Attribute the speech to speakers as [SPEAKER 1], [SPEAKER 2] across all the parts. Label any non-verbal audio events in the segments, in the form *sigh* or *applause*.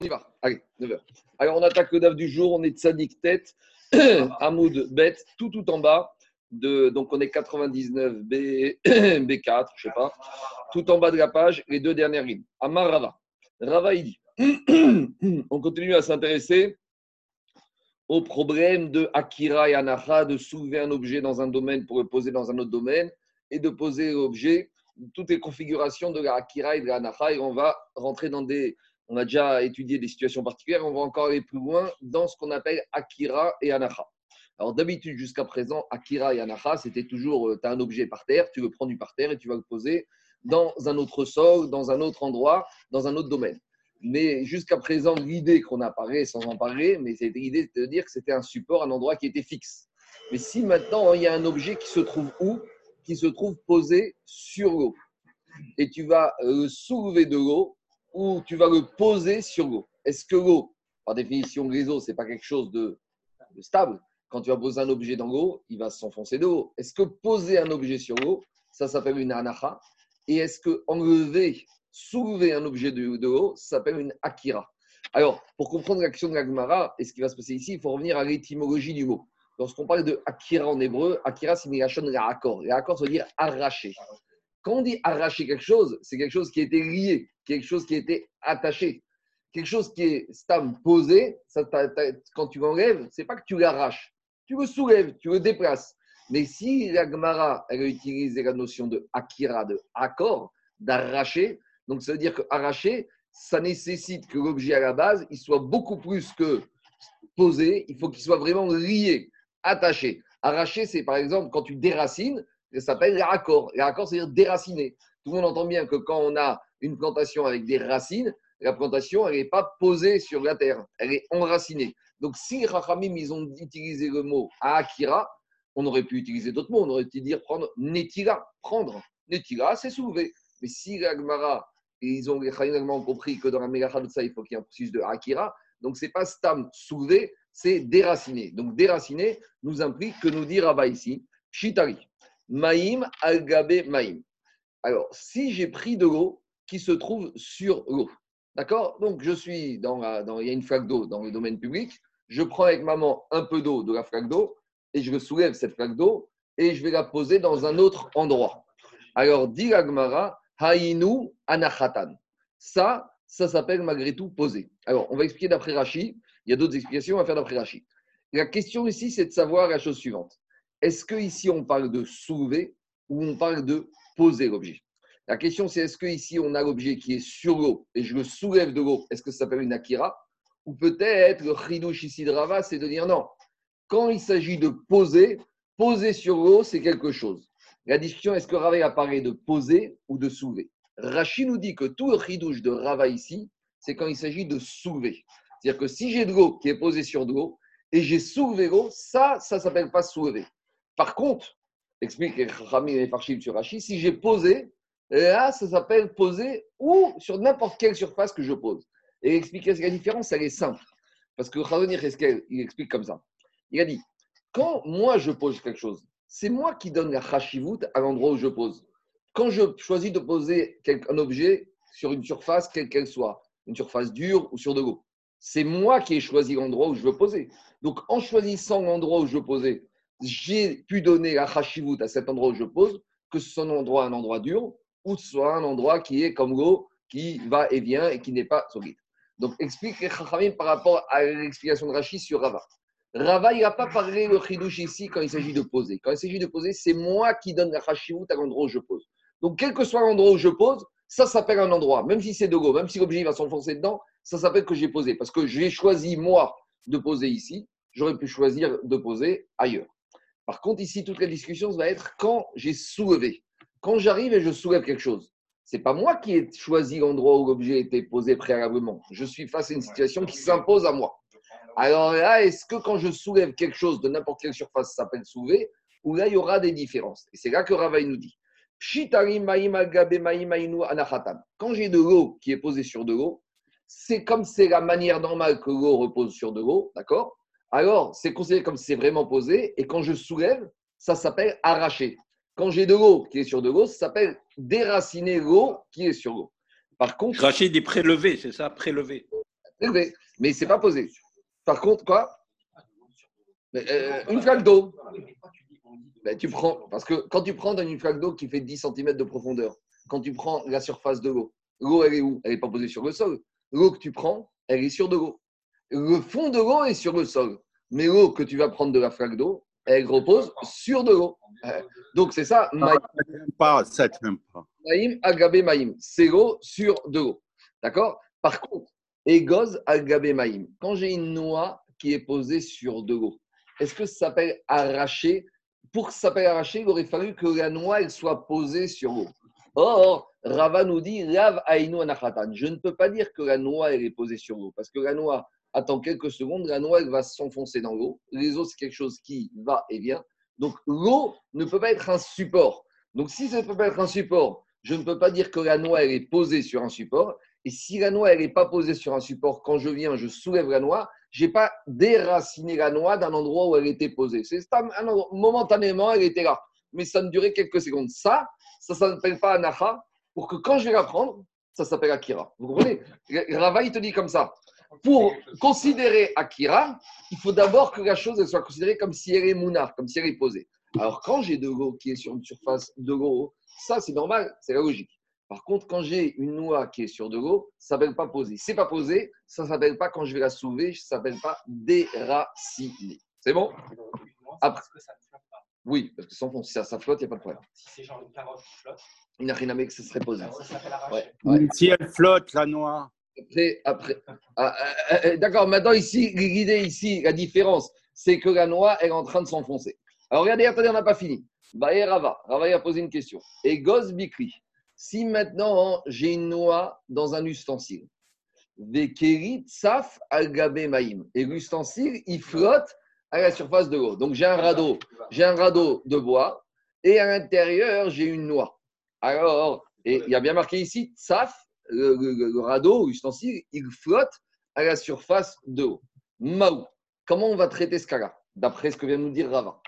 [SPEAKER 1] y va. Allez, 9h. Alors, on attaque le DAF du jour. On est Tzadik tête, *clears throat* Hamoud bête, tout tout en bas. De, donc, on est 99 B, *clears throat* B4, je sais pas. Tout en bas de la page, les deux dernières lignes. Amar Rava. Rava, il dit *clears throat* on continue à s'intéresser au problème de Akira et Anaha, de soulever un objet dans un domaine pour le poser dans un autre domaine et de poser l'objet, toutes les configurations de la Akira et de la. Et on va rentrer dans des on a déjà étudié des situations particulières, on va encore aller plus loin dans ce qu'on appelle Akira et Anaha. Alors d'habitude, jusqu'à présent, Akira et Anaha, c'était toujours, tu as un objet par terre, tu le prends du par terre et tu vas le poser dans un autre sol, dans un autre endroit, dans un autre domaine. Mais jusqu'à présent, l'idée qu'on a parlé, sans en parler, mais c'était l'idée de dire que c'était un support, un endroit qui était fixe. Mais si maintenant, il y a un objet qui se trouve où? Qui se trouve posé sur l'eau. Et tu vas le soulever de l'eau ou tu vas le poser sur l'eau. Est-ce que l'eau, par définition, les eaux, ce n'est pas quelque chose de, stable? Quand tu vas poser un objet dans l'eau, il va s'enfoncer de l'eau. Est-ce que poser un objet sur l'eau, ça s'appelle une anacha? Et est-ce que enlever, soulever un objet de, l'eau, ça s'appelle une akira? Alors, pour comprendre l'action de la Gemara et ce qui va se passer ici, il faut revenir à l'étymologie du mot. Lorsqu'on parle de akira en hébreu, akira signifie accord. La accord, ça veut dire arracher. Quand on dit arracher quelque chose, c'est quelque chose qui a été lié, quelque chose qui été attaché. Quelque chose qui est stam posé, ça, quand tu l'enlèves, c'est pas que tu l'arraches. Tu le soulèves, tu le déplaces. Mais si la Gemara, elle a utilisé la notion de akira, de accord, d'arracher, donc ça veut dire que arracher, ça nécessite que l'objet à la base, il soit beaucoup plus que posé, il faut qu'il soit vraiment lié, attaché. Arracher, c'est par exemple quand tu déracines, ça s'appelle raccord. Raccord, c'est-à-dire déraciner. Tout le monde entend bien que quand on a une plantation avec des racines, la plantation, elle n'est pas posée sur la terre, elle est enracinée. Donc, si Rachamim, ils ont utilisé le mot Akira, on aurait pu utiliser d'autres mots. On aurait pu dire prendre Netira, prendre. Netira, c'est soulever. Mais si l'Agmara, ils ont, compris que dans la Megacha il faut qu'il y ait un processus de Akira, donc c'est pas Stam soulever, c'est déraciner. Donc, déraciner nous implique que nous dire Rabba ici, Shitari. Maïm al-gabe maïm. Alors, si j'ai pris de l'eau qui se trouve sur l'eau, d'accord? Donc, je suis dans, dans, il y a une flaque d'eau dans le domaine public, je prends avec maman un peu d'eau de la flaque d'eau et je soulève cette flaque d'eau et je vais la poser dans un autre endroit. Alors, dit l'agmara, haïnu anachatan. Ça, ça s'appelle malgré tout poser. Alors, on va expliquer d'après Rachi. Il y a d'autres explications à faire d'après Rachi. La question ici, c'est de savoir la chose suivante. Est-ce qu'ici on parle de soulever ou on parle de poser l'objet? La question c'est est-ce qu'ici on a l'objet qui est sur l'eau et je le soulève de l'eau Est-ce que ça s'appelle une akira Ou peut-être le chidush ici de Rava, c'est de dire non. Quand il s'agit de poser, poser sur l'eau, c'est quelque chose. La discussion, est-ce que Rava a parlé de poser ou de soulever? Rachid nous dit que tout le chidouche de Rava ici, c'est quand il s'agit de soulever. C'est-à-dire que si j'ai de l'eau qui est posée sur de l'eau et j'ai soulevé l'eau, ça, ça ne s'appelle pas soulever. Par contre, explique Rami et Farshim sur Rashi, si j'ai posé, là, ça s'appelle poser ou sur n'importe quelle surface que je pose. Et expliquer la différence, elle est simple. Parce que Khazonir il explique comme ça. Il a dit quand moi je pose quelque chose, c'est moi qui donne la chashivut à l'endroit où je pose. Quand je choisis de poser un objet sur une surface, quelle qu'elle soit, une surface dure ou sur de l'eau, c'est moi qui ai choisi l'endroit où je veux poser. Donc en choisissant l'endroit où je veux poser, j'ai pu donner la chashivut à cet endroit où je pose, que ce soit endroit, un endroit dur, ou soit un endroit qui est comme l'eau, qui va et vient et qui n'est pas solide. Donc, explique les par rapport à l'explication de Rachid sur Rava. Rava, il n'a pas parlé le chidouche ici quand il s'agit de poser. Quand il s'agit de poser, c'est moi qui donne la chashivut à l'endroit où je pose. Donc, quel que soit l'endroit où je pose, ça s'appelle un endroit. Même si c'est de l'eau, même si l'objet va s'enfoncer dedans, ça s'appelle que j'ai posé. Parce que j'ai choisi, moi, de poser ici. J'aurais pu choisir de poser ailleurs. Par contre, ici, toute la discussion va être quand j'ai soulevé. Quand j'arrive et je soulève quelque chose, c'est pas moi qui ai choisi l'endroit où l'objet était posé préalablement. Je suis face à une situation qui s'impose à moi. Alors là, est-ce que quand je soulève quelque chose de n'importe quelle surface, ça s'appelle soulever Ou là, il y aura des différences. Et c'est là que Ravaï nous dit. Quand j'ai de l'eau qui est posée sur de l'eau, c'est comme c'est la manière normale que l'eau repose sur de l'eau, d'accord? Alors c'est considéré comme si c'est vraiment posé. Et quand je soulève, ça s'appelle arracher. Quand j'ai de l'eau qui est sur de l'eau, ça s'appelle déraciner l'eau qui est sur l'eau.
[SPEAKER 2] Par contre. Arracher des prélevés, c'est ça Prélever.
[SPEAKER 1] élevé. Mais c'est pas posé. Par contre, quoi? Euh, Une flaque d'eau. Ben, tu prends, parce que quand tu prends dans une flaque d'eau qui fait 10 cm de profondeur, quand tu prends la surface de l'eau, l'eau, elle est où? Elle n'est pas posée sur le sol. L'eau que tu prends, elle est sur de l'eau. Le fond de l'eau est sur le sol. Mais l'eau que tu vas prendre de la flaque d'eau, elle repose sur de l'eau. Euh, donc c'est ça.
[SPEAKER 2] Pas, même pas.
[SPEAKER 1] Maïm, agabé maïm. C'est l'eau sur de l'eau. D'accord? Par contre, égoz agabé maïm. Quand j'ai une noix qui est posée sur de l'eau, est-ce que ça s'appelle arracher? Pour que ça s'appelle arracher, il aurait fallu que la noix elle soit posée sur l'eau. Or, Rava nous dit Lav Ainu Anachatan. Je ne peux pas dire que la noix elle est posée sur l'eau parce que la noix attend quelques secondes, la noix va s'enfoncer dans l'eau. Les eaux, c'est quelque chose qui va et vient. Donc l'eau ne peut pas être un support. Donc si ça ne peut pas être un support, je ne peux pas dire que la noix elle est posée sur un support. Et si la noix n'est pas posée sur un support, quand je viens, je soulève la noix, je n'ai pas déraciné la noix d'un endroit où elle était posée. C'est momentanément, elle était là. Mais ça me durait quelques secondes. Ça, ça ne s'appelle pas anacha, pour que quand je vais la prendre, ça s'appelle akira. Vous comprenez? Rava, il te dit comme ça. Pour considérer akira, il faut d'abord que la chose elle soit considérée comme si elle est mounard, comme si elle est posée. Alors quand j'ai de l'eau qui est sur une surface de l'eau, ça c'est normal, c'est la logique. Par contre, quand j'ai une noix qui est sur de l'eau, ça ne s'appelle pas posé. C'est pas posé, ça ne s'appelle pas quand je vais la soulever, ça ne s'appelle pas déraciner. C'est bon? Après. Oui, parce que sans fond, si ça, flotte, il n'y a pas de problème.
[SPEAKER 3] Si c'est genre une carotte qui flotte.
[SPEAKER 1] Il n'y a rien à que ça serait posé.
[SPEAKER 2] Si elle flotte, la noix.
[SPEAKER 1] Ah, ah, ah, D'accord, maintenant, ici, l'idée ici, la différence, c'est que la noix est en train de s'enfoncer. Alors, regardez, attendez, on n'a pas fini. Baé Rava, Rava a posé une question. Et Goz Bikri, si maintenant j'ai une noix dans un ustensile, Vekerit Saf Algabe Maïm, et l'ustensile, il flotte à la surface de l'eau. Donc j'ai un radeau, j'ai un radeau de bois et à l'intérieur j'ai une noix. Alors, et il y a bien marqué ici, Saf, le, radeau, l'ustensile, il flotte à la surface de l'eau. Maou. Comment on va traiter ce cas-là D'après ce que vient de nous dire Rava?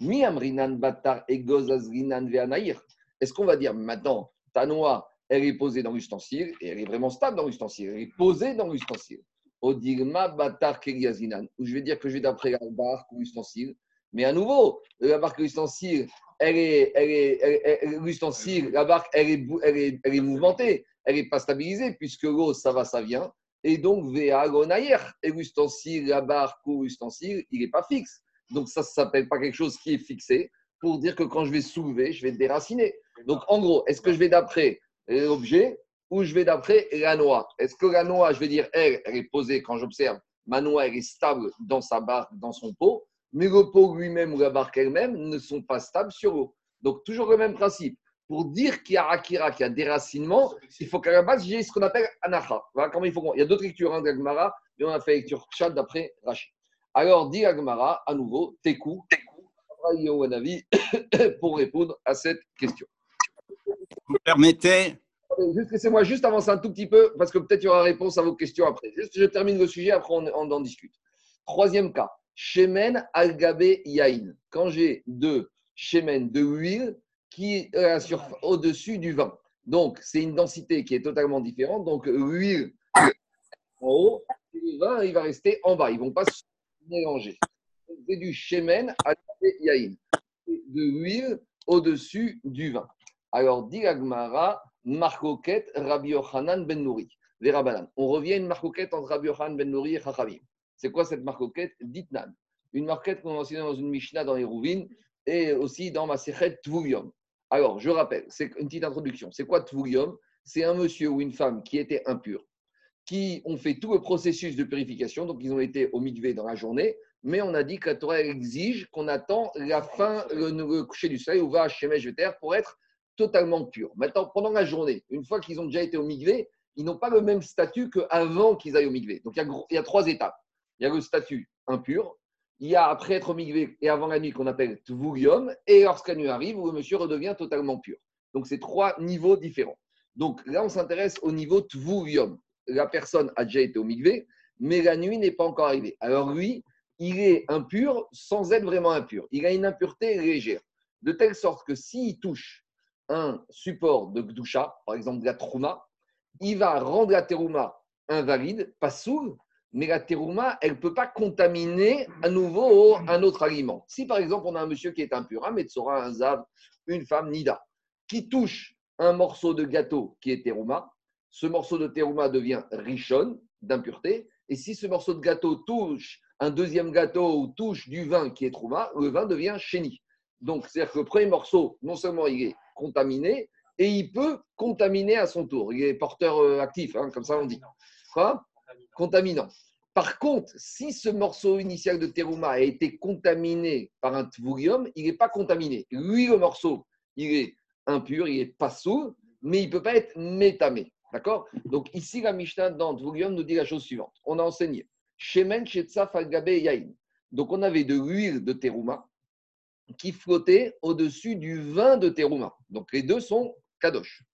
[SPEAKER 1] Mi amrinan batar Est-ce qu'on va dire maintenant, ta noix, elle est posée dans l'ustensile et elle est vraiment stable dans l'ustensile. Elle est posée dans l'ustensile. Odigma batar keliazinan. Ou je vais dire que je vais d'après la barque ou l'ustensile. Mais à nouveau, la barque l'ustensile, elle est, l'ustensile, la barque, elle est, elle est, elle est mouvementée. Elle n'est pas stabilisée puisque l'eau, ça va, ça vient. Et donc, Veagonayer, et l'ustensile, la barque ou l'ustensile, il n'est pas fixe. Donc, ça ne s'appelle pas quelque chose qui est fixé pour dire que quand je vais soulever, je vais déraciner. Donc, en gros, est-ce que je vais d'après l'objet ou je vais d'après la noix? Est-ce que la noix, je vais dire, elle, elle est posée quand j'observe, ma noix, elle est stable dans sa barque, dans son pot, mais le pot lui-même ou la barque elle-même ne sont pas stables sur l'eau. Donc, toujours le même principe. Pour dire qu'il y a Akira, qu'il y a déracinement, il faut qu'à la base, j'ai ce qu'on appelle Anacha. Voilà comment il faut. Il y a d'autres lectures hein, d'Agmara, mais on a fait lecture chat d'après Rachid. Alors, dit Agmara, à nouveau, Tekou, *coughs* pour répondre à cette question.
[SPEAKER 2] Vous permettez
[SPEAKER 1] Juste laissez-moi juste avancer un tout petit peu, parce que peut-être il y aura réponse à vos questions après. Juste, je termine le sujet, après on, en discute. Troisième cas, Shemen Algabe Yain. Quand j'ai deux Shemen de huile qui est au-dessus du vin. Donc, c'est une densité qui est totalement différente. Donc, l'huile en haut, le vin, il va rester en bas. Ils ne vont pas se mélanger. C'est du Shemen Algabe Yain. De l'huile au-dessus du vin. Alors, dit Agmara, Marcoquette, Rabbi Yochanan ben Nouri, On revient à une marcoquette entre Rabbi Yochanan ben Nouri et Chachamim. C'est quoi cette marcoquette Ditnan. Une marquette qu'on a enseignée dans une Mishnah dans les Rouvines et aussi dans ma Sechet Tvugiyom. Alors, je rappelle, c'est une petite introduction. C'est quoi Tvugiyom C'est un monsieur ou une femme qui était impur, qui ont fait tout le processus de purification, donc ils ont été au mikvé dans la journée, mais on a dit que la Torah exige qu'on attend la fin, le, coucher du soleil, ou va à Shemesh pour être totalement pur. Maintenant, pendant la journée, une fois qu'ils ont déjà été au ils n'ont pas le même statut qu'avant qu'ils aillent au. Donc, il y, a, trois étapes. Il y a le statut impur, il y a après être migvé et avant la nuit qu'on appelle tvurium, et lorsqu'la nuit arrive, le monsieur redevient totalement pur. Donc, c'est trois niveaux différents. Donc, là, on s'intéresse au niveau tvurium. La personne a déjà été au migvé, mais la nuit n'est pas encore arrivée. Alors, lui, il est impur sans être vraiment impur. Il a une impureté légère. De telle sorte que s'il touche un support de Gdusha, par exemple de la Trouma, il va rendre la Terouma invalide, pas sourd, mais la terouma, elle ne peut pas contaminer à nouveau un autre aliment. Si par exemple on a un monsieur qui est impur, un Metsora, un Zav, une femme Nida, qui touche un morceau de gâteau qui est terouma, ce morceau de terouma devient richonne d'impureté, et si ce morceau de gâteau touche un deuxième gâteau ou touche du vin qui est trouma, le vin devient chéni. Donc, c'est-à-dire que le premier morceau, non seulement il est contaminé, et il peut contaminer à son tour. Il est porteur euh, actif, hein, comme ça on dit. Quoi Contaminant. Par contre, si ce morceau initial de terouma a été contaminé par un tvurium, il n'est pas contaminé. Lui, le morceau, il est impur, il est pas sourd, mais il ne peut pas être métamé. D'accord? Donc ici, la Mishnah dans tvurium nous dit la chose suivante. On a enseigné. Shemen Shetzaf Yain. Donc on avait de l'huile de terouma qui flottait au-dessus du vin de terouma. Donc les deux sont kadosh.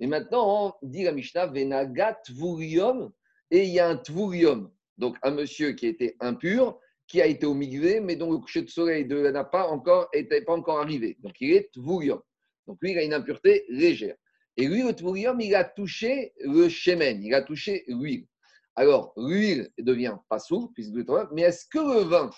[SPEAKER 1] Et maintenant, on dit la Mishnah Venagat Tvurium et il y a un Tvurium donc un monsieur qui était impur, qui a été au mais dont le coucher de soleil n'a pas encore, pas encore arrivé. Donc il est tvurium. Donc lui, il a une impureté légère. Et lui, le tvurium, il a touché le shemen, il a touché l'huile. Alors, l'huile devient pas sourde, mais est-ce que le vin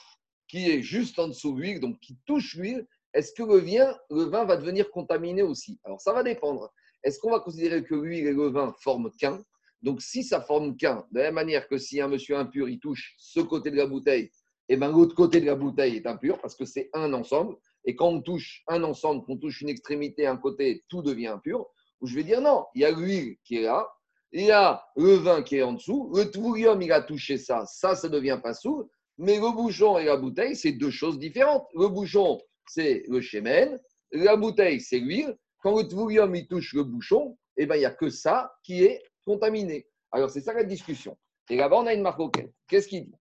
[SPEAKER 1] qui est juste en dessous de l'huile, donc qui touche l'huile, est-ce que le vin, le vin va devenir contaminé aussi? Alors, ça va dépendre. Est-ce qu'on va considérer que l'huile et le vin forment qu'un? Donc, si ça forme qu'un, de la même manière que si un monsieur impur, il touche ce côté de la bouteille, et eh bien l'autre côté de la bouteille est impur parce que c'est un ensemble. Et quand on touche un ensemble, qu'on touche une extrémité, un côté, tout devient impur. Ou je vais dire non, il y a l'huile qui est là, il y a le vin qui est en dessous, le tourium, il a touché ça, ça, ça devient pas sourd. Mais le bouchon et la bouteille, c'est deux choses différentes. Le bouchon, c'est le chémen, la bouteille, c'est l'huile. Quand le tourium, il touche le bouchon, eh ben, il n'y a que ça qui est contaminé. Alors, c'est ça la discussion. Et là-bas, on a une marque Qu'est-ce qu'il dit?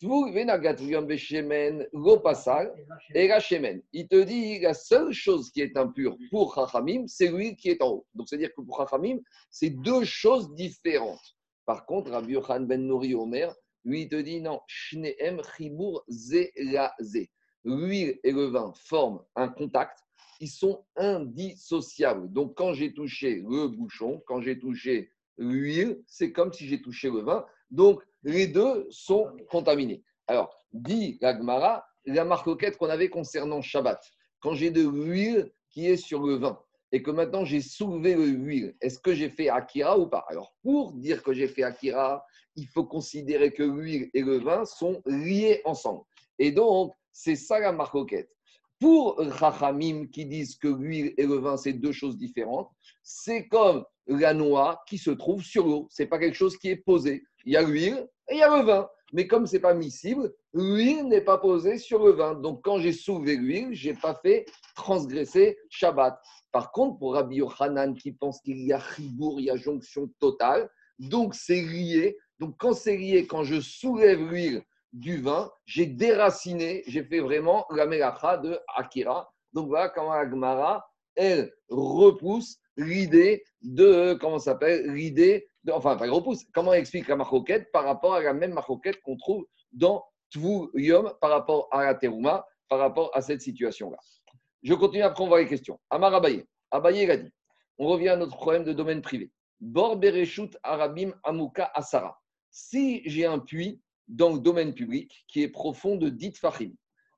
[SPEAKER 1] Il te dit la seule chose qui est impure pour Chachamim, c'est lui qui est en haut. Donc, c'est-à-dire que pour Chachamim, c'est deux choses différentes. Par contre, Rabbi Yochan ben Nouri Omer, lui, il te dit non, Shneem Chibur L'huile et le vin forment un contact, ils sont indissociables. Donc, quand j'ai touché le bouchon, quand j'ai touché l'huile, c'est comme si j'ai touché le vin. Donc, les deux sont contaminés. Alors, dit l'Agmara, la marque qu'on avait concernant Shabbat. Quand j'ai de l'huile qui est sur le vin et que maintenant j'ai soulevé l'huile, est-ce que j'ai fait Akira ou pas? Alors, pour dire que j'ai fait Akira, il faut considérer que l'huile et le vin sont liés ensemble. Et donc, c'est ça la marque Pour Rachamim qui disent que l'huile et le vin, c'est deux choses différentes, c'est comme la noix qui se trouve sur l'eau. Ce n'est pas quelque chose qui est posé. Il y a l'huile et il y a le vin. Mais comme ce n'est pas miscible, l'huile n'est pas posée sur le vin. Donc quand j'ai soulevé l'huile, je n'ai pas fait transgresser Shabbat. Par contre, pour Rabbi Yochanan qui pense qu'il y a chibour, il y a jonction totale, donc c'est lié. Donc quand c'est lié, quand je soulève l'huile du vin, j'ai déraciné, j'ai fait vraiment la melacha de Akira. Donc voilà comment Agmara, elle repousse l'idée de, comment s'appelle, l'idée, de, enfin, pas repousse, comment explique la marroquette par rapport à la même marroquette qu'on trouve dans Tvuyom par rapport à la Terouma, par rapport à cette situation-là. Je continue, après on voit les questions. Amar Abaye, Abaye a dit, on revient à notre problème de domaine privé. Bor Bereshut Arabim Amuka Asara. Si j'ai un puits dans le domaine public qui est profond de dit Fahim,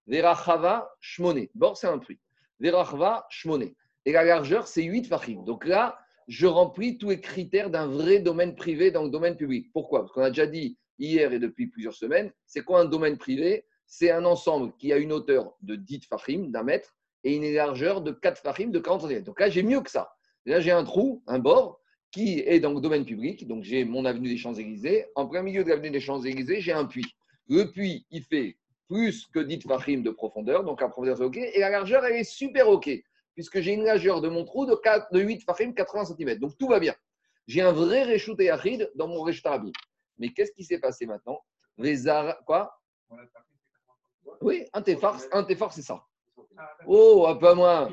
[SPEAKER 1] Verachava Shmone. Bor, c'est un puits. Verachava Shmone et la largeur, c'est 8 fachim. Donc là, je remplis tous les critères d'un vrai domaine privé dans le domaine public. Pourquoi? Parce qu'on a déjà dit hier et depuis plusieurs semaines, c'est quoi un domaine privé? C'est un ensemble qui a une hauteur de 10 fachim, d'un mètre, et une largeur de 4 fachim de 40 cm. Donc là, j'ai mieux que ça. Là, j'ai un trou, un bord, qui est dans le domaine public. Donc j'ai mon avenue des Champs-Élysées. En plein milieu de l'avenue des Champs-Élysées, j'ai un puits. Le puits, il fait plus que 10 fachim de profondeur, donc la profondeur c'est OK, et la largeur, elle est super OK puisque j'ai une largeur de mon trou de, 4, de 8 fachim, 80 cm. Donc tout va bien. J'ai un vrai Reshut et dans mon Reshtarabi. Mais qu'est-ce qui s'est passé maintenant? Quoi? Oui, un Tefar, un c'est ça. Oh, un peu moins.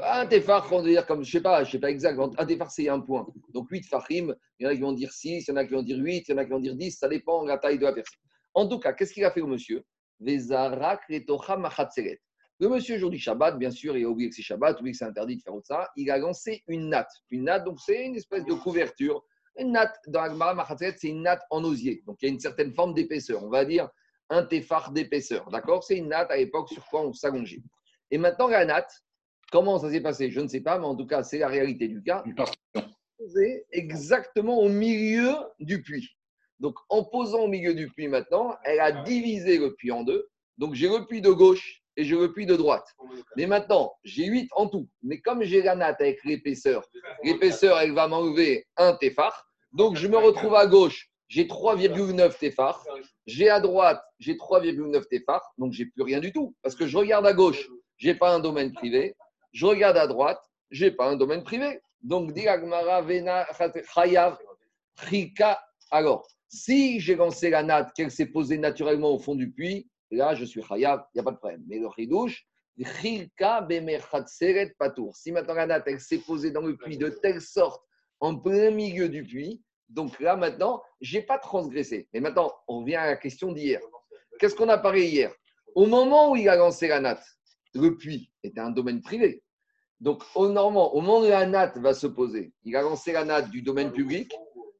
[SPEAKER 1] Un Tefar, on va dire comme, je sais pas, je sais pas exact. Un Tefar, c'est un point. Donc 8 fachim, il y en a qui vont dire 6, il y en a qui vont dire 8, il y en a qui vont dire 10, ça dépend de la taille de la personne. En tout cas, qu'est-ce qu'il a fait au monsieur? Le monsieur, jour du Shabbat, bien sûr, il a oublié que c'est Shabbat, oublié que c'est interdit de faire ça. Il a lancé une natte. Une natte, donc c'est une espèce de couverture Une natte, dans Agmara Machatzeret, c'est une natte en osier. Donc il y a une certaine forme d'épaisseur. On va dire un téphare d'épaisseur. D'accord? C'est une natte à l'époque sur quoi on s'allongeait. Et maintenant, la natte, comment ça s'est passé Je ne sais pas, mais en tout cas, c'est la réalité du cas. Exactement au milieu du puits. Donc en posant au milieu du puits maintenant, elle a divisé le puits en deux. Donc j'ai le puits de gauche et j'ai le puits de droite. Mais maintenant, j'ai 8 en tout. Mais comme j'ai la natte avec l'épaisseur, l'épaisseur, elle va m'enlever un téphare. Donc je me retrouve à gauche, j'ai 3,9 téphars. J'ai à droite, j'ai 3,9 téphars. Donc j'ai plus rien du tout. Parce que je regarde à gauche, j'ai pas un domaine privé. Je regarde à droite, j'ai pas un domaine privé. Donc, Vena Chayav Rika. Alors, si j'ai lancé la natte, qu'elle s'est posée naturellement au fond du puits, là, je suis Chayav, il n'y a pas de problème. Mais le Chidouche, Chilka Bemerchatseret Patour. Si maintenant la natte, elle s'est posée dans le puits de telle sorte, en plein milieu du puits, donc là, maintenant, je n'ai pas transgressé. Mais maintenant, on revient à la question d'hier. Qu'est-ce qu'on a parlé hier? Au moment où il a lancé la natte, le puits était un domaine privé. Donc, au, moment, au moment où la natte va se poser, il a lancé la natte du domaine public.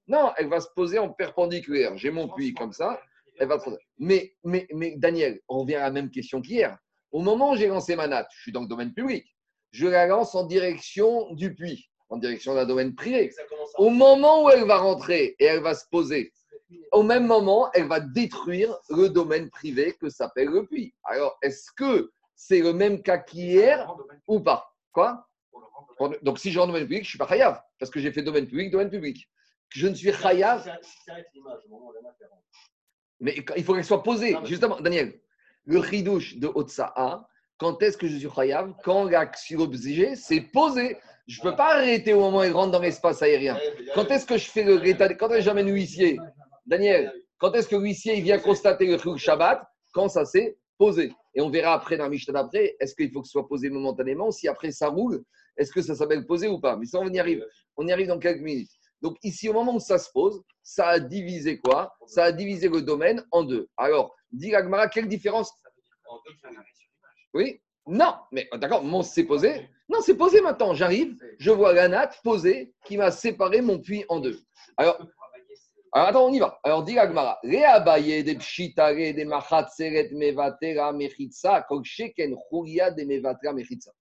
[SPEAKER 1] Non, elle va se poser en perpendiculaire. J'ai mon puits comme ça. Elle va mais, mais, mais Daniel, on revient à la même question qu'hier. Au moment où j'ai lancé ma natte, je suis dans le domaine public. Je la lance en direction du puits, en direction d'un domaine privé. Au moment où elle va rentrer et elle va se poser, au même moment, elle va détruire le domaine privé que s'appelle le puits. Alors, est-ce que c'est le même cas qu'hier ou pas Quoi? Donc, si j'ai un domaine public, je ne suis pas chayav, parce que j'ai fait domaine public, domaine public. Je ne suis chayav. Mais il faut qu'elle soit posée. Justement, Daniel, le ridouche de Otsa'a, quand est-ce que je suis chayav Quand l'action obligée, c'est posé. Je ne peux pas arrêter au moment où il rentre dans l'espace aérien. Quand est-ce que je fais le Quand est-ce que j'amène l'huissier? Daniel, quand est-ce que l'huissier vient constater le Shabbat? Quand ça s'est posé. Et on verra après dans la Mishnah d'après, est-ce qu'il faut que ce soit posé momentanément? Si après ça roule, est-ce que ça s'appelle posé ou pas? Mais ça, on y arrive. On y arrive dans quelques minutes. Donc ici, au moment où ça se pose, ça a divisé quoi? Ça a divisé le domaine en deux. Alors, dit Agmara, quelle différence? Oui Non, mais d'accord, mon c'est posé. Non, c'est posé maintenant. J'arrive, je vois la natte posée qui m'a séparé mon puits en deux. Alors, alors, attends, on y va. Alors, dit Agmara, Réabaye des pshitare des machatseret mevatera mechitsa, koksheken churia de mevatera mechitsa.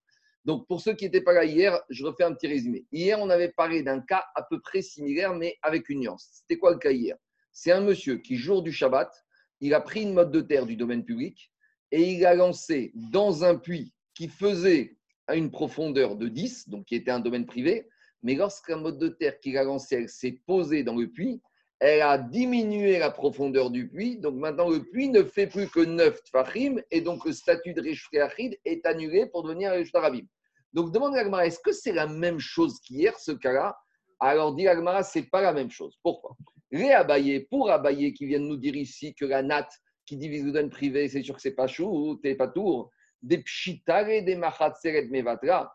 [SPEAKER 1] Donc, pour ceux qui n'étaient pas là hier, je refais un petit résumé. Hier, on avait parlé d'un cas à peu près similaire, mais avec une nuance. C'était quoi le cas hier? C'est un monsieur qui, jour du Shabbat, il a pris une motte de terre du domaine public et il a lancé dans un puits qui faisait à une profondeur de 10, donc qui était un domaine privé. Mais lorsqu'un mode de terre qu'il a lancé s'est posé dans le puits, elle a diminué la profondeur du puits. Donc maintenant, le puits ne fait plus que 9 tfachim et donc le statut de Rishfreachid est annulé pour devenir Rishtarabim. Donc demande à Gmara, est-ce que c'est la même chose qu'hier, ce cas-là? Alors dit Agmara, ce n'est pas la même chose. Pourquoi? Abayés, pour abayés qui viennent nous dire ici que la natte qui divise le don privé, c'est sûr que c'est pas chou, t'es pas tour, des pshitare, des machatseret mevatra.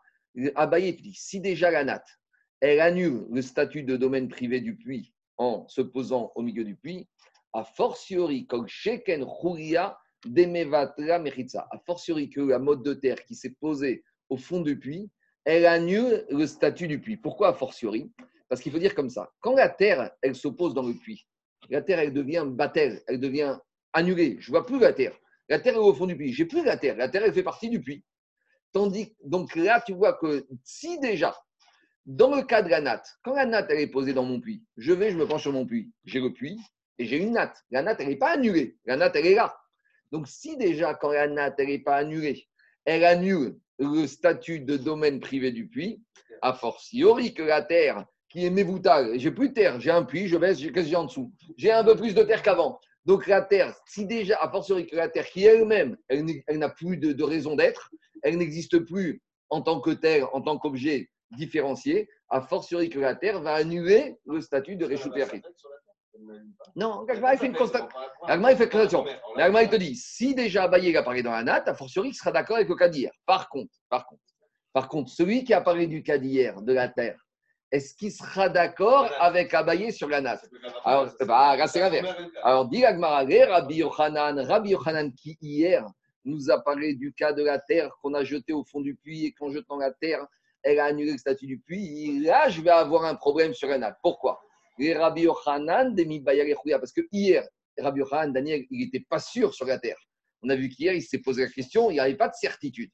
[SPEAKER 1] Abayé dit, si déjà la natte, elle annule le statut de domaine privé du puits en se posant au milieu du puits, a fortiori, kol sheken demevatra mechitza. A fortiori que la mode de terre qui s'est posée au fond du puits, elle annule le statut du puits. Pourquoi a fortiori? Parce qu'il faut dire comme ça. Quand la terre, elle s'oppose dans le puits, la terre, elle devient bâtelle, elle devient annulée. Je vois plus la terre. La terre est au fond du puits. J'ai plus la terre. La terre, elle fait partie du puits. Tandis donc là, tu vois que si déjà dans le cas de la natte, quand la natte est posée dans mon puits, je vais, je me penche sur mon puits, j'ai le puits et j'ai une natte. La natte, elle n'est pas annulée. La natte, elle est là. Donc, si déjà, quand la natte, elle n'est pas annulée, elle annule le statut de domaine privé du puits, a fortiori que la terre qui est mévoutale, j'ai plus de terre, j'ai un puits, je baisse, qu'est-ce que j'ai en dessous? J'ai un peu plus de terre qu'avant. Donc la terre, si déjà, a fortiori que la terre qui elle-même, elle, n'a plus de raison d'être, elle n'existe plus en tant que terre, en tant qu'objet différencié, a fortiori que la terre va annuler le statut de Réchut Non, Gagma fait une constatation. Gagma fait une Gagma il te dit si déjà Abaye apparaît dans la natte, a fortiori il sera d'accord avec le cas d'hier. Par contre, par contre, par contre, celui qui apparaît du cas d'hier, de la terre, est-ce qu'il sera d'accord avec Abaye sur la natte Alors, bah, c'est l'inverse. Alors, dit Gagmara, Rabbi Yochanan, Rabbi Yochanan qui hier nous a parlé du cas de la terre qu'on a jeté au fond du puits et qu'en jetant la terre, elle a annulé le statut du puits. Là, je vais avoir un problème sur la natte. Pourquoi Parce que hier, Rabbi Yochanan, Daniel, il n'était pas sûr sur la terre. On a vu qu'hier, il s'est posé la question, il n'y avait pas de certitude.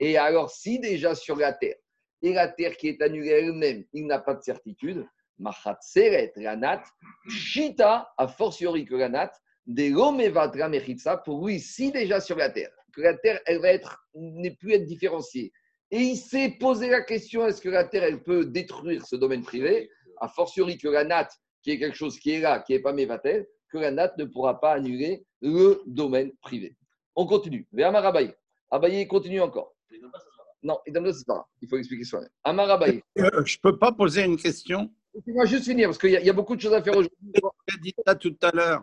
[SPEAKER 1] Et alors, si déjà sur la terre, et la terre qui est annulée elle-même, il n'a pas de certitude, Machat Seret, la nat, Shita, a fortiori que la nat, des Mechitsa, pour lui, si déjà sur la terre, que la terre, elle va être, n'est plus être différenciée. Et il s'est posé la question est-ce que la terre, elle peut détruire ce domaine privé? A fortiori que la nat, qui est quelque chose qui est là, qui n'est pas Mevatel, que la nat ne pourra pas annuler le domaine privé. On continue. Véamar Abaye. Abaye continue encore. Non, il donne c'est pas Il faut expliquer soi-même. Amar Abaye.
[SPEAKER 2] Euh, je ne peux pas poser une question
[SPEAKER 1] Laissez-moi juste finir parce qu'il y, a beaucoup de choses à faire aujourd'hui.
[SPEAKER 2] J'ai dit ça tout à l'heure.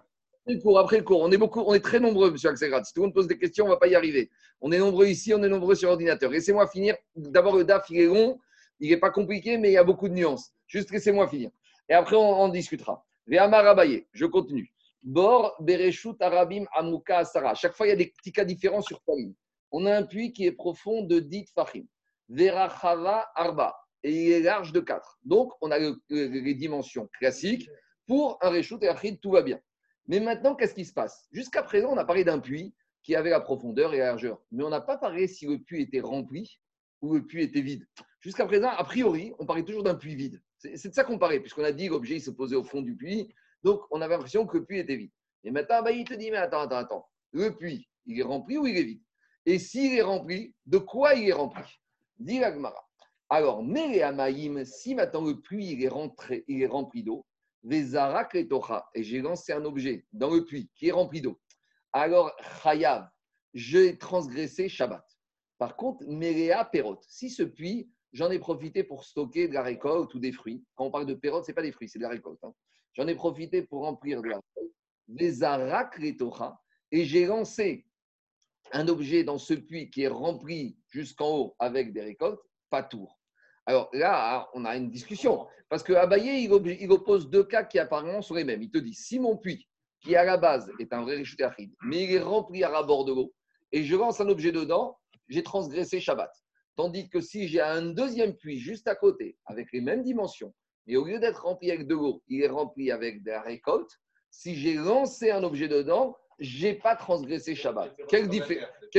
[SPEAKER 1] Cours, après le cours, on est, beaucoup, on est très nombreux, monsieur Axelgrad. Si tout le monde pose des questions, on ne va pas y arriver. On est nombreux ici, on est nombreux sur l'ordinateur. Laissez-moi finir. D'abord, le DAF, il est long. Il n'est pas compliqué, mais il y a beaucoup de nuances. Juste laissez-moi finir. Et après, on, on discutera. Je continue. Bor, Bereshut, Arabim, Amuka, Asara. Chaque fois, il y a des petits cas différents sur ligne. On a un puits qui est profond de 10 Fahim. Verachava, Arba. Et il est large de 4. Donc, on a les dimensions classiques. Pour un Reshut et Achid, tout va bien. Mais maintenant, qu'est-ce qui se passe? Jusqu'à présent, on a parlé d'un puits qui avait la profondeur et la largeur. Mais on n'a pas parlé si le puits était rempli ou le puits était vide. Jusqu'à présent, a priori, on parlait toujours d'un puits vide. C'est de ça qu'on parlait, puisqu'on a dit que l'objet se posait au fond du puits. Donc, on avait l'impression que le puits était vide. Et maintenant, bah, il te dit, mais attends, attends, attends. Le puits, il est rempli ou il est vide? Et s'il est rempli, de quoi il est rempli? Dit l'Agmara. Alors, Amaïm, si maintenant le puits il est rempli d'eau, et j'ai lancé un objet dans le puits qui est rempli d'eau, alors Chayav, j'ai transgressé Shabbat. Par contre, Merea Perot, si ce puits, j'en ai profité pour stocker de la récolte ou des fruits. Quand on parle de Perot, ce n'est pas des fruits, c'est de la récolte. Hein. J'en ai profité pour remplir de la arak et j'ai lancé un objet dans ce puits qui est rempli jusqu'en haut avec des récoltes, pas tour. Alors là, on a une discussion. Parce que Abaye, il, oppose deux cas qui apparemment sont les mêmes. Il te dit si mon puits, qui à la base est un vrai richute mais il est rempli à rabord de l'eau, et je lance un objet dedans, j'ai transgressé Shabbat. Tandis que si j'ai un deuxième puits juste à côté, avec les mêmes dimensions, et au lieu d'être rempli avec de l'eau, il est rempli avec de la récolte. Si j'ai lancé un objet dedans, je n'ai pas transgressé Shabbat. Quelle,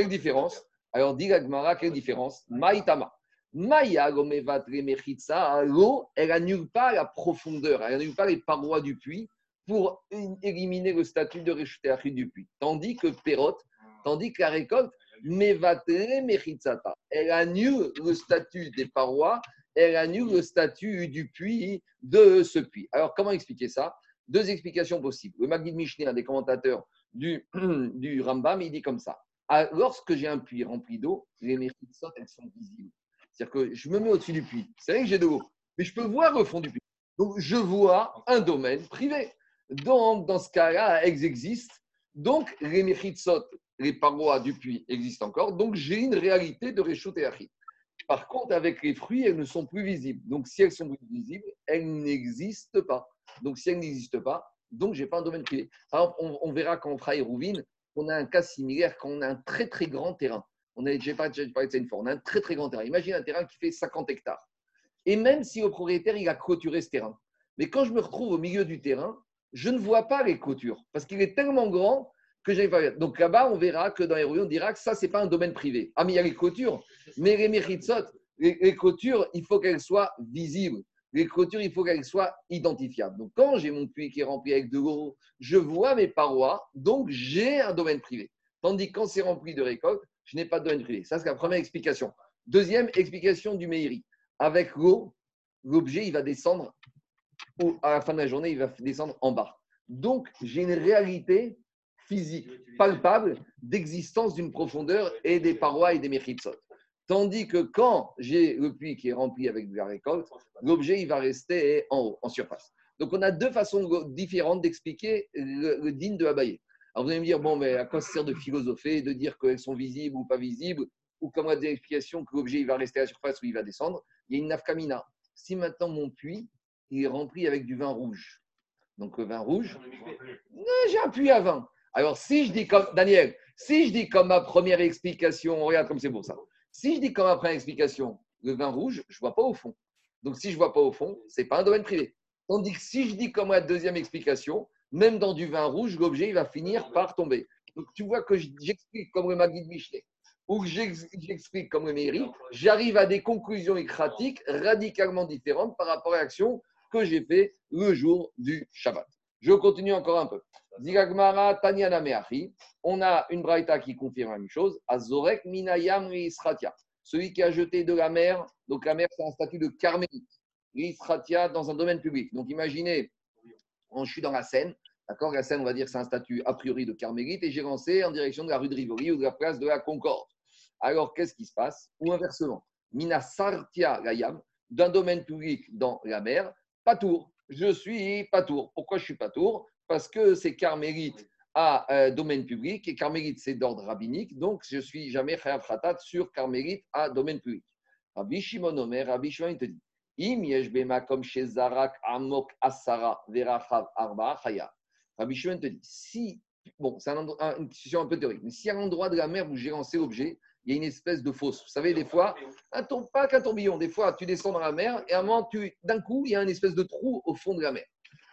[SPEAKER 1] différence Alors, dit Gagmara, quelle différence? Maïtama. Maya, l'eau, elle n'annule pas la profondeur, elle n'annule pas les parois du puits pour éliminer le statut de réchuté du puits. Tandis que Perot, tandis que la récolte, elle annule le statut des parois elle annule le statut du puits de ce puits. Alors, comment expliquer ça? Deux explications possibles. Le Magid Mishneh, un des commentateurs *clears throat* du, Rambam, il dit comme ça. Lorsque j'ai un puits rempli d'eau, les méchitsot, elles sont visibles. C'est-à-dire que je me mets au-dessus du puits. C'est vrai que j'ai de l'eau, mais je peux voir le fond du puits. Donc, je vois un domaine privé. Donc, dans ce cas-là, elles existent. Donc, les méchitsot, les parois du puits existent encore. Donc, j'ai une réalité de Réchout et Achid. Par contre, avec les fruits, elles ne sont plus visibles. Donc, si elles sont visibles, elles n'existent pas. Donc, si elles n'existent pas, donc je n'ai pas un domaine privé. Alors, on, verra quand on fera Hérouvine, on a un cas similaire quand on a un très très grand terrain. On a de. On a un très très grand terrain. Imagine un terrain qui fait 50 hectares. Et même si le propriétaire il a clôturé ce terrain, mais quand je me retrouve au milieu du terrain, je ne vois pas les clôtures parce qu'il est tellement grand que j'avais pas Donc là-bas, on verra que dans les on dira que ça, c'est pas un domaine privé. Ah, mais il y a les clôtures. Mais les méritsot, les, les clôtures, il faut qu'elles soient visibles. Les clôtures, il faut qu'elles soient identifiables. Donc, quand j'ai mon puits qui est rempli avec de l'eau, je vois mes parois, donc j'ai un domaine privé. Tandis que quand c'est rempli de récoltes, je n'ai pas de domaine privé. Ça, c'est la première explication. Deuxième explication du Meiri. Avec l'eau, l'objet, il va descendre, ou à la fin de la journée, il va descendre en bas. Donc, j'ai une réalité physique, palpable, d'existence d'une profondeur et des parois et des méritsot. Tandis que quand j'ai le puits qui est rempli avec de la récolte, l'objet il va rester en haut, en surface. Donc on a deux façons différentes d'expliquer le, digne de Abaye. Alors vous allez me dire, bon, mais à quoi ça sert de philosopher, de dire qu'elles sont visibles ou pas visibles, ou comme on a des explications que l'objet il va rester à la surface ou il va descendre? Il y a une nafkamina. Si maintenant mon puits il est rempli avec du vin rouge, donc le vin rouge, j'ai un puits à vin. Alors, si je dis comme, Daniel, si je dis comme ma première explication, regarde comme c'est beau ça. Si je dis comme ma première explication, le vin rouge, je ne vois pas au fond. Donc, si je ne vois pas au fond, ce n'est pas un domaine privé. Tandis que si je dis comme la deuxième explication, même dans du vin rouge, l'objet il va finir par tomber. Donc tu vois que j'explique comme le Magid Michelet ou que j'explique comme le Meiri, j'arrive à des conclusions écratiques radicalement différentes par rapport à l'action que j'ai fait le jour du Shabbat. Je continue encore un peu. On a une braïta qui confirme la même chose. Azorek minayam Celui qui a jeté de la mer, donc la mer c'est un statut de carmélite. L'isratia dans un domaine public. Donc imaginez, je suis dans la Seine, d'accord? La Seine, on va dire c'est un statut a priori de carmélite, et j'ai lancé en direction de la rue de Rivoli ou de la place de la Concorde. Alors qu'est-ce qui se passe? Ou inversement, mina sartia gayam, d'un domaine public dans la mer, pas tour. Je suis pas tour. Pourquoi je suis pas tour? Parce que c'est carmélite à euh, domaine public et carmélite c'est d'ordre rabbinique, donc je suis jamais khatat sur carmélite à domaine public. Rabbi Shimon Omer, Rabbi Shimon te dit Rabbi Shimon te dit si, bon, c'est une discussion un peu théorique, mais si à l'endroit de la mer où j'ai lancé l'objet, il y a une espèce de fosse. Vous savez, des fois, pas qu'un tourbillon, des fois, tu descends dans la mer et à un moment, d'un coup, il y a une espèce de trou au fond de la mer.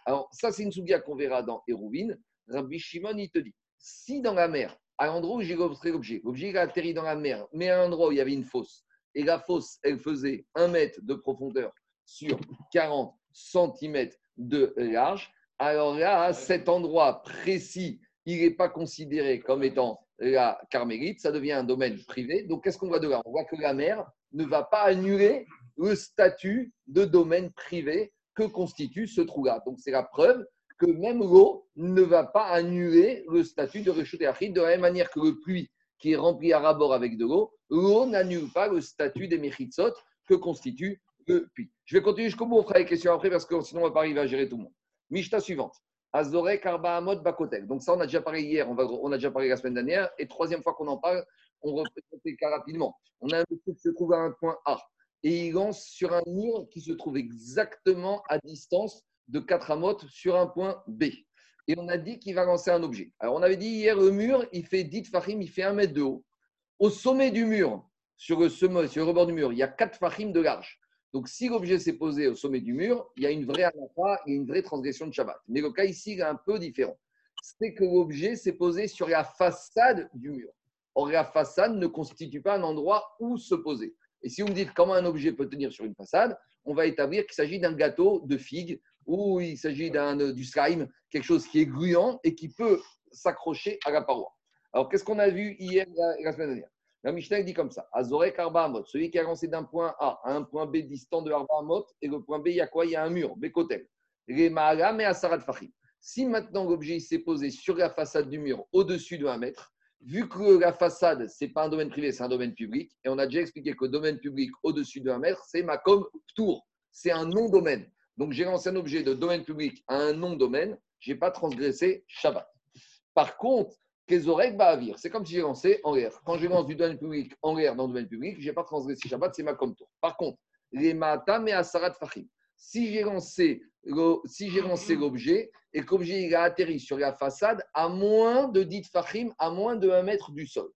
[SPEAKER 1] Alors, ça, c'est une soudia qu'on verra dans Hérouvine. Rabbi Shimon, il te dit si dans la mer, à l'endroit où j'ai l'objet, l'objet a atterri dans la mer, mais à un endroit où il y avait une fosse, et la fosse, elle faisait un mètre de profondeur sur 40 cm de large, alors là, à cet endroit précis, il n'est pas considéré comme étant la carmélite, ça devient un domaine privé. Donc, qu'est-ce qu'on voit de là? On voit que la mer ne va pas annuler le statut de domaine privé que constitue ce trou-là. Donc, c'est la preuve que même l'eau ne va pas annuler le statut de Réchut de la même manière que le puits qui est rempli à rabord avec de l'eau, l'eau n'annule pas le statut des Mechitsot que constitue le puits. Je vais continuer jusqu'au bout, on fera les questions après parce que sinon on ne va pas arriver à gérer tout le monde. Mishta suivante. Azorek Arba Amod Bakotek. Donc ça, on a déjà parlé hier, on, a déjà parlé la semaine dernière, et troisième fois qu'on en parle, on refait cas rapidement. On a un monsieur qui se trouve à un point A, et il lance sur un mur qui se trouve exactement à distance de 4 amotes sur un point B. Et on a dit qu'il va lancer un objet. Alors on avait dit hier, le mur, il fait 10 fahim, il fait 1 mètre de haut. Au sommet du mur, sur le, sur le rebord du mur, il y a 4 fahim de large. Donc, si l'objet s'est posé au sommet du mur, il y a une vraie anafa et une vraie transgression de Shabbat. Mais le cas ici est un peu différent. C'est que l'objet s'est posé sur la façade du mur. Or, la façade ne constitue pas un endroit où se poser. Et si vous me dites comment un objet peut tenir sur une façade, on va établir qu'il s'agit d'un gâteau de figue ou il s'agit d'un, du slime, quelque chose qui est gluant et qui peut s'accrocher à la paroi. Alors, qu'est-ce qu'on a vu hier, la semaine dernière? La Mishnah dit comme ça Azorek Arba celui qui a avancé d'un point A à un point B distant de Arba Amot, et le point B, il y a quoi? Il y a un mur, Bekotel. et Asarat Fahim. Si maintenant l'objet s'est posé sur la façade du mur au-dessus de 1 mètre, vu que la façade, ce n'est pas un domaine privé, c'est un domaine public, et on a déjà expliqué que le domaine public au-dessus de 1 mètre, c'est Makom Tour, c'est un non-domaine. Donc j'ai lancé un objet de domaine public à un non-domaine, je n'ai pas transgressé Shabbat. Par contre, c'est comme si j'ai lancé en l'air. Quand je lance du domaine public en l'air dans le domaine public, je n'ai pas transgressé Shabbat, c'est ma tour. Par contre, les matam et asarat fachim. Si j'ai lancé si j'ai lancé l'objet et que l'objet a atterri sur la façade à moins de 10 fachim, à moins de 1 mètre du sol.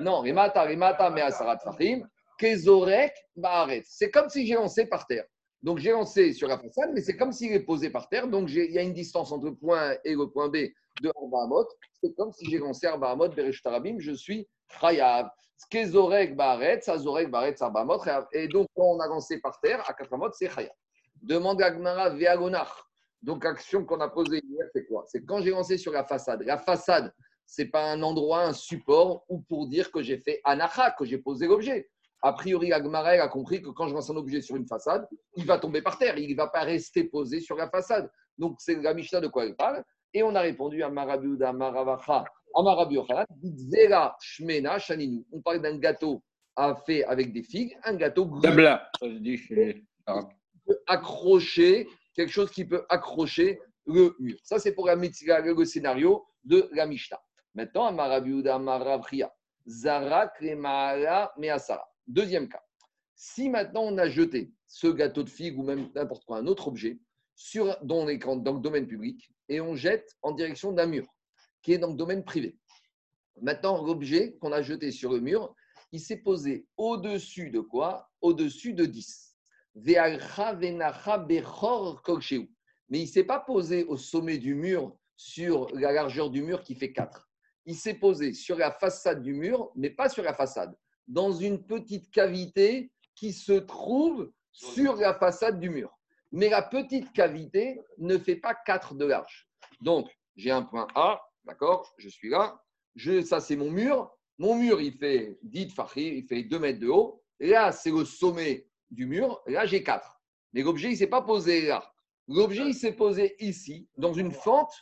[SPEAKER 1] non, les matam, les matam et asarat fachim, kezorek ba'aret. C'est comme si j'ai lancé par terre. Donc j'ai lancé sur la façade, mais c'est comme s'il est posé par terre. Donc il y a une distance entre le point A et le point B de Arbaamot. C'est comme si j'ai lancé Arbaamot, Bereshtarabim, je suis Chayav. Skezorek Baret, Sazorek Baret, Arbaamot. Et donc quand on a lancé par terre, à 4 Amot, c'est Chayav. Demande à Gmara Veagonach. Donc l'action qu'on a posée hier, c'est quoi? C'est quand j'ai lancé sur la façade. La façade, ce n'est pas un endroit, un support, ou pour dire que j'ai fait anacha, que j'ai posé l'objet. A priori, Agmarel a compris que quand je lance un objet sur une façade, il va tomber par terre, il ne va pas rester posé sur la façade. Donc, c'est la Mishnah de quoi elle parle? Et on a répondu à Marabiuda, Maravacha, à Zera Shmena Shaninu. On parle d'un gâteau fait avec des figues, un gâteau
[SPEAKER 2] Tabla,
[SPEAKER 1] accrocher, quelque chose qui peut accrocher le mur. Ça, c'est pour la, le scénario de la Mishnah. Maintenant, à Marabiuda, Maravria, Zara Kremala Measara. Deuxième cas, si maintenant on a jeté ce gâteau de figue ou même n'importe quoi, un autre objet, sur, dans, dans le domaine public, et on jette en direction d'un mur qui est dans le domaine privé. Maintenant, l'objet qu'on a jeté sur le mur, il s'est posé au-dessus de quoi? Au-dessus de 10. ve'alcha venacha bechor kolsheu. Mais il ne s'est pas posé au sommet du mur sur la largeur du mur qui fait 4. Il s'est posé sur la façade du mur, mais pas sur la façade, dans une petite cavité qui se trouve sur la façade du mur. Mais la petite cavité ne fait pas 4 de large. Donc, j'ai un point A, d'accord Je suis là. Ça, c'est mon mur. Mon mur, il fait 10 fachim, il fait 2 mètres de haut. Là, c'est le sommet du mur. Là, j'ai 4. Mais l'objet, il ne s'est pas posé là. L'objet, il s'est posé ici, dans une fente.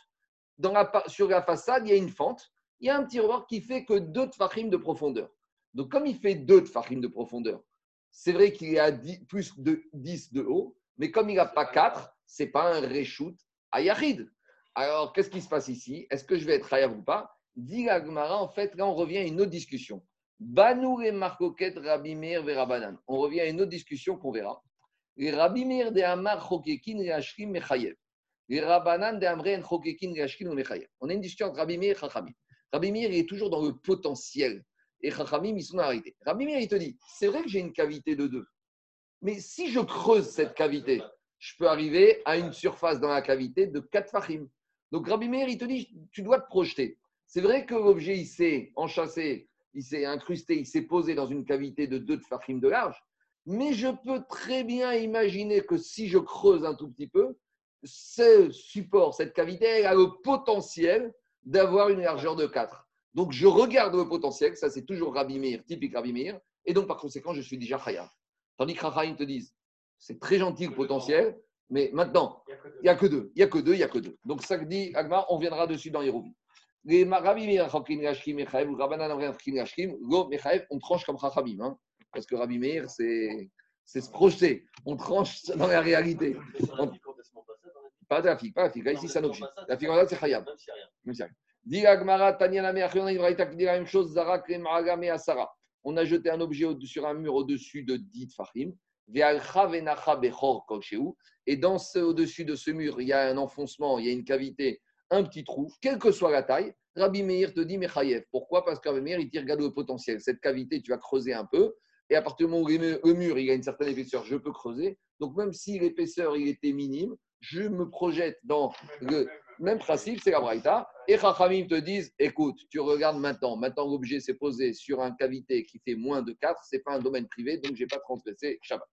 [SPEAKER 1] Sur la façade, il y a une fente. Il y a un petit rebord qui fait que 2 tfachim de profondeur. Donc, comme il fait 2 tfachim de profondeur, c'est vrai qu'il à plus de 10 de haut, mais comme il n'a pas 4, ce n'est pas un reshoot à Yahid. Alors, qu'est-ce qui se passe ici? Est-ce que je vais être Hayav ou pas? Dit en fait, là, on revient à une autre discussion. Et Marcoquet, Rabbi Meir. On revient à une autre discussion qu'on verra. Les Rabbi de Amar, Chokekin, Reashkim, Mechayev. De Mechayev. On a une discussion entre Rabbi Meir et Chachamim. Rabbi est toujours dans le potentiel et Chachamim, ils sont arrêtés. Rabbi il te dit, c'est vrai que j'ai une cavité de 2, mais si je creuse cette cavité, je peux arriver à une surface dans la cavité de 4 fachim. Donc Rabbi Meir, il te dit, tu dois te projeter. C'est vrai que l'objet, il s'est enchâssé, il s'est incrusté, il s'est posé dans une cavité de 2 fachim de large, mais je peux très bien imaginer que si je creuse un tout petit peu, ce support, cette cavité, elle a le potentiel d'avoir une largeur de 4. Donc, je regarde le potentiel, ça c'est toujours Rabbi Meir, typique Rabbi Meir, et donc par conséquent, je suis déjà Chayav. Tandis que Rachaim te disent, c'est très gentil le potentiel, mais maintenant, il n'y a que deux, il n'y a que deux, il n'y a que deux. Donc, ça dit Agma, on viendra dessus dans Yerovi. Les Rabbi Meir, on tranche comme Chachamim, hein, parce que Rabbi Meir, c'est se projeter, on tranche dans la réalité. Pas de la figue, pas de la figue. Ici, c'est un objet. La figue en c'est Chayav. On a jeté un objet sur un mur au-dessus de 10 fahim. Et dans ce, au-dessus de ce mur, il y a un enfoncement, il y a une cavité, un petit trou, quelle que soit la taille. Rabbi Meir te dit Mechayev. Pourquoi? Parce que Rabbi Meir, il dit regarde le potentiel. Cette cavité, tu vas creuser un peu. Et à partir du moment où le mur il a une certaine épaisseur, je peux creuser. Donc même si l'épaisseur il était minime, je me projette dans le même principe, c'est la Braïta. Et Chachamim te disent écoute, tu regardes maintenant, maintenant l'objet s'est posé sur un cavité qui fait moins de 4, ce n'est pas un domaine privé, donc je n'ai pas transgressé Shabbat.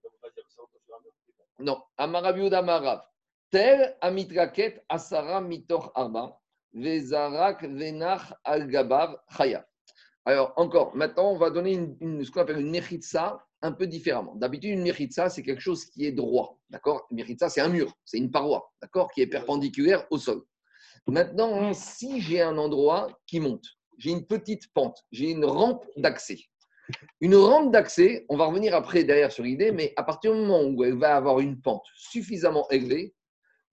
[SPEAKER 1] Non, Amarabiud Amarav. Tel Amitraket Asara Mitor Arba, Vezarak Venach Al-Gabav Chaya. Alors, encore, maintenant, on va donner ce qu'on appelle une mechitsa un peu différemment. D'habitude, une mechitsa, c'est quelque chose qui est droit. D'accord? Une mechitsa, c'est un mur, c'est une paroi, d'accord? Qui est perpendiculaire au sol. Maintenant, si j'ai un endroit qui monte, j'ai une petite pente, j'ai une rampe d'accès. Une rampe d'accès, on va revenir après derrière sur l'idée, mais à partir du moment où elle va avoir une pente suffisamment élevée,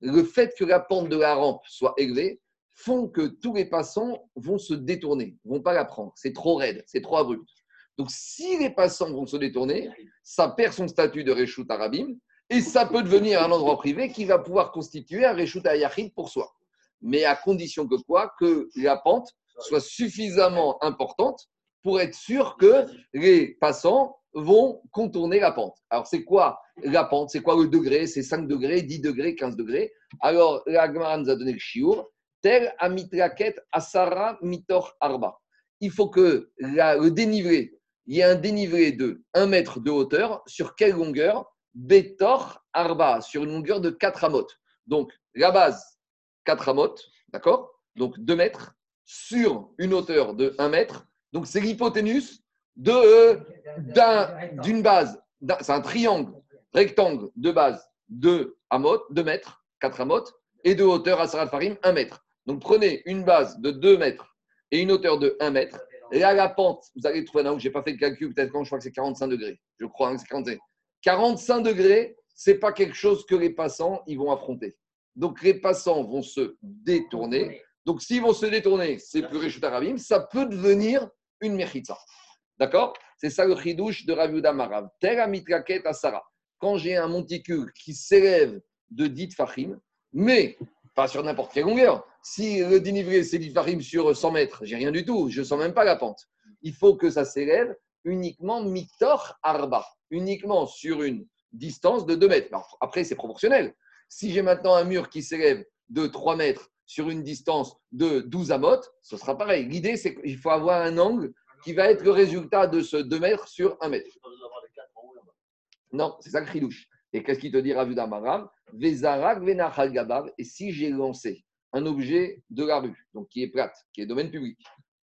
[SPEAKER 1] le fait que la pente de la rampe soit élevée font que tous les passants vont se détourner, vont pas la prendre. C'est trop raide, c'est trop abrupt. Donc, si les passants vont se détourner, ça perd son statut de Reshut Arabim et ça peut devenir un endroit privé qui va pouvoir constituer un Reshut Ayachid pour soi mais à condition que quoi Que la pente soit suffisamment importante pour être sûr que les passants vont contourner la pente. Alors, c'est quoi la pente? C'est quoi le degré? C'est 5 degrés, 10 degrés, 15 degrés? Alors, la nous a donné le chiour. Tel amitraket asara mitor arba. Il faut que le dénivelé, il y ait un dénivelé de 1 mètre de hauteur. Sur quelle longueur? Betor arba, sur une longueur de 4 amotes. Donc, la base, 4 amotes, d'accord? Donc 2 mètres sur une hauteur de 1 mètre. Donc c'est l'hypoténuse d'une base. C'est un triangle rectangle de base 2 amotes, 2 mètres, 4 amotes, et de hauteur à Sarat Farim 1 mètre. Donc prenez une base de 2 mètres et une hauteur de 1 mètre. Et à la pente, vous allez trouver là où je n'ai pas fait le calcul, peut-être quand je crois que c'est 45 degrés. Je crois que c'est 45. 45 degrés, ce n'est pas quelque chose que les passants ils vont affronter. Donc les passants vont se détourner. Donc s'ils vont se détourner, c'est plus riche Arabim, ça peut devenir une mechitza. D'accord? C'est ça le chidouche de Rav Marav. Terra mitraket asara. Quand j'ai un monticule qui s'élève de 10 fachim, mais pas sur n'importe quelle longueur. Si le dénivelé c'est 10 fachim sur 100 mètres, j'ai rien du tout, je ne sens même pas la pente. Il faut que ça s'élève uniquement mitor arba, uniquement sur une distance de 2 mètres. après, c'est proportionnel. Si j'ai maintenant un mur qui s'élève de 3 mètres sur une distance de 12 amotes, ce sera pareil. L'idée, c'est qu'il faut avoir un angle qui va être le résultat de ce 2 mètres sur 1 mètre. Non, c'est ça le chidouche. Et qu'est-ce qu'il te dit Ravu Damaram Et si j'ai lancé un objet de la rue, donc qui est plate, qui est domaine public,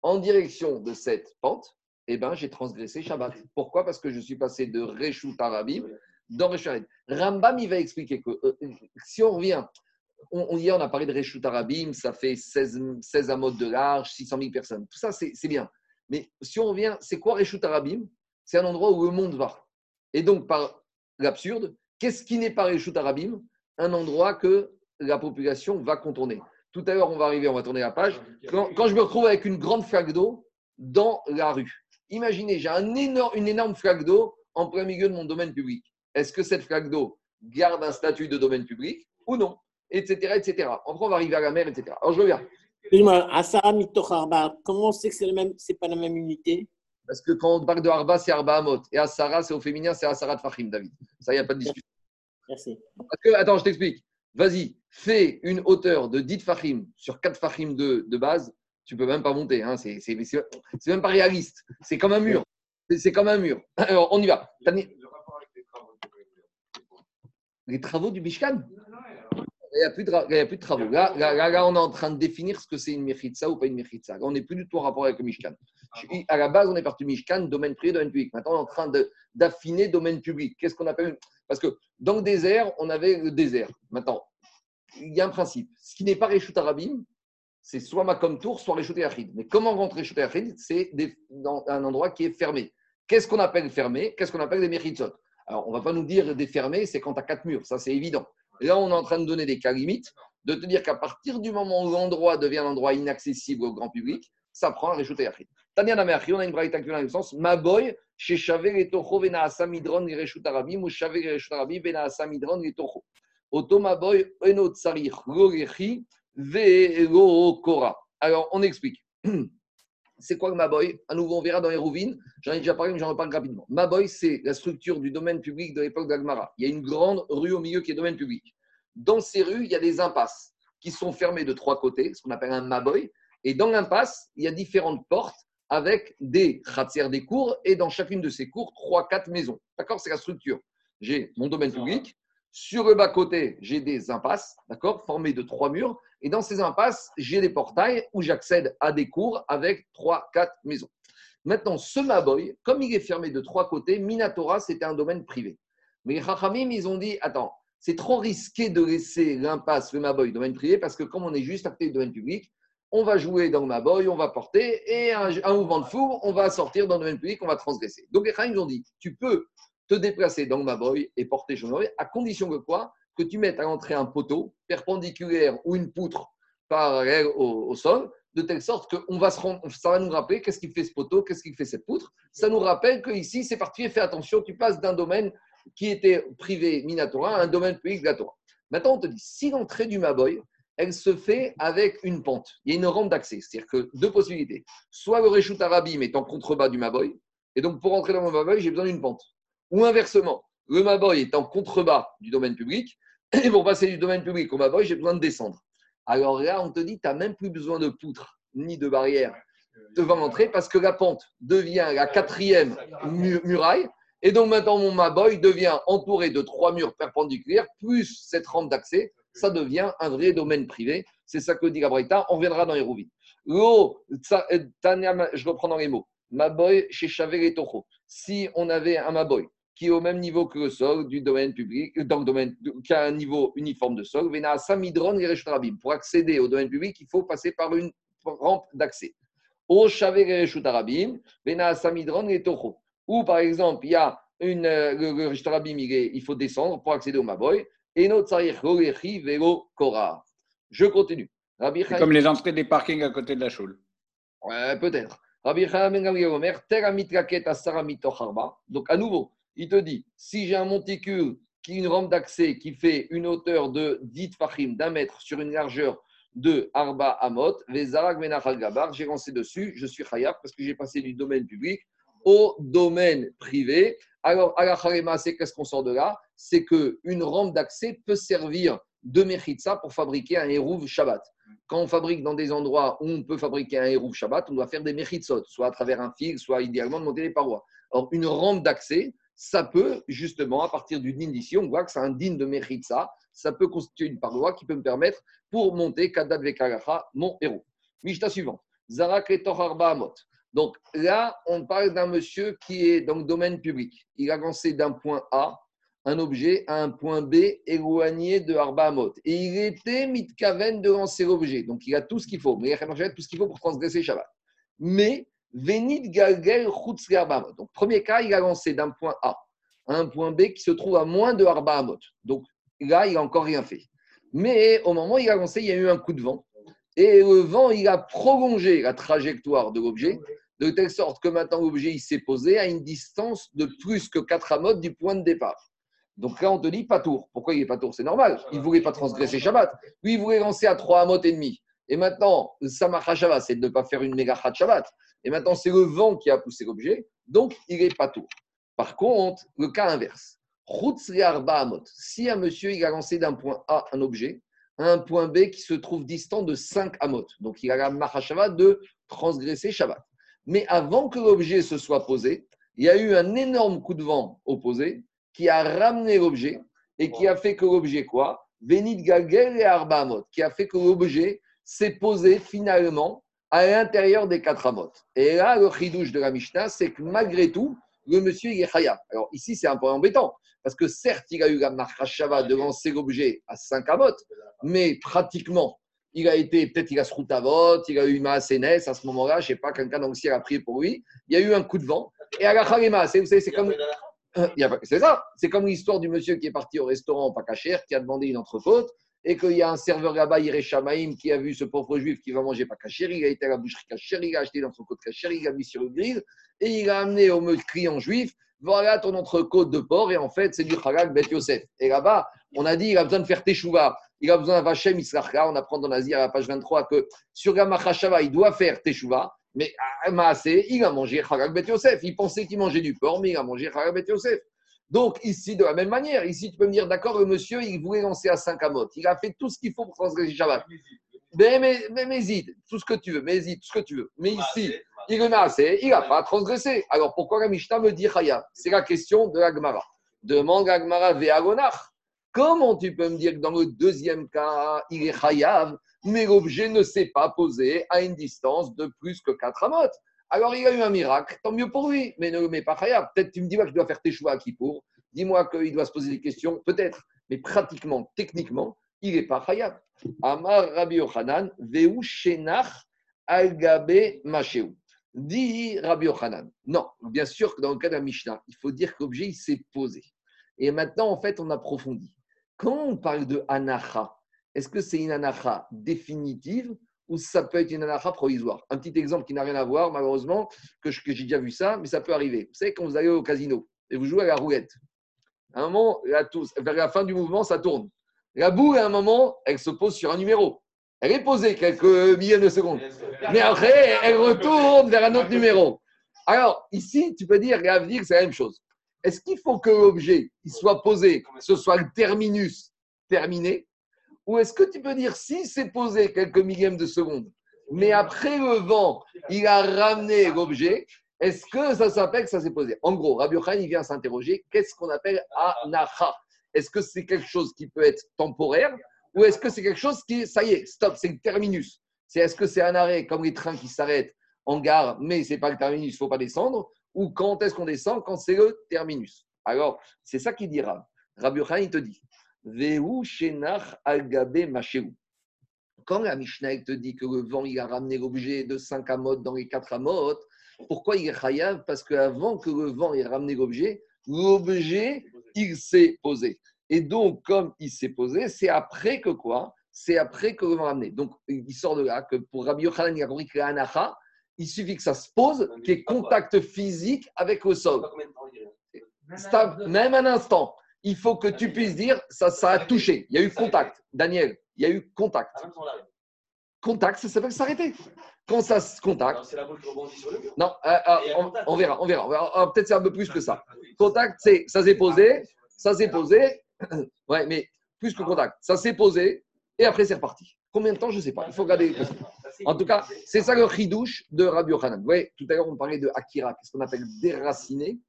[SPEAKER 1] en direction de cette pente, eh ben, j'ai transgressé Shabbat. Pourquoi? Parce que je suis passé de Reshut Arabim dans Reshut Rambam, il va expliquer que euh, si on revient, on, hier on a parlé de Reshut Arabim, ça fait 16, 16 amotes de large, 600 000 personnes. Tout ça, c'est bien. Mais si on revient, c'est quoi Reshut Arabim? C'est un endroit où le monde va. Et donc, par l'absurde, qu'est-ce qui n'est pas Reshut Arabim? Un endroit que la population va contourner. Tout à l'heure, on va arriver, on va tourner la page. Quand, je me retrouve avec une grande flaque d'eau dans la rue, imaginez, j'ai une énorme flaque d'eau en plein milieu de mon domaine public. Est-ce que cette flaque d'eau garde un statut de domaine public ou non Etc. etc. Après, on va arriver à la mer, etc. Alors, je reviens.
[SPEAKER 3] Comment on sait que ce n'est pas la même unité?
[SPEAKER 1] Parce que quand on parle de Arba, c'est Arba Amot. Et Asara, c'est au féminin, c'est Asara de Fahim, David. Ça, il n'y a pas de discussion.
[SPEAKER 3] Merci.
[SPEAKER 1] Parce que, attends, je t'explique. Vas-y, fais une hauteur de 10 Fahim sur 4 Fahim de, de base. Tu peux même pas monter. Hein. C'est même pas réaliste. C'est comme un mur. C'est comme un mur. Alors, on y va. Les travaux du Mishkan il n'y a, plus de travaux. Là, là, on est en train de définir ce que c'est une Mechitza ou pas une Mechitza. On n'est plus du tout en rapport avec le Mishkan. À la base, on est parti Mishkan, domaine privé, domaine public. Maintenant, on est en train d'affiner domaine public. Qu'est-ce qu'on appelle Parce que dans le désert, on avait le désert. Maintenant, il y a un principe. Ce qui n'est pas Réchout Arabim, c'est soit Makom Tour, soit Réchout Yachid. Mais comment rentrer Réchout Yachid? C'est dans un endroit qui est fermé. Qu'est-ce qu'on appelle fermé? Qu'est-ce qu'on appelle des Mechitzot Alors, on ne va pas nous dire des fermés, c'est quand tu as quatre murs. Ça, c'est évident. Là, on est en train de donner des cas limites, de te dire qu'à partir du moment où l'endroit devient un endroit inaccessible au grand public, ça prend un réchauté Yachid. Tania on a une braïta dans le sens Maboy, chez Shaver et Tocho, Vena Asamidron, Reshut Arabim, ou Shaver et Reshut Arabim, Vena Asamidron, les Tocho. Oto Maboy, Eno Tsarich, Gorechi, Velo Kora. Alors, on explique. *clears throat* C'est quoi le Maboy? À nouveau, on verra dans les rouvines. J'en ai déjà parlé, mais j'en reparle rapidement. Maboy, c'est la structure du domaine public de l'époque d'Agmara. Il y a une grande rue au milieu qui est domaine public. Dans ces rues, il y a des impasses qui sont fermées de trois côtés, ce qu'on appelle un Maboy. Et dans l'impasse, il y a différentes portes avec des khatser des cours et dans chacune de ces cours, trois, quatre maisons. D'accord? C'est la structure. J'ai mon domaine public. Sur le bas-côté, j'ai des impasses, d'accord, formées de trois murs. Et dans ces impasses, j'ai des portails où j'accède à des cours avec trois, quatre maisons. Maintenant, ce Maboy, comme il est fermé de trois côtés, Minatora, c'était un domaine privé. Mais les Chachamim, ils ont dit attends, c'est trop risqué de laisser l'impasse, le Maboy, domaine privé, parce que comme on est juste à côté du domaine public, on va jouer dans le Maboy, on va porter, et un, mouvement de four, on va sortir dans le domaine public, on va transgresser. Donc les Chachamim, ils ont dit tu peux te déplacer dans le Maboy et porter son à condition que quoi? Que tu mettes à l'entrée un poteau perpendiculaire ou une poutre parallèle au, sol, de telle sorte que on va se ça va nous rappeler qu'est-ce qui fait ce poteau, qu'est-ce qui fait cette poutre. Ça nous rappelle qu'ici, c'est particulier, fais attention, tu passes d'un domaine qui était privé Minatora à un domaine public Gatora. Maintenant, on te dit, si l'entrée du Maboy, elle se fait avec une pente, il y a une rampe d'accès, c'est-à-dire que deux possibilités. Soit le Réchout Arabi est en contrebas du Maboy, et donc pour entrer dans le Maboy, j'ai besoin d'une pente. Ou inversement, le Maboy est en contrebas du domaine public, *clears throat* et pour passer du domaine public au Maboy, j'ai besoin de descendre. Alors là, on te dit, tu n'as même plus besoin de poutre ni de barrière devant l'entrée parce que la pente devient la quatrième muraille. Et donc maintenant, mon Maboy devient entouré de trois murs perpendiculaires, plus cette rampe d'accès. Ça devient un vrai domaine privé. C'est ça que dit la On reviendra dans rouvis. L'eau, je reprends dans les mots. Maboy chez Chavel et Toho. Si on avait un Maboy qui est au même niveau que le sol du domaine public, euh, dans le domaine, qui a un niveau uniforme de sol. Pour accéder au domaine public, il faut passer par une rampe d'accès. Ou par exemple, il y a une, euh, le, il faut descendre pour accéder au Maboy. Et notre Je continue.
[SPEAKER 2] C'est comme les entrées des parkings à côté de la choule.
[SPEAKER 1] Ouais, peut-être. Donc, à nouveau, il te dit, si j'ai un monticule qui une rampe d'accès qui fait une hauteur de 10 fachim d'un mètre sur une largeur de Arba Amot, Gabar, j'ai lancé dessus, je suis Khayab parce que j'ai passé du domaine public au domaine privé. Alors, à la c'est qu'est-ce qu'on sort de là? C'est qu'une rampe d'accès peut servir de Mechitza pour fabriquer un Hérouv Shabbat. Quand on fabrique dans des endroits où on peut fabriquer un Hérouv Shabbat, on doit faire des Mechitzot, soit à travers un fil, soit idéalement de monter les parois. Or, une rampe d'accès, ça peut, justement, à partir du din d'ici, on voit que c'est un din de Mechitza, ça peut constituer une paroi qui peut me permettre pour monter Kadat Vekaracha, mon héros. Mishta suivante. Zarak et Amot. Donc là, on parle d'un monsieur qui est dans le domaine public. Il a lancé d'un point A un objet à un point B éloigné de Arba Amot. Et il était mitkaven de lancer l'objet. Donc il a tout ce qu'il faut. Mais il a tout ce qu'il faut pour transgresser Shabbat. Mais Venit Galgel. Donc premier cas, il a lancé d'un point A à un point B qui se trouve à moins de Arba Amot. Donc là, il n'a encore rien fait. Mais au moment où il a lancé, il y a eu un coup de vent. Et le vent, il a prolongé la trajectoire de l'objet, de telle sorte que maintenant l'objet s'est posé à une distance de plus que 4 amotes du point de départ. Donc là, on te dit pas tour. Pourquoi il n'est pas tour? C'est normal. Il ne voulait pas transgresser Shabbat. Lui, il voulait lancer à 3 amotes et demi. Et maintenant, Samacha Shabbat, c'est de ne pas faire une méga Shabbat. Et maintenant, c'est le vent qui a poussé l'objet. Donc, il n'est pas tour. Par contre, le cas inverse. Si un monsieur il a lancé d'un point A un objet à un point B qui se trouve distant de 5 amot, donc il a la mahashava de transgresser Shabbat. Mais avant que l'objet se soit posé, il y a eu un énorme coup de vent opposé qui a ramené l'objet et qui a fait que l'objet quoi? Benit Galgel et Arba Amot, qui a fait que l'objet s'est posé finalement à l'intérieur des 4 amot. Et là, le chidouche de la Mishnah, c'est que malgré tout, le monsieur il est chaya. Alors ici, c'est un peu embêtant, parce que certes, il a eu la marchava de lancer l'objet à 5 amot, mais pratiquement, il a été, peut-être il a vote, il a eu ma CNS à ce moment-là, je ne sais pas, quelqu'un dans le ciel a prié pour lui, il y a eu un coup de vent, et à la Khalema, vous savez, c'est comme. *laughs* C'est ça, c'est comme l'histoire du monsieur qui est parti au restaurant pas cachère, qui a demandé une entrecôte, et qu'il y a un serveur là-bas, Shamaïm, qui a vu ce pauvre juif qui va manger pas cachère, il a été à la boucherie cachère, il a acheté l'entrecôte cachère, il a mis sur le grill, et il a amené au client juif voilà ton entrecôte de porc, et en fait, c'est du halal Bet Yosef. Et là-bas, on a dit, il a besoin de faire teshuva, il a besoin d'un vachem Israël. On apprend dans l'Asie à la page 23 que sur la il doit faire teshuva, mais à Maasé, il a mangé halal Bet Yosef. Il pensait qu'il mangeait du porc, mais il a mangé halal Bet Yosef. Donc, ici, de la même manière, ici, tu peux me dire, d'accord, le monsieur, il voulait lancer à 5 amot. Il a fait tout ce qu'il faut pour transgresser Shabbat. Mais, mais, mais, mais, tout ce que tu veux, mais tout ce que tu veux. Mais ici, il a assez, il n'a pas transgressé. Alors pourquoi la Mishnah me dit Chaya? C'est la question de la Gemara. Demande à Gemara Ve'agonach. Comment tu peux me dire que dans le deuxième cas, il est Chayav, mais l'objet ne s'est pas posé à une distance de plus que 4 amotes? Alors il a eu un miracle, tant mieux pour lui, mais ne le mets pas Chayav. Peut-être tu me dis que tu dois faire tes choix à pour. Dis-moi qu'il doit se poser des questions, peut-être, mais pratiquement, techniquement, il n'est pas Chayav. Amar Rabbi Yochanan, Veu Shenach Algabe Machéou. Dit Rabbi Yochanan. Non, bien sûr que dans le cas d'un Mishnah, il faut dire que l'objet s'est posé. Et maintenant, en fait, on approfondit. Quand on parle de anacha, est-ce que c'est une anacha définitive ou ça peut être une anacha provisoire Un petit exemple qui n'a rien à voir, malheureusement, que, j'ai déjà vu ça, mais ça peut arriver. Vous savez, quand vous allez au casino et vous jouez à la roulette, à un moment, vers la fin du mouvement, ça tourne. La boule, à un moment, elle se pose sur un numéro. Elle est posée quelques milliers de secondes. Mais après, elle retourne vers un autre numéro. Alors, ici, tu peux dire, l'avenir, c'est la même chose. Est-ce qu'il faut que l'objet soit posé, que ce soit le terminus terminé? Ou est-ce que tu peux dire, si c'est posé quelques millièmes de secondes, mais après le vent, il a ramené l'objet, est-ce que ça s'appelle que ça s'est posé? En gros, Rabbi Khan, il vient s'interroger, qu'est-ce qu'on appelle anacha? Est-ce que c'est quelque chose qui peut être temporaire ou est-ce que c'est quelque chose qui, ça y est, stop, c'est le terminus? C'est est-ce que c'est un arrêt comme les trains qui s'arrêtent en gare, mais ce n'est pas le terminus, il faut pas descendre? Ou quand est-ce qu'on descend? Quand c'est le terminus. Alors, c'est ça qu'il dira. Rabbi Khan, il te dit Vehu shenach algabe Quand la Mishnah te dit que le vent il a ramené l'objet de 5 amot dans les 4 amot, pourquoi il est chayav? Parce qu'avant que le vent ait ramené l'objet, l'objet, il s'est posé. Et donc, comme il s'est posé, c'est après que quoi? C'est après que vont ramener. Donc, il sort de là que pour Rabbi Yochanan, il a compris que l'anacha, il suffit que ça se pose, qu'il y ait contact physique avec le sol. Même un instant, il faut que tu puisses dire ça, ça a touché. Il y a eu contact. Daniel, il y a eu contact. Contact, ça s'appelle s'arrêter. Quand ça se contacte. C'est la boule qui rebondit sur le mur. Non, euh, euh, on, verra, on verra. On verra. Peut-être c'est un peu plus que ça. Contact, c'est ça s'est posé, Ça s'est posé. *clears throat* ouais, mais plus que contact. Ça s'est posé et après c'est reparti. Combien de temps Je ne sais pas. Il faut regarder. En tout cas, c'est ça le chidouche de Rabbi Yochanan. Vous voyez, tout à l'heure, on parlait de Akira, qu'est-ce qu'on appelle déraciner.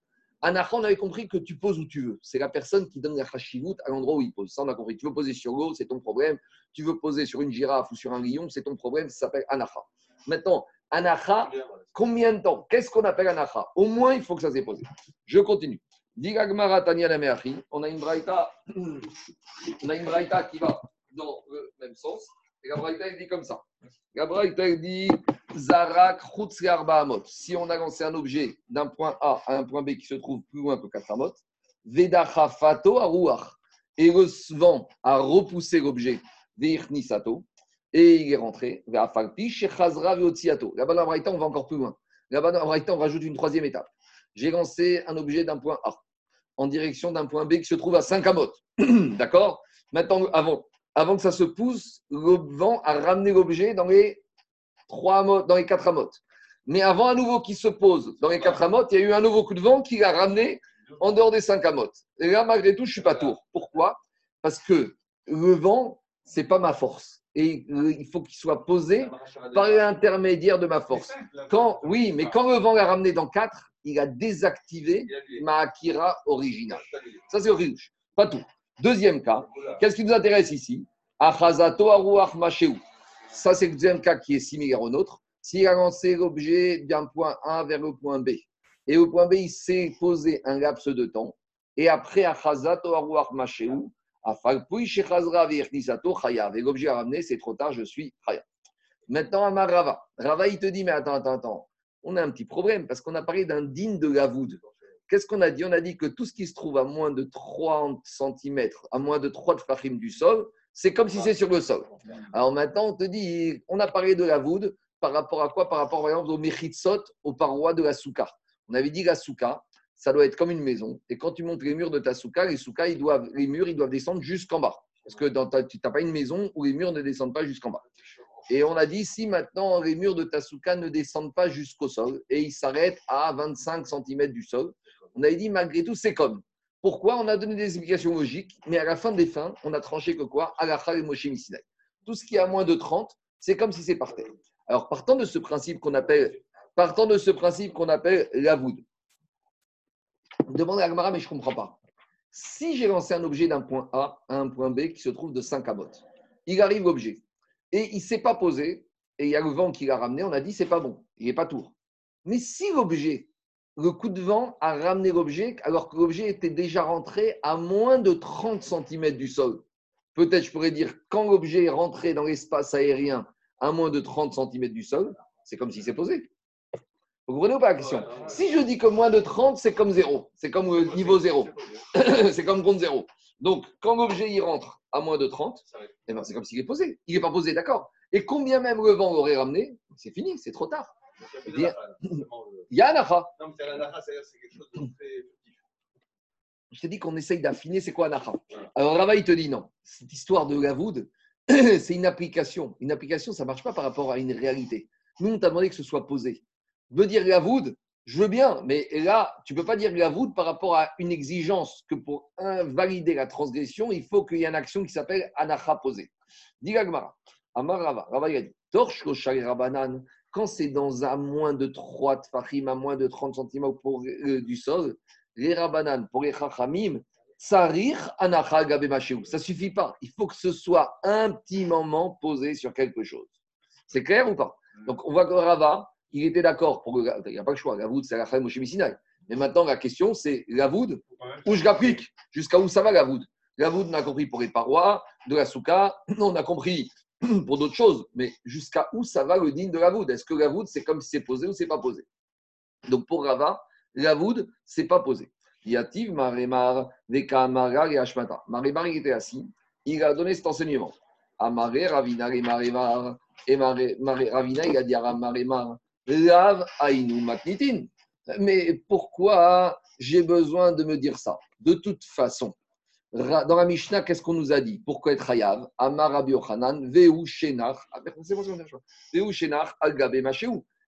[SPEAKER 1] Anacha, on avait compris que tu poses où tu veux. C'est la personne qui donne la chashivut à l'endroit où il pose. Ça, on a compris. Tu veux poser sur l'eau, c'est ton problème. Tu veux poser sur une girafe ou sur un lion, c'est ton problème. Ça s'appelle Anacha. Maintenant, Anacha, combien de temps? Qu'est-ce qu'on appelle Anacha? Au moins, il faut que ça s'est posé. Je continue. On a une braïta, *clears throat* on a une braïta qui va dans le même sens. Et la braïta, dit comme ça. La braïta, dit Zarak. Si on a lancé un objet d'un point A à un point B qui se trouve plus loin que 4 Amot, Vedacha Fato Aruach. Et le vent a repoussé l'objet, Veirnisato, et il est rentré. Ve'afalpi Shechazra Veotziato. Là-bas, dans on va encore plus loin. Là-bas, dans on rajoute une troisième étape. J'ai lancé un objet d'un point A en direction d'un point B qui se trouve à 5 Amot. *coughs* D'accord? Maintenant, avant, avant que ça se pousse, le vent a ramené l'objet dans les trois dans les quatre amotes. Mais avant à nouveau qu'il se pose dans les quatre amotes, il y a eu un nouveau coup de vent qui l'a ramené en dehors des cinq amotes. Et là, malgré tout, je ne suis pas tour. Pourquoi? Parce que le vent, ce n'est pas ma force. Et il faut qu'il soit posé par l'intermédiaire de ma force. Quand, oui, mais quand le vent l'a ramené dans quatre, il a désactivé ma Akira originale. Ça, c'est horrible. Pas tout. Deuxième cas, qu'est-ce qui nous intéresse ici? Achazato aruach Ça, c'est le deuxième cas qui est similaire au nôtre. S'il a lancé l'objet d'un point A vers le point B, et au point B, il s'est posé un laps de temps, et après, Achazato aruach masheu, et l'objet a ramené, c'est trop tard, je suis chayav. Maintenant, à Rava. Rava, il te dit, mais attends, attends, attends. On a un petit problème parce qu'on a parlé d'un digne de Gavoud. Qu'est-ce qu'on a dit? On a dit que tout ce qui se trouve à moins de 30 cm, à moins de 3 de du sol, c'est comme si c'est sur le sol. Alors maintenant, on te dit, on a parlé de la voûte par rapport à quoi? Par rapport, par exemple, au mechitsot, aux parois de la souka. On avait dit la souka, ça doit être comme une maison. Et quand tu montes les murs de ta souka, les souka, ils doivent, les murs, ils doivent descendre jusqu'en bas. Parce que dans tu n'as pas une maison où les murs ne descendent pas jusqu'en bas. Et on a dit, si maintenant les murs de ta souka ne descendent pas jusqu'au sol et ils s'arrêtent à 25 cm du sol, on avait dit, malgré tout, c'est comme. Pourquoi On a donné des explications logiques, mais à la fin des fins, on a tranché que quoi? Alachal et Moshe Tout ce qui est à moins de 30, c'est comme si c'est par terre. Alors, partant de ce principe qu'on appelle, partant de ce principe qu'on appelle la voûte, demande à Agmara, mais je ne comprends pas. Si j'ai lancé un objet d'un point A à un point B qui se trouve de 5 amot, il arrive l'objet et il ne s'est pas posé, et il y a le vent qui l'a ramené, on a dit c'est pas bon, il n'est pas tour. Mais si l'objet le coup de vent a ramené l'objet alors que l'objet était déjà rentré à moins de 30 cm du sol. Peut-être je pourrais dire quand l'objet est rentré dans l'espace aérien à moins de 30 cm du sol, c'est comme s'il s'est posé. Vous comprenez ou pas la question? Si je dis que moins de 30, c'est comme zéro. C'est comme niveau zéro. *coughs* c'est comme compte zéro. Donc, quand l'objet y rentre à moins de 30, eh ben, c'est comme s'il est posé. Il n'est pas posé, d'accord? Et combien même le vent l'aurait ramené, c'est fini, c'est trop tard. Il y a Anacha. Non, mais c'est quelque chose de très Je t'ai dit qu'on essaye d'affiner c'est quoi Anacha. Alors Rava, il te dit non. Cette histoire de Gavoud, *clears throat* c'est une application. Une application, ça ne marche pas par rapport à une réalité. Nous, on t'a demandé que ce soit posé. Veut dire Gavoud, je veux bien, mais là, tu ne peux pas dire Gavoud par rapport à une exigence que pour invalider la transgression, il faut qu'il y ait une action qui s'appelle Anacha posé. Dis Gagmara. Amar Rava. Rava, il a dit Torch Rabanan quand c'est dans un moins de 3 tfachim, à moins de 30 cm pour, euh, du sol, les rabanan, pour les chachamim, Tsarir anacha Ça suffit pas. Il faut que ce soit un petit moment posé sur quelque chose. C'est clair ou pas? Donc, on voit que Rava, il était d'accord pour Il n'y a pas le choix. Gavoud, c'est la Moshe Sinai. Mais maintenant, la question, c'est Gavoud, où je l'applique? Jusqu'à où ça va Gavoud? Gavoud, on a compris pour les parois de la souka. *clears throat* On a compris *clears throat* pour d'autres choses, mais jusqu'à où ça va le digne de la voûte Est-ce que la voûte, c'est comme si c'est posé ou c'est pas posé? Donc pour Rava, la voûte, c'est pas posé. Yativ Maremar, Veka et Ashmata. Maremar, il était assis, il a donné cet enseignement. Amare, Ravina, Maremar, et Ravina, il a dit à Maremar, Lav Ainu Matnitin. Mais pourquoi j'ai besoin de me dire ça? De toute façon, dans la Mishnah, qu'est-ce qu'on nous a dit? Pourquoi être Hayav? Amar Rabbi Yochanan, Veu Shenach, ah, Veu Al Gabe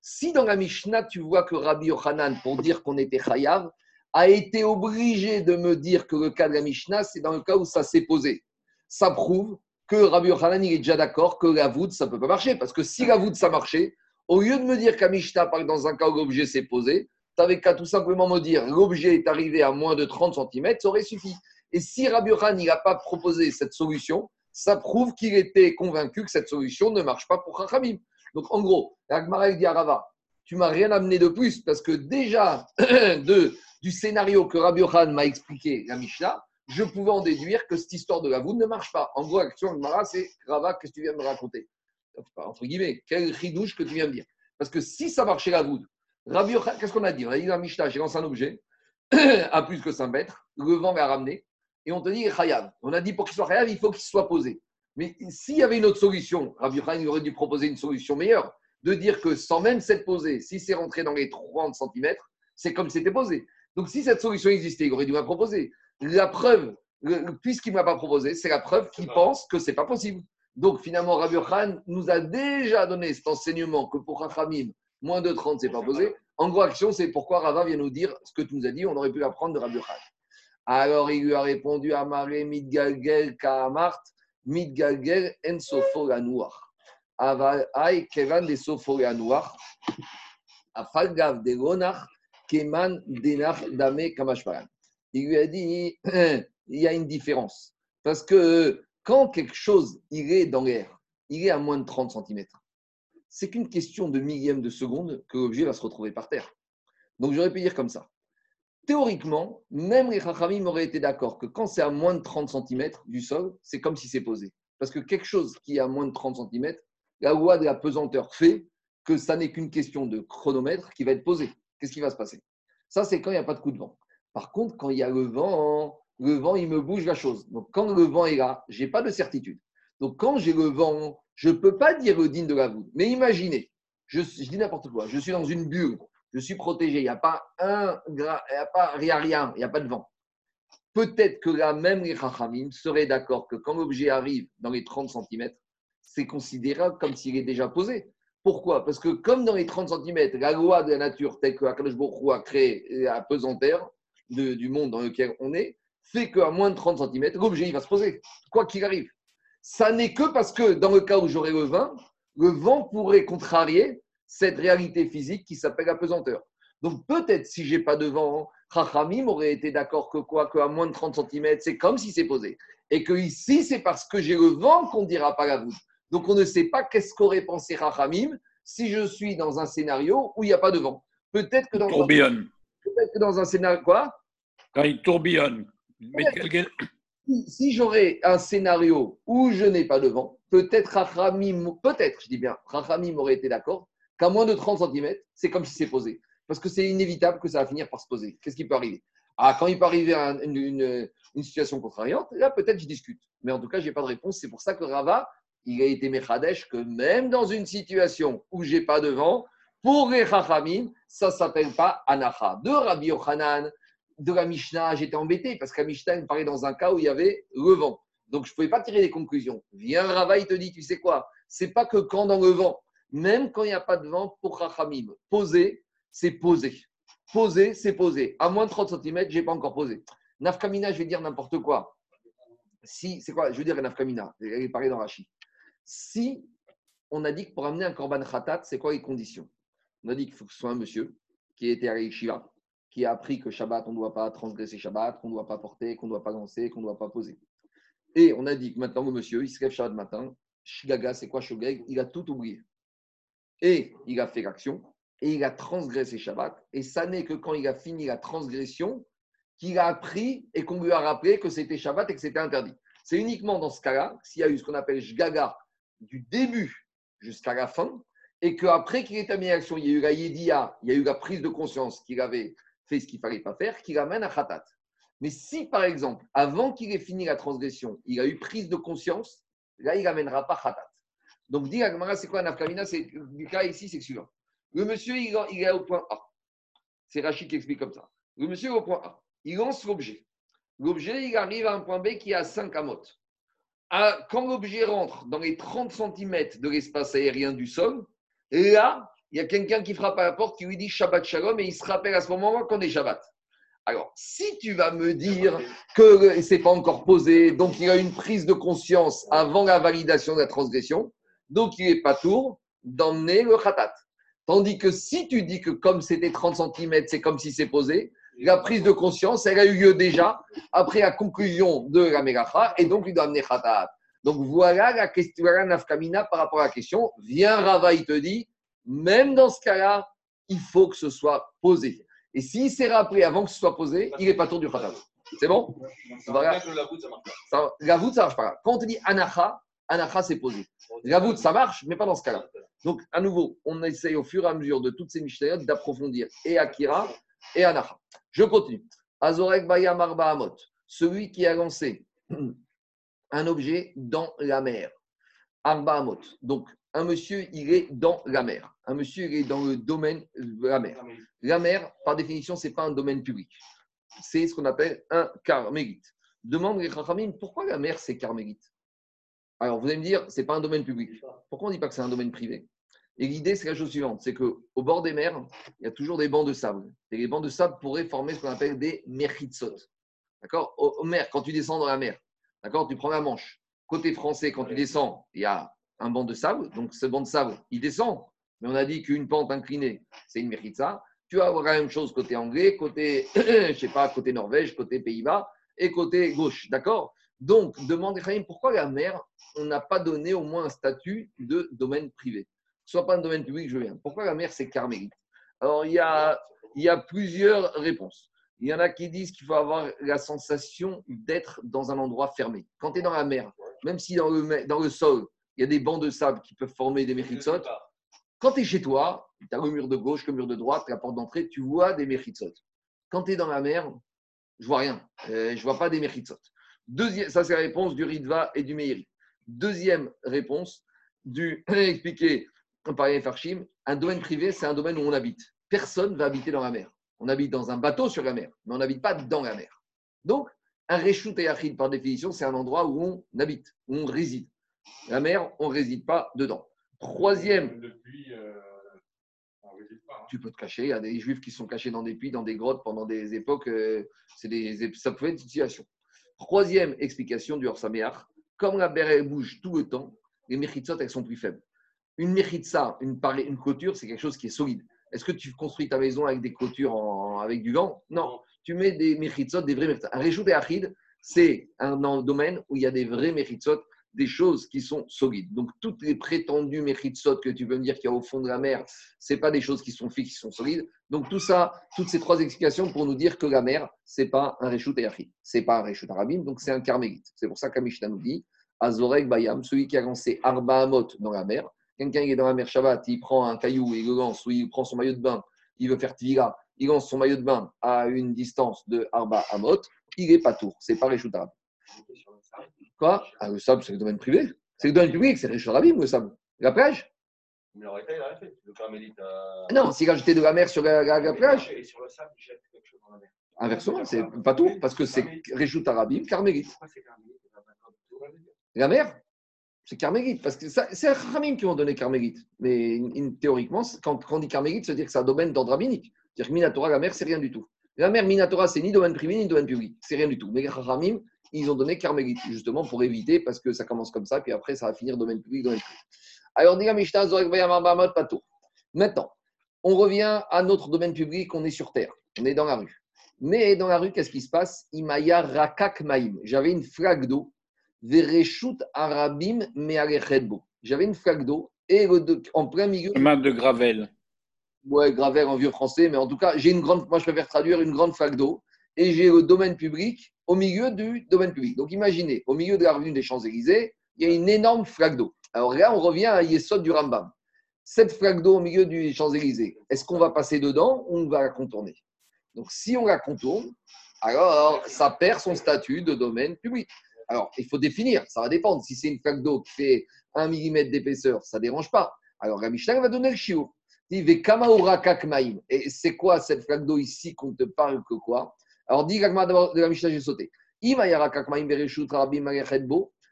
[SPEAKER 1] Si dans la Mishnah, tu vois que Rabbi Yochanan, pour dire qu'on était Hayav, a été obligé de me dire que le cas de la Mishnah, c'est dans le cas où ça s'est posé. Ça prouve que Rabbi Yochanan est déjà d'accord que la voûte, ça ne peut pas marcher. Parce que si la voûte, ça marchait, au lieu de me dire qu'à Mishnah, par dans un cas où l'objet s'est posé, tu n'avais qu'à tout simplement me dire l'objet est arrivé à moins de 30 cm, ça aurait suffi. Et si Rabbi Yochanan n'a pas proposé cette solution, ça prouve qu'il était convaincu que cette solution ne marche pas pour Chachamim. Donc en gros, Agmarek dit à Rava, tu m'as rien amené de plus parce que déjà *clears throat* du scénario que Rabbi Yohan m'a expliqué, la Mishnah, je pouvais en déduire que cette histoire de la voûte ne marche pas. En gros, l'action de Mara, c'est Rava, qu'est-ce que tu viens de me raconter? Entre guillemets, quel ridouche que tu viens de dire? Parce que si ça marchait la voûte, Rabbi qu'est-ce qu'on a dit? On a dit dans Mishnah, j'ai lancé un objet *clears throat* à plus que 5 mètres, le vent l'a ramené, et on te dit Chayav. On a dit pour qu'il soit Chayav, il faut qu'il soit posé. Mais s'il y avait une autre solution, Rabbi Khan aurait dû proposer une solution meilleure, de dire que sans même s'être posé, si c'est rentré dans les 30 cm, c'est comme c'était posé. Donc, si cette solution existait, il aurait dû la proposer. La preuve, puisqu'il ne m'a pas proposé, c'est la preuve qu'il pense que ce n'est pas possible. Donc, finalement, Rabbi Khan nous a déjà donné cet enseignement que pour Rachamim, moins de 30, ce n'est pas posé. En gros, action, c'est pourquoi Rava vient nous dire ce que tu nous as dit, on aurait pu l'apprendre de Rabbi Khan. Alors, il lui a répondu Amare Midgalgel Kaamart, Noir. Aïe, Kevan de. Afalgav de Keman Dame Kamashparan. Il lui a dit *clears throat* il y a une différence. Parce que quand quelque chose il est dans l'air, il est à moins de 30 cm, c'est qu'une question de millième de seconde que l'objet va se retrouver par terre. Donc j'aurais pu dire comme ça. Théoriquement, même les Chachamim auraient été d'accord que quand c'est à moins de 30 cm du sol, c'est comme si c'est posé. Parce que quelque chose qui est à moins de 30 cm, la loi de la pesanteur fait que ça n'est qu'une question de chronomètre qui va être posé qu'est-ce qui va se passer? Ça, c'est quand il n'y a pas de coup de vent. Par contre, quand il y a le vent, le vent, il me bouge la chose. Donc, quand le vent est là, je n'ai pas de certitude. Donc, quand j'ai le vent, je ne peux pas dire le digne de la voûte. Mais imaginez, je, dis n'importe quoi, je suis dans une bulle, je suis protégé, il n'y a pas un, il n'y a pas rien, il n'y a pas de vent. Peut-être que là même les Chachamim seraient d'accord que quand l'objet arrive dans les 30 cm, c'est considérable comme s'il est déjà posé. Pourquoi? Parce que comme dans les 30 cm, la loi de la nature telle que Akadosh a créé la pesanteur du monde dans lequel on est, fait qu'à moins de 30 cm, l'objet va se poser, quoi qu'il arrive. Ça n'est que parce que dans le cas où j'aurais le vent, le vent pourrait contrarier cette réalité physique qui s'appelle la pesanteur. Donc peut-être si j'ai pas de vent, Chachamim aurait été d'accord que quoi, qu'à moins de 30 cm, c'est comme si c'est posé. Et que ici, c'est parce que j'ai le vent qu'on ne dira pas la voûte. Donc on ne sait pas qu'est-ce qu'aurait pensé Rachamim si je suis dans un scénario où il n'y a pas de vent. Peut-être que dans
[SPEAKER 2] tourbillonne.
[SPEAKER 1] Peut-être que dans un scénario quoi?
[SPEAKER 2] Quand il tourbillonne.
[SPEAKER 1] Si, si j'aurais un scénario où je n'ai pas de vent, peut-être Rachamim, peut-être, je dis bien, Rachamim aurait été d'accord qu'à moins de 30 cm, c'est comme si c'est posé. Parce que c'est inévitable que ça va finir par se poser. Qu'est-ce qui peut arriver? Ah, quand il peut arriver une, une, situation contrariante, là peut-être je discute. Mais en tout cas, je n'ai pas de réponse. C'est pour ça que Rava il a été Mechadesh que même dans une situation où j'ai pas de vent, pour les Chachamim, ça ne s'appelle pas Anacha. De Rabbi Yochanan, de la Mishnah, j'étais embêté parce que la Mishnah me parlait dans un cas où il y avait le vent. Donc je ne pouvais pas tirer des conclusions. Viens Rava, il te dit, tu sais quoi? C'est pas que quand dans le vent, même quand il n'y a pas de vent, pour Chachamim, poser, c'est poser. Poser, c'est poser. À moins de 30 cm, je n'ai pas encore posé. Nafkamina, je vais dire n'importe quoi. Si, c'est quoi? Je veux dire Nafkamina, elle est parlé dans Rachid. Si on a dit que pour amener un korban khatat, c'est quoi les conditions? On a dit qu'il faut que ce soit un monsieur qui était à Shiva, qui a appris que Shabbat, on ne doit pas transgresser Shabbat, qu'on ne doit pas porter, qu'on ne doit pas danser, qu'on ne doit pas poser. Et on a dit que maintenant, le monsieur, il se lève Shabbat matin, Shigaga, c'est quoi Shogeg? Il a tout oublié. Et il a fait l'action, et il a transgressé Shabbat. Et ça n'est que quand il a fini la transgression qu'il a appris et qu'on lui a rappelé que c'était Shabbat et que c'était interdit. C'est uniquement dans ce cas-là, s'il y a eu ce qu'on appelle Shgaga, du début jusqu'à la fin, et qu'après qu'il ait mis en action, il y a eu la yédia, il y a eu la prise de conscience qu'il avait fait ce qu'il ne fallait pas faire, qu'il amène à khatat. Mais si, par exemple, avant qu'il ait fini la transgression, il a eu prise de conscience, là, il n'amènera pas khatat. Donc, dit c'est quoi un afkamina? Le cas ici, c'est celui-là. Le monsieur, il, est au point A. C'est Rachid qui explique comme ça. Le monsieur est au point A. Il lance l'objet. L'objet, il arrive à un point B qui est à 5 amotes quand l'objet rentre dans les 30 cm de l'espace aérien du sol, là, il y a quelqu'un qui frappe à la porte qui lui dit Shabbat Shalom et il se rappelle à ce moment-là qu'on est Shabbat. Alors, si tu vas me dire que c'est pas encore posé, donc il y a une prise de conscience avant la validation de la transgression, donc il n'est pas tour d'emmener le khatat. Tandis que si tu dis que comme c'était 30 cm, c'est comme si c'est posé, la prise de conscience, elle a eu lieu déjà après la conclusion de la Melacha, et donc il doit amener khatat. Donc voilà la question, voilà nafkamina par rapport à la question. Viens Rava, il te dit, même dans ce cas-là, il faut que ce soit posé. Et s'il s'est rappelé avant que ce soit posé, il n'est pas tour du khatat. C'est bon? Voilà. Ça, La voûte, ça marche pas. Quand on te dit anacha, anacha c'est posé. La ça marche, mais pas dans ce cas-là. Donc, à nouveau, on essaye au fur et à mesure de toutes ces Mishnayot d'approfondir et Akira et Anacha. Je continue. Azorek Bayam Arba Amot, celui qui a lancé *clears throat* un objet dans la mer. Arba Amot. Donc, un monsieur, il est dans la mer. Un monsieur, il est dans le domaine de la mer. La mer, par définition, ce n'est pas un domaine public. C'est ce qu'on appelle un carmélite. Demande les Chachamim, pourquoi la mer, c'est carmélite Alors, vous allez me dire, ce n'est pas un domaine public. Pourquoi on ne dit pas que c'est un domaine privé? Et l'idée, c'est la chose suivante c'est qu'au bord des mers, il y a toujours des bancs de sable. Et les bancs de sable pourraient former ce qu'on appelle des merchitsot. D'accord? Au au mer, quand tu descends dans la mer, d'accord? Tu prends la Manche. Côté français, quand tu descends, il y a un banc de sable. Donc, ce banc de sable, il descend. Mais on a dit qu'une pente inclinée, c'est une mérita. Tu vas avoir la même chose côté anglais, côté, *coughs* je sais pas, côté Norvège, côté Pays-Bas et côté gauche. D'accord? Donc, demande pourquoi la mer, on n'a pas donné au moins un statut de domaine privé? Soit pas un domaine public, je viens. Pourquoi la mer, c'est carmélite? Alors, il y, a, plusieurs réponses. Il y en a qui disent qu'il faut avoir la sensation d'être dans un endroit fermé. Quand tu es dans la mer, même si dans le, sol, il y a des bancs de sable qui peuvent former des méritsot, quand tu es chez toi, tu as le mur de gauche, le mur de droite, la porte d'entrée, tu vois des méritsot. Quand tu es dans la mer, je vois rien. Euh, je vois pas des méritsot. Deuxième, ça, c'est la réponse du Ritva et du Meiri. Deuxième réponse, du *clears throat* expliqué par les Farshim, un domaine privé, c'est un domaine où on habite. Personne ne va habiter dans la mer. On habite dans un bateau sur la mer, mais on n'habite pas dans la mer. Donc, un Reshut Yachid, par définition, c'est un endroit où on habite, où on réside. La mer, on ne réside pas dedans. Troisième,
[SPEAKER 2] Depuis, euh, on réside pas. hein.
[SPEAKER 1] tu peux te cacher. Il y a des juifs qui sont cachés dans des puits, dans des grottes pendant des époques. euh, c'est des, ça peut être une situation. Troisième explication du Horsaméach, comme la elle bouge tout le temps, les mechitsot, elles sont plus faibles. Une mechitsa, une, une clôture, c'est quelque chose qui est solide. Est-ce que tu construis ta maison avec des clôtures en- avec du vent? Non. Tu mets des mechitsot, des vrais mechitsot. Un réchout achid, c'est un, un domaine où il y a des vrais mechitsot, des choses qui sont solides. Donc, toutes les prétendus mechitsot que tu peux me dire qu'il y a au fond de la mer, c'est pas des choses qui sont fixes, qui sont solides. Donc, tout ça, toutes ces trois explications pour nous dire que la mer, c'est pas un réchout achid. C'est pas un réchout arabim, donc c'est un carmélite. C'est pour ça qu'Amishna nous dit Azorek Bayam, celui qui a lancé Arba Amot dans la mer. Quelqu'un qui est dans la mer Shabbat, il prend un caillou il le lance, ou il prend son maillot de bain, il veut faire tvila, il lance son maillot de bain à une distance de Arba Amot, il est pas tour. C'est pas réchout arabim. Quoi ah, Le sable, c'est le domaine privé. C'est le domaine public, c'est réchout arabim, le sable. La plage
[SPEAKER 4] Mais arrêtez, il a arrêté. Le carmélite a.
[SPEAKER 1] Non, s'il a jeté de la mer sur la, la- la plage,
[SPEAKER 4] Et sur le sable, il jette quelque chose dans la mer.
[SPEAKER 1] inversement, c'est pas tour, parce que c'est réchout arabim, carmélite.
[SPEAKER 4] Pourquoi c'est tout,
[SPEAKER 1] La mer, c'est carmélite, parce que c'est Khamim qui ont donné carmélite. Mais théoriquement, quand, on dit carmélite, ça veut dire que c'est un domaine d'ordre rabbinique. C'est-à-dire que Minatora, la mer, c'est rien du tout. La mer, Minatora, c'est ni domaine privé ni domaine public. C'est rien du tout. Mais Khamim, ils ont donné carmélite, justement pour éviter, parce que ça commence comme ça, puis après, ça va finir domaine public, domaine privé. Alors. Maintenant, on revient à notre domaine public, on est sur Terre, on est dans la rue. Mais dans la rue, qu'est-ce qui se passe? Imaya Rakak Maïm. J'avais une flaque d'eau Vereshut Arabim Mealechedbo. J'avais une flaque d'eau et le en plein milieu,
[SPEAKER 2] Chemin de Gravel.
[SPEAKER 1] ouais, Gravert en vieux français, mais en tout cas, j'ai une grande, moi je préfère traduire une grande flaque d'eau et j'ai le domaine public au milieu du domaine public. Donc imaginez, au milieu de l'avenue des Champs-Élysées, il y a une énorme flaque d'eau. Alors là, on revient à Yesod du Rambam. Cette flaque d'eau au milieu du Champs-Élysées, est-ce qu'on va passer dedans ou on va la contourner? Donc si on la contourne, alors ça perd son statut de domaine public. Alors, il faut définir, ça va dépendre. Si c'est une flaque d'eau qui fait 1 mm d'épaisseur, ça ne dérange pas. Alors, la va donner le chiot. Il dit. Et c'est quoi cette flaque d'eau ici qu'on te parle que quoi? Alors, dit d'abord de la Mishnah, j'ai sauté.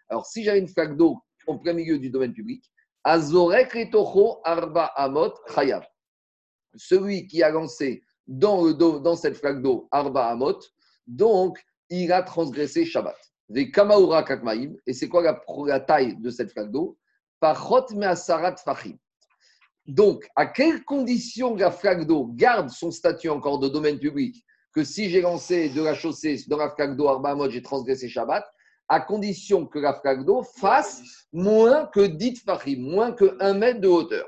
[SPEAKER 1] Alors, si j'avais une flaque d'eau en plein milieu du domaine public, arba amot. Celui qui a lancé dans, dans cette flaque d'eau, Arba Amot, donc il a transgressé Shabbat. Et c'est quoi la, la taille de cette flaque d'eau? Pachot Measarat Fachim. Donc, à quelles conditions la flaque d'eau garde son statut encore de domaine public que si j'ai lancé de la chaussée dans la flaque d'eau Arba j'ai transgressé Shabbat, à condition que la flaque d'eau fasse moins que 10 Fachim, moins que 1 mètre de hauteur.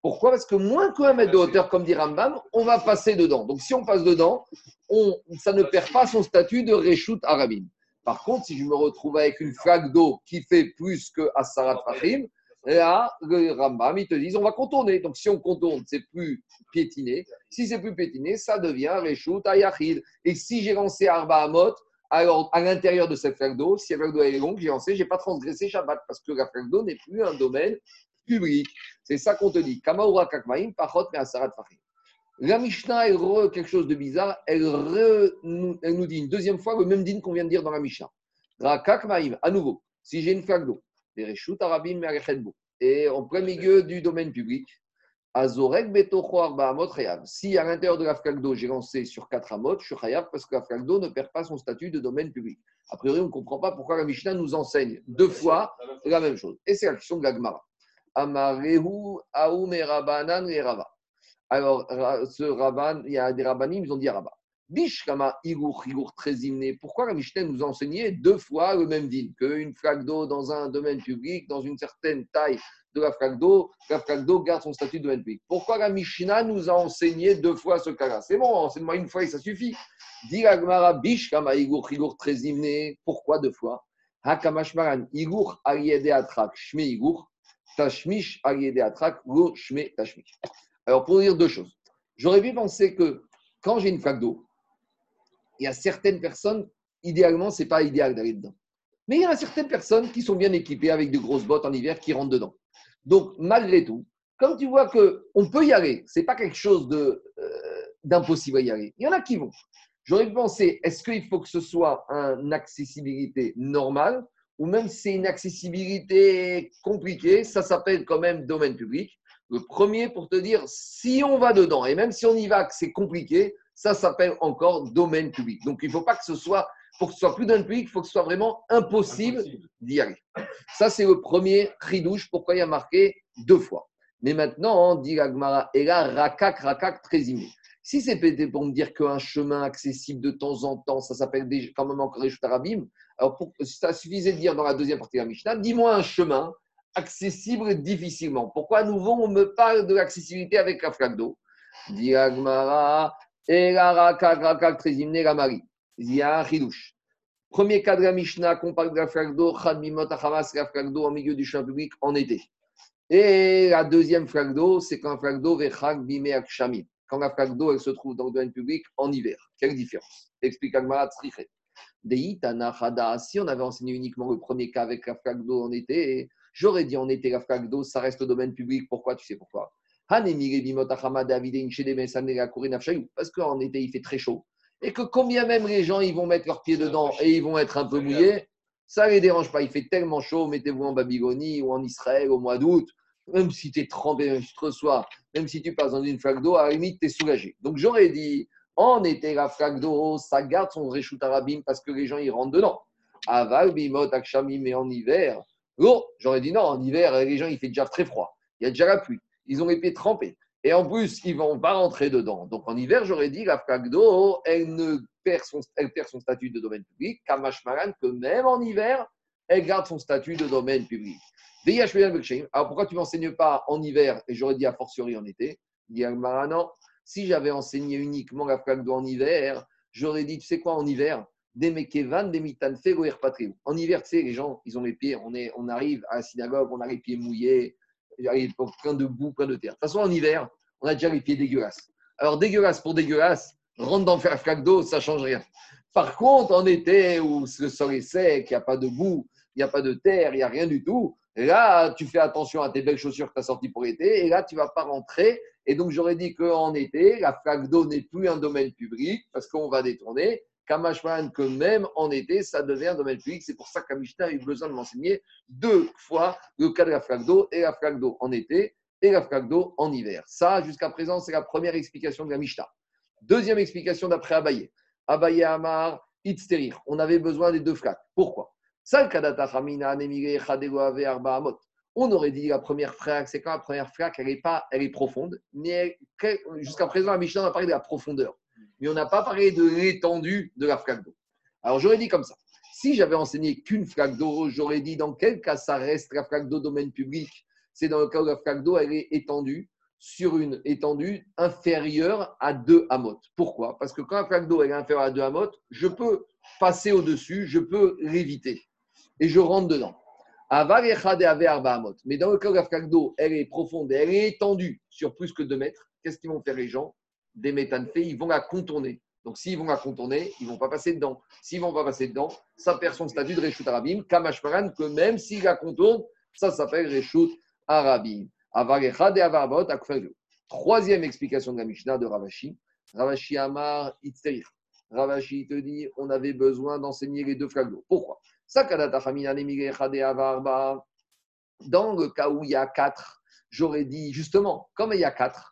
[SPEAKER 1] Pourquoi? Parce que moins que 1 mètre de hauteur, comme dit Rambam, on va passer dedans. Donc si on passe dedans, on, ça ne perd pas son statut de Reshut Arabim. Par contre, si je me retrouve avec une flaque d'eau qui fait plus que Assarat Fahim, là, le Rambam, ils te disent on va contourner. Donc si on contourne, c'est plus piétiné. Si c'est plus piétiné, ça devient Reshut Ayachid. Et si j'ai lancé Arba Amot, alors à l'intérieur de cette flaque d'eau, si la flaque d'eau est longue, j'ai lancé, je n'ai pas transgressé Shabbat parce que la flaque d'eau n'est plus un domaine public. C'est ça qu'on te dit. Kamaura kakmaim, pachot mais asarat fachim. La Mishnah, elle re quelque chose de bizarre. Elle, nous, elle nous dit une deuxième fois le même din qu'on vient de dire dans la Mishnah. Rakakmaim, à nouveau, si j'ai une flaque d'eau, et en plein milieu du domaine public, Azorek Betocho Arba Amot Chayav. Si à l'intérieur de la flaque d'eau, j'ai lancé sur 4 amot, je suis Chayav parce que la flaque d'eau ne perd pas son statut de domaine public. A priori, on ne comprend pas pourquoi la Mishnah nous enseigne deux fois la même chose. Et c'est la question de la Gemara. Amarehu Aoum et Rabanan et Rava. Alors, ce Rabban, il y a des Rabbanim, ils ont dit Rabba. Bishkama Igour, Igour très. Pourquoi la Mishnah nous a enseigné deux fois le même din? Qu'une flaque d'eau dans un domaine public, dans une certaine taille de la flaque d'eau, la flaque d'eau garde son statut de domaine public. Pourquoi la Mishnah nous a enseigné deux fois ce cas-là? C'est bon, enseigne-moi une fois et ça suffit. Dit Bishkama Igour, très. Pourquoi deux fois? Hakamashmaran, Igour, Atrak, Shme Igour, Tashmish, Atrak, Shme, Tashmish. Alors, pour dire deux choses, j'aurais pu penser que quand j'ai une flaque d'eau, il y a certaines personnes, idéalement, ce n'est pas idéal d'aller dedans. Mais il y a certaines personnes qui sont bien équipées avec de grosses bottes en hiver qui rentrent dedans. Donc, malgré tout, comme tu vois qu'on peut y aller, ce n'est pas quelque chose euh, d'impossible à y aller. Il y en a qui vont. J'aurais pu penser, est-ce qu'il faut que ce soit une accessibilité normale ou même c'est une accessibilité compliquée, ça s'appelle quand même domaine public. Le premier pour te dire, si on va dedans, et même si on y va, que c'est compliqué, ça s'appelle encore domaine public. Donc il ne faut pas que ce soit, pour que ce soit plus domaine public, il faut que ce soit vraiment impossible d'y aller. Ça, c'est le premier ridouche, pourquoi il y a marqué deux fois? Mais maintenant, on dit l'Agmara, et là, rakak, rakak, très imé. Si c'est pour me dire qu'un chemin accessible de temps en temps, ça s'appelle quand même encore Reshut Arabim, alors pour, ça suffisait de dire dans la deuxième partie de la Mishnah, dis-moi un chemin accessible difficilement. Pourquoi à nouveau on me parle de l'accessibilité avec la flaque d'eau? Dit Agmara, et la rakak, très imé, la Marie. Il y a un ridouche. Premier cas de la Mishnah, qu'on parle de la flaque d'eau, Chad Bimot Hamas, la en milieu du chemin public en été. Et la deuxième d'eau, c'est quand la flaque d'eau, Vechak Bimé Akshamim. Quand la d'eau, elle se trouve dans le domaine public en hiver. Quelle différence? Explique Agmara Tzrichet. Deitana Hada, si on avait enseigné uniquement le premier cas avec la en été, j'aurais dit en été, la d'eau, ça reste au domaine public. Pourquoi? Tu sais pourquoi? Parce qu'en été, il fait très chaud. Et que combien même les gens ils vont mettre leurs pieds dedans et ils vont être un peu mouillés, ça ne les dérange pas. Il fait tellement chaud, mettez-vous en Babylonie ou en Israël au mois d'août, même si tu es trempé, même si tu reçois, même si tu passes dans une flaque d'eau, à la limite, tu es soulagé. Donc j'aurais dit, en été, la flaque d'eau, ça garde son réchout arabim parce que les gens ils rentrent dedans. Aval, bimot, akshami, mais en hiver, oh, j'aurais dit non, en hiver, les gens il fait déjà très froid. Il y a déjà la pluie. Ils ont les pieds trempés. Et en plus, ils ne vont pas rentrer dedans. Donc en hiver, j'aurais dit, la flaque elle, perd son, elle perd son statut de domaine public, Kamashmaran, que même en hiver, elle garde son statut de domaine public. Alors pourquoi tu ne m'enseignes pas en hiver et j'aurais dit a fortiori en été? Agmara, non. Si j'avais enseigné uniquement la en hiver, j'aurais dit, tu sais quoi, en hiver des mekevan, des patrim. En hiver, tu sais, les gens, ils ont les pieds, on, est, on arrive à la synagogue, on a les pieds mouillés, plein de boue, plein de terre. De toute façon, en hiver, on a déjà les pieds dégueulasses. Alors, dégueulasse pour dégueulasse, rentre dans la flaque d'eau, ça ne change rien. Par contre, en été, où le sol est sec, il n'y a pas de boue, il n'y a pas de terre, il n'y a rien du tout, là, tu fais attention à tes belles chaussures que tu as sorties pour l'été, et là, tu ne vas pas rentrer. Et donc, j'aurais dit qu'en été, la flaque d'eau n'est plus un domaine public, parce qu'on va détourner. Kamashman, que même en été, ça devient un domaine public. C'est pour ça qu'Amishta a eu besoin de m'enseigner deux fois le cas de la flaque d'eau et la flaque d'eau en été et la flaque d'eau en hiver. Ça, jusqu'à présent, c'est la première explication de la Mishnah. Deuxième explication d'après Abaye. Abaye Amar, Itzterir. On avait besoin des deux flaques. Pourquoi? On aurait dit la première flaque, c'est quand la première flaque, elle est, pas, elle est profonde, mais jusqu'à présent, la Mishnah, a parlé de la profondeur. Mais on n'a pas parlé de l'étendue de la flaque d'eau. Alors j'aurais dit comme ça. Si j'avais enseigné qu'une flaque d'eau, j'aurais dit dans quel cas ça reste la flaque domaine public? C'est dans le cas où la flaque d'eau, elle est étendue sur une étendue inférieure à 2 amotes. Pourquoi? Parce que quand la flaque d'eau est inférieure à 2 amotes, je peux passer au-dessus, je peux l'éviter. Et je rentre dedans. Amot. Mais dans le cas où la flaque d'eau, elle est profonde, et elle est étendue sur plus que 2 mètres, qu'est-ce qu'ils vont faire les gens? Des méthanes-faits, ils vont la contourner. Donc s'ils vont la contourner, ils ne vont pas passer dedans. S'ils ne vont pas passer dedans, ça perd son statut de Reshut Arabim, Kamashmaran, que même s'il la contourne, ça s'appelle Reshut Arabim. Troisième explication de la Mishnah de Ravashi. Ravashi Amar Itzteir. Ravashi te dit on avait besoin d'enseigner les deux d'eau. Pourquoi? Dans le cas où il y a quatre, j'aurais dit justement, comme il y a quatre,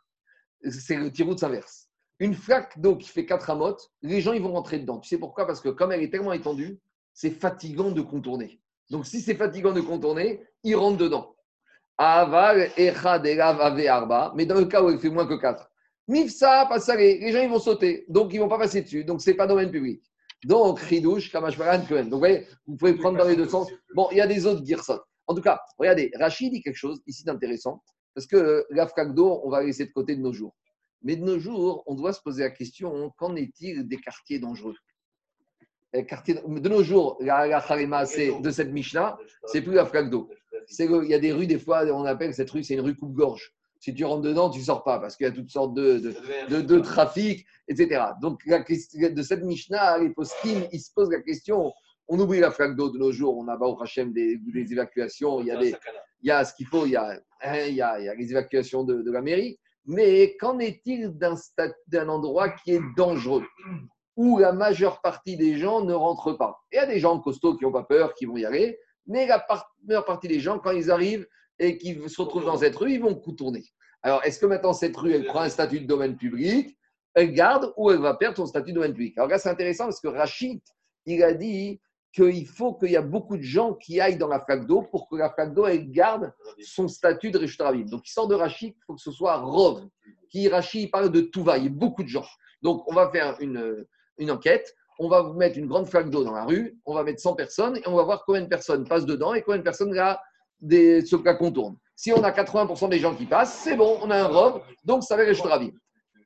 [SPEAKER 1] c'est le tirout inverse. Une flaque d'eau qui fait 4 amotes, les gens ils vont rentrer dedans. Tu sais pourquoi? Parce que comme elle est tellement étendue, c'est fatigant de contourner. Donc si c'est fatigant de contourner, ils rentrent dedans. Aval, Echad, Elav, Ave, Arba. Mais dans le cas où elle fait moins que 4, Mifsa, Passaré, les gens ils vont sauter. Donc ils ne vont pas passer dessus. Donc ce n'est pas domaine public. Donc, Ridouche, Kamashmaran, Cohen. Donc vous voyez, vous pouvez prendre dans les deux sens. Bon, il y a des autres Girsot. En tout cas, regardez, Rachid dit quelque chose ici d'intéressant. Parce que euh, la d'eau, on va laisser de côté de nos jours. Mais de nos jours, on doit se poser la question qu'en est-il des quartiers dangereux? De nos jours, la, c'est de cette Mishnah, c'est plus la d'eau. Il y a des rues, des fois, on appelle cette rue, c'est une rue coupe-gorge. Si tu rentres dedans, tu ne sors pas parce qu'il y a toutes sortes de, trafic, etc. Donc, de cette Mishnah, les poskim, ils se posent la question. On oublie la flaque d'eau de nos jours, on a au Hachem des, des évacuations, il y a des, il y a ce qu'il faut, il y a, les évacuations de, la mairie. Mais qu'en est-il d'un, endroit qui est dangereux, où la majeure partie des gens ne rentrent pas? Il y a des gens costauds qui n'ont pas peur, qui vont y aller, mais la par- majeure partie des gens, quand ils arrivent et qu'ils se retrouvent dans cette rue, ils vont contourner. Alors, est-ce que maintenant cette rue, elle prend un statut de domaine public, elle garde ou elle va perdre son statut de domaine public? Alors là, c'est intéressant parce que Rachid, il a dit qu'il faut qu'il y a beaucoup de gens qui aillent dans la flaque d'eau pour que la flaque d'eau, garde son statut de Rishut Rabim. Donc, il sort de Rachid, il faut que ce soit Rov. Qui Rachid il parle de tout va, il y a beaucoup de gens. Donc, on va faire une, une enquête. On va vous mettre une grande flaque d'eau dans la rue. On va mettre 100 personnes et on va voir combien de personnes passent dedans et combien de personnes là, des, se la contournent. Si on a 80% des gens qui passent, c'est bon, on a un Rov. Donc, ça va Rishut Rabim.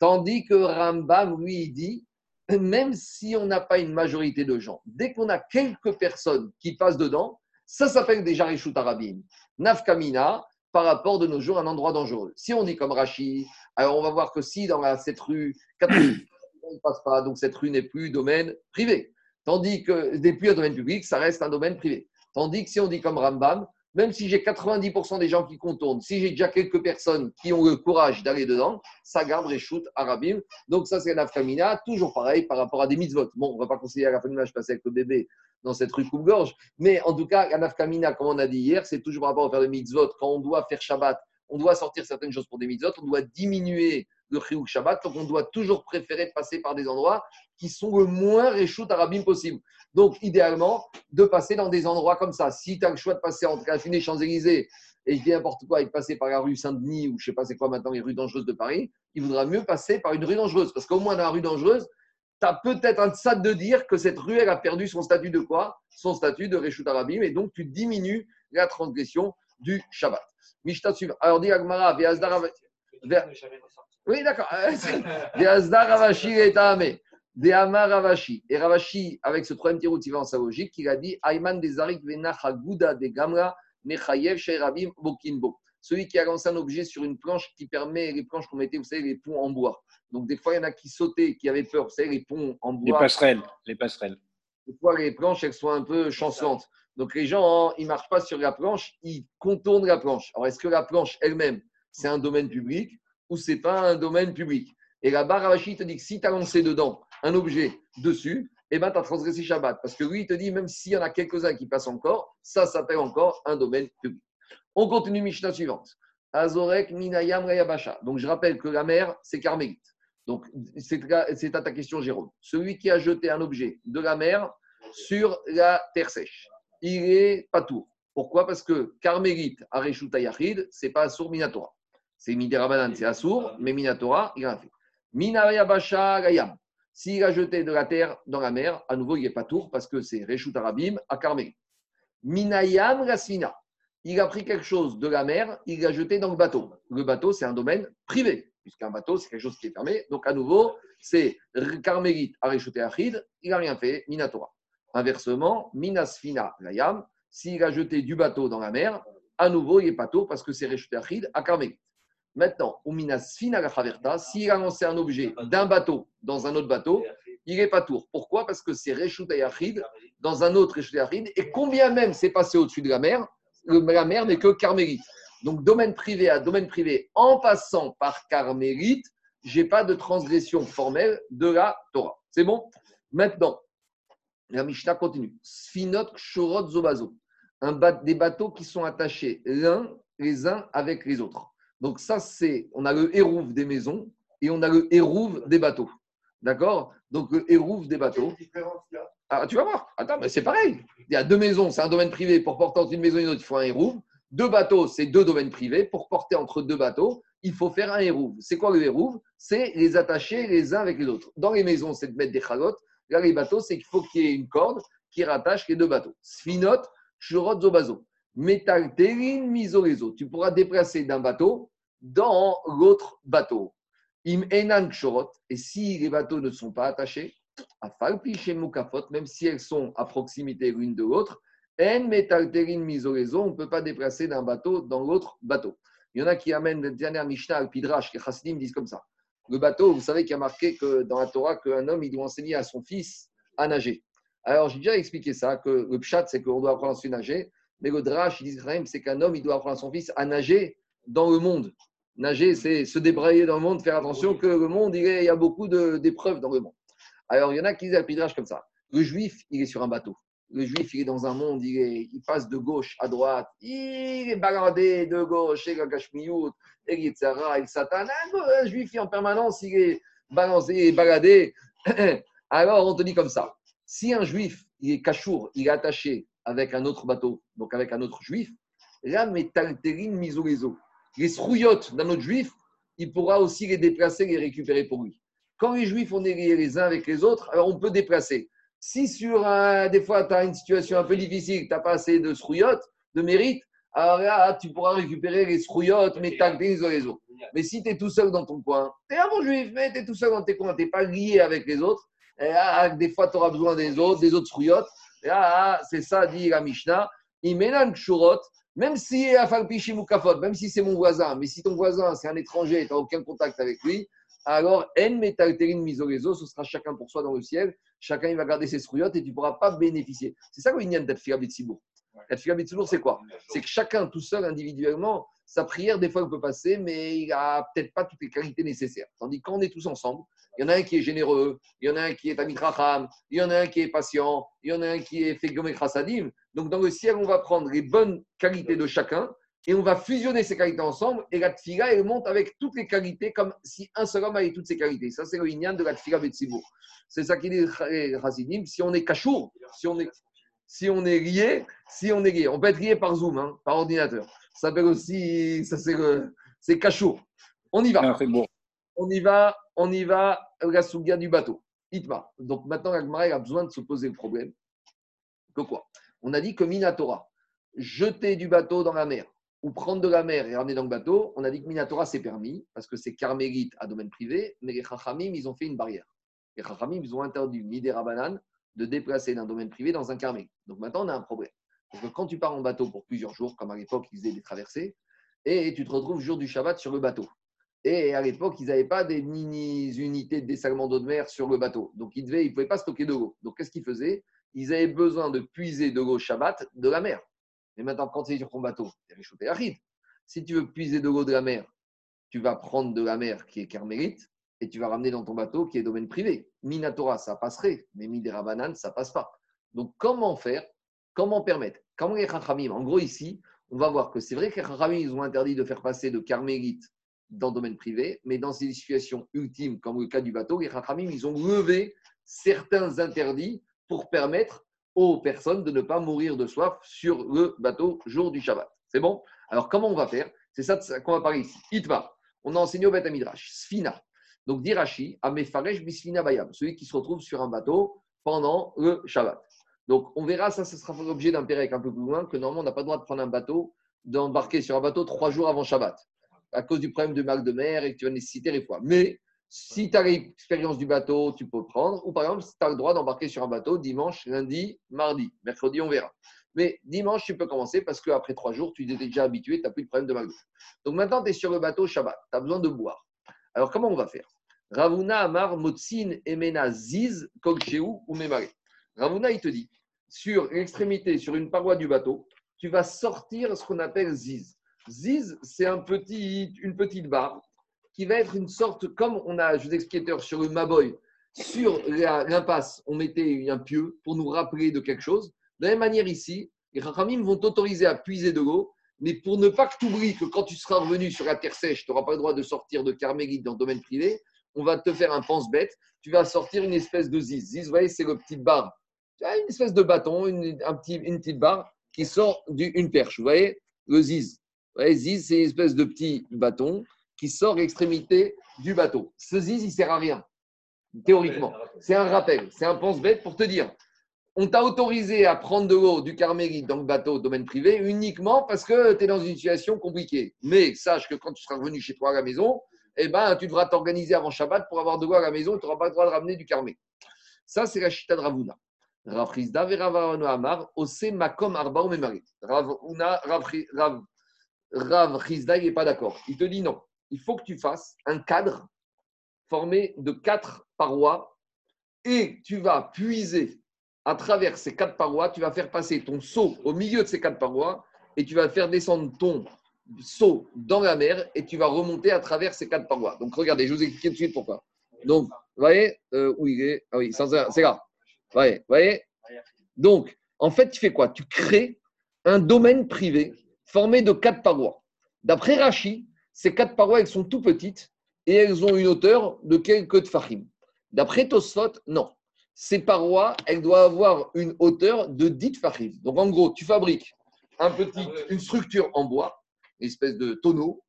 [SPEAKER 1] Tandis que Rambam, lui, il dit *clears throat* même si on n'a pas une majorité de gens, dès qu'on a quelques personnes qui passent dedans, ça s'appelle déjà Rishut Arabim. Nafkamina, par rapport de nos jours, un endroit dangereux. Si on dit comme Rachi, alors on va voir que si dans cette rue, 80% ne passent pas, donc cette rue n'est plus domaine privé. Tandis que n'est plus un domaine public, ça reste un domaine privé. Tandis que si on dit comme Rambam, même si j'ai 90% des gens qui contournent, si j'ai déjà quelques personnes qui ont le courage d'aller dedans, ça garde Reshut Arabim. Donc ça, c'est Nafkamina, toujours pareil par rapport à des mitzvot. Bon, on ne va pas considérer la famille, je passais avec le bébé dans cette rue coupe-gorge, mais en tout cas, la Nafkamina, comme on a dit hier, c'est toujours par rapport à faire des mitzvot. Quand on doit faire Shabbat, on doit sortir certaines choses pour des mitzvot, on doit diminuer le Chiyuk Shabbat, donc on doit toujours préférer passer par des endroits qui sont le moins Reshut Arabim possible. Donc, idéalement, de passer dans des endroits comme ça. Si tu as le choix de passer entre la des Champs-Élysées et je dis n'importe quoi et de passer par la rue Saint-Denis ou je sais pas c'est quoi maintenant les rues dangereuses de Paris, il vaudra mieux passer par une rue dangereuse. Parce qu'au moins dans la rue dangereuse, tu as peut-être un tsad de dire que cette rue, elle a perdu son statut de quoi? Son statut de Reshut Arabim et donc tu diminues la transgression du Shabbat. Suivant. Alors, dit Agmara, Ve- Oui, d'accord. *laughs* Des Amar Ravashi. Et Ravashi, avec ce troisième tirou, il va en sa logique, il a dit Ayman des Gouda de Gamra Mechayev Sheirabim Bokinbo. Celui qui a lancé un objet sur une planche qui permet les planches qu'on mettait, vous savez, les ponts en bois. Donc, des fois, il y en a qui sautaient, qui avaient peur, vous savez, les ponts en
[SPEAKER 2] Les
[SPEAKER 1] bois.
[SPEAKER 2] passerelles. Les passerelles.
[SPEAKER 1] Des fois, les planches, elles sont un peu chancelantes. Donc, les gens, hein, ils ne marchent pas sur la planche, ils contournent la planche. Alors, est-ce que la planche elle-même, c'est un domaine public? Ou c'est pas un domaine public Et là-bas, Ravashi te dit que si tu as lancé dedans un objet dessus, eh ben, tu as transgressé Shabbat. Parce que lui, il te dit, même s'il y en a quelques-uns qui passent encore, ça s'appelle encore un domaine public. On continue Mishnah suivante. Azorek Minayam Rayabasha. Donc, je rappelle que la mer, c'est Carmélite. Donc, c'est à ta question, Jérôme. Celui qui a jeté un objet de la mer sur la terre sèche, il est pas tour. Pourquoi? Parce que Carmélite, Areshuta Yachid, c'est pas Assour Minatora. C'est Miderabanan, c'est Assour, mais Minatora, il a fait. Minaya Basha Gayam. S'il a jeté de la terre dans la mer, à nouveau, il n'est pas tour parce que c'est Reshut Arabim à Carmélite. Minayam Rasmina. Il a pris quelque chose de la mer, il l'a jeté dans le bateau. Le bateau, c'est un domaine privé, puisqu'un bateau, c'est quelque chose qui est fermé. Donc, à nouveau, c'est Carmélite, Areshuta Yachid, il n'a rien fait, Minatora. Inversement, Minasfina Layam, s'il a jeté du bateau dans la mer, à nouveau, il n'est pas tour parce que c'est Reshut Yachid à Carmélite. Maintenant, Uminasfina la Chaverta, s'il a lancé un objet d'un bateau dans un autre bateau, il n'est pas tour. Pourquoi? Parce que c'est Reshut Yachid dans un autre Reshut Yachid. Et combien même c'est passé au-dessus de la mer, la mer n'est que Carmélite. Donc, domaine privé à domaine privé, en passant par Carmélite, je n'ai pas de transgression formelle de la Torah. C'est bon? Maintenant, la Mishnah continue. Sfinot Kshorot Zobazo. Des bateaux qui sont attachés l'un les uns avec les autres. Donc ça, c'est, on a le hérouve des maisons et on a le hérouve des bateaux. D'accord? Donc le hérouve des bateaux. Ah, tu vas voir. Attends, mais c'est pareil. Il y a deux maisons, c'est un domaine privé. Pour porter entre une maison et une autre, il faut un hérouve. Deux bateaux, c'est deux domaines privés. Pour porter entre deux bateaux, il faut faire un hérouve. C'est quoi le hérouve? C'est les attacher les uns avec les autres. Dans les maisons, c'est de mettre des chalotes. Là, les bateaux, c'est qu'il faut qu'il y ait une corde qui rattache les deux bateaux. Sfinot, shurot, zobazo. Terin, misorezo. Tu pourras déplacer d'un bateau dans l'autre bateau. Im enan. Et si les bateaux ne sont pas attachés, à falpi chez même si elles sont à proximité l'une de l'autre, en metal, terin, misorezo, on ne peut pas déplacer d'un bateau dans l'autre bateau. Il y en a qui amènent la dernière Mishnah al Pidrash, les Chassidim disent comme ça. Le bateau, vous savez qu'il y a marqué que dans la Torah qu'un homme, il doit enseigner à son fils à nager. Alors, j'ai déjà expliqué ça, que le pshat, c'est qu'on doit apprendre à se nager, mais le drash, ils disent c'est qu'un homme, il doit apprendre à son fils à nager dans le monde. Nager, c'est se débrayer dans le monde, faire attention que le monde, il, y a beaucoup d'épreuves dans le monde. Alors, il y en a qui disent à Pidrash comme ça. Le juif, il est sur un bateau. Le juif, il est dans un monde, il, est- il passe de gauche à droite, il est baladé de gauche, et Gagashmiyut, et Yitzhara, et le Satan. Un, juif, il est en permanence, il est balancé, baladé. *clears throat* Alors, on te dit comme ça. Si un juif, il est cachour, il est attaché avec un autre bateau, donc avec un autre juif, là, métalterine misorezo. Les srouillottes d'un autre juif, il pourra aussi les déplacer, les récupérer pour lui. Quand les juifs, on est liés les uns avec les autres, alors on peut déplacer. Si sur des fois, tu as une situation un peu difficile, tu n'as pas assez de srouillottes, de mérite, alors là, tu pourras récupérer les srouillottes, métalterine misorezo. Mais si tu es tout seul dans ton coin, tu es un bon juif, mais tu es tout seul dans tes coins, tu n'es pas lié avec les autres. Et des fois, tu auras besoin des autres, des autres srouillottes. Là, c'est ça, dit la Mishnah. Mélange kshurot, même si même si c'est mon voisin, mais si ton voisin, c'est un étranger et tu n'as aucun contact avec lui, alors en metalterin misorezo, ce sera chacun pour soi dans le ciel. Chacun, il va garder ses srouillottes et tu ne pourras pas bénéficier. C'est ça le Inyan d'Atfila Betsibour. Atfila Betsibour, c'est quoi? C'est que chacun, tout seul, individuellement, sa prière, des fois, elle peut passer, mais il n'a peut-être pas toutes les qualités nécessaires. Tandis que quand on est tous ensemble, il y en a un qui est généreux, il y en a un qui est Amit Racham, il y en a un qui est patient, il y en a un qui est Fegom et Chassadim. Donc, dans le ciel, on va prendre les bonnes qualités de chacun et on va fusionner ces qualités ensemble. Et la tfila, elle monte avec toutes les qualités, comme si un seul homme avait toutes ces qualités. Ça, c'est le Inyan de la tfila Betsibour. C'est ça qu'il dit Chassidim. Si on est cachour, si on est, si on est lié, si on est lié, on peut être lié par Zoom, hein, par ordinateur. Ça s'appelle aussi, ça c'est le- c'est cachour. On y va.
[SPEAKER 2] Ah, bon.
[SPEAKER 1] On y va, on y va, la souga du bateau. Itma. Donc maintenant, l'Agmara a besoin de se poser le problème. Que quoi? On a dit que Minatora, jeter du bateau dans la mer ou prendre de la mer et ramener dans le bateau, on a dit que Minatora c'est permis parce que c'est carmélite à domaine privé, mais les Chachamim, ils ont fait une barrière. Les Chachamim, ils ont interdit Midera Banane de déplacer d'un domaine privé dans un carmélite. Donc maintenant, on a un problème. Parce quand tu pars en bateau pour plusieurs jours, comme à l'époque, ils faisaient des traversées, et tu te retrouves jour du Shabbat sur le bateau. Et à l'époque, ils n'avaient pas des mini-unités de dessalement d'eau de mer sur le bateau. Donc, ils ne pouvaient pas stocker de l'eau. Donc, qu'est-ce qu'ils faisaient? Ils avaient besoin de puiser de l'eau Shabbat de la mer. Et maintenant, quand tu es sur ton bateau, tu es réchauffé aride. Si tu veux puiser de l'eau de la mer, tu vas prendre de la mer qui est carmélite et tu vas ramener dans ton bateau qui est domaine privé. Minatora, ça passerait, mais Midera Banane, ça passe pas. Donc, comment faire Comment permettre? Comment les En gros, ici, on va voir que c'est vrai que les ils ont interdit de faire passer de carmélite dans le domaine privé, mais dans ces situations ultimes, comme le cas du bateau, les ils ont levé certains interdits pour permettre aux personnes de ne pas mourir de soif sur le bateau jour du Shabbat. C'est bon? Alors, comment on va faire? C'est ça qu'on va parler ici. Itma, on a enseigné au Beth Midrash, Sfina. Donc, Dirachi, Amefaresh Bisfina Bayam, celui qui se retrouve sur un bateau pendant le Shabbat. Donc, on verra, ça, ce sera l'objet d'un pérec un peu plus loin, que normalement, on n'a pas le droit de prendre un bateau, d'embarquer sur un bateau trois jours avant Shabbat, à cause du problème de mal de mer et que tu vas nécessiter les fois. Mais si tu as l'expérience du bateau, tu peux prendre. Ou par exemple, si tu as le droit d'embarquer sur un bateau dimanche, lundi, mardi. Mercredi, on verra. Mais dimanche, tu peux commencer parce qu'après trois jours, tu t'es déjà habitué, tu n'as plus de problème de mal de mer. Donc maintenant, tu es sur le bateau Shabbat, tu as besoin de boire. Alors comment on va faire? Ravuna Amar Motsin Emena Ziz Kogcheu ou Memare. Ravuna, il te dit, sur l'extrémité, sur une paroi du bateau, tu vas sortir ce qu'on appelle Ziz. Ziz, c'est un petit, une petite barre qui va être une sorte, comme on a, je vous expliquais sur le Maboy, sur l'impasse, on mettait un pieu pour nous rappeler de quelque chose. De la même manière ici, les Rachamim vont t'autoriser à puiser de l'eau, mais pour ne pas que tu oublies que quand tu seras revenu sur la terre sèche, tu n'auras pas le droit de sortir de Carmélite dans le domaine privé, on va te faire un pense-bête, tu vas sortir une espèce de ziz. Ziz, vous voyez, c'est le petit barre. Tu as une espèce de bâton, une, un petit, une petite barre qui sort d'une perche. Vous voyez, le ziz. Vous voyez, ziz, c'est une espèce de petit bâton qui sort l'extrémité du bateau. Ce ziz, il sert à rien, théoriquement. C'est un rappel, c'est un pense-bête pour te dire on t'a autorisé à prendre de l'eau du Carmélite dans le bateau domaine privé uniquement parce que tu es dans une situation compliquée. Mais sache que quand tu seras revenu chez toi à la maison, eh ben, tu devras t'organiser avant Shabbat pour avoir de l'eau à la maison, tu n'auras pas le droit de ramener du Carmé. Ça, c'est la chita de Ravuna. Rav Chizda ve Rav Amar, Ose Makom Arba ou Memari. Ravuna, Rav Chi- Rav- Chizda, il n'est pas d'accord. Il te dit non. Il faut que tu fasses un cadre formé de quatre parois et tu vas puiser à travers ces quatre parois, tu vas faire passer ton seau au milieu de ces quatre parois et tu vas faire descendre ton seau dans la mer et tu vas remonter à travers ces quatre parois. Donc regardez, je vous explique tout de suite pourquoi. Donc, vous voyez euh, où il est Ah oui, c'est là. Vous voyez, Donc, en fait, tu fais quoi? Tu crées un domaine privé formé de quatre parois. D'après Rachi, ces quatre parois, elles sont tout petites et elles ont une hauteur de quelques tfachim. D'après Tosfot, non ces parois, elles doivent avoir une hauteur de 10 fachim. Donc, en gros, tu fabriques un petit, une structure en bois, une espèce de tonneau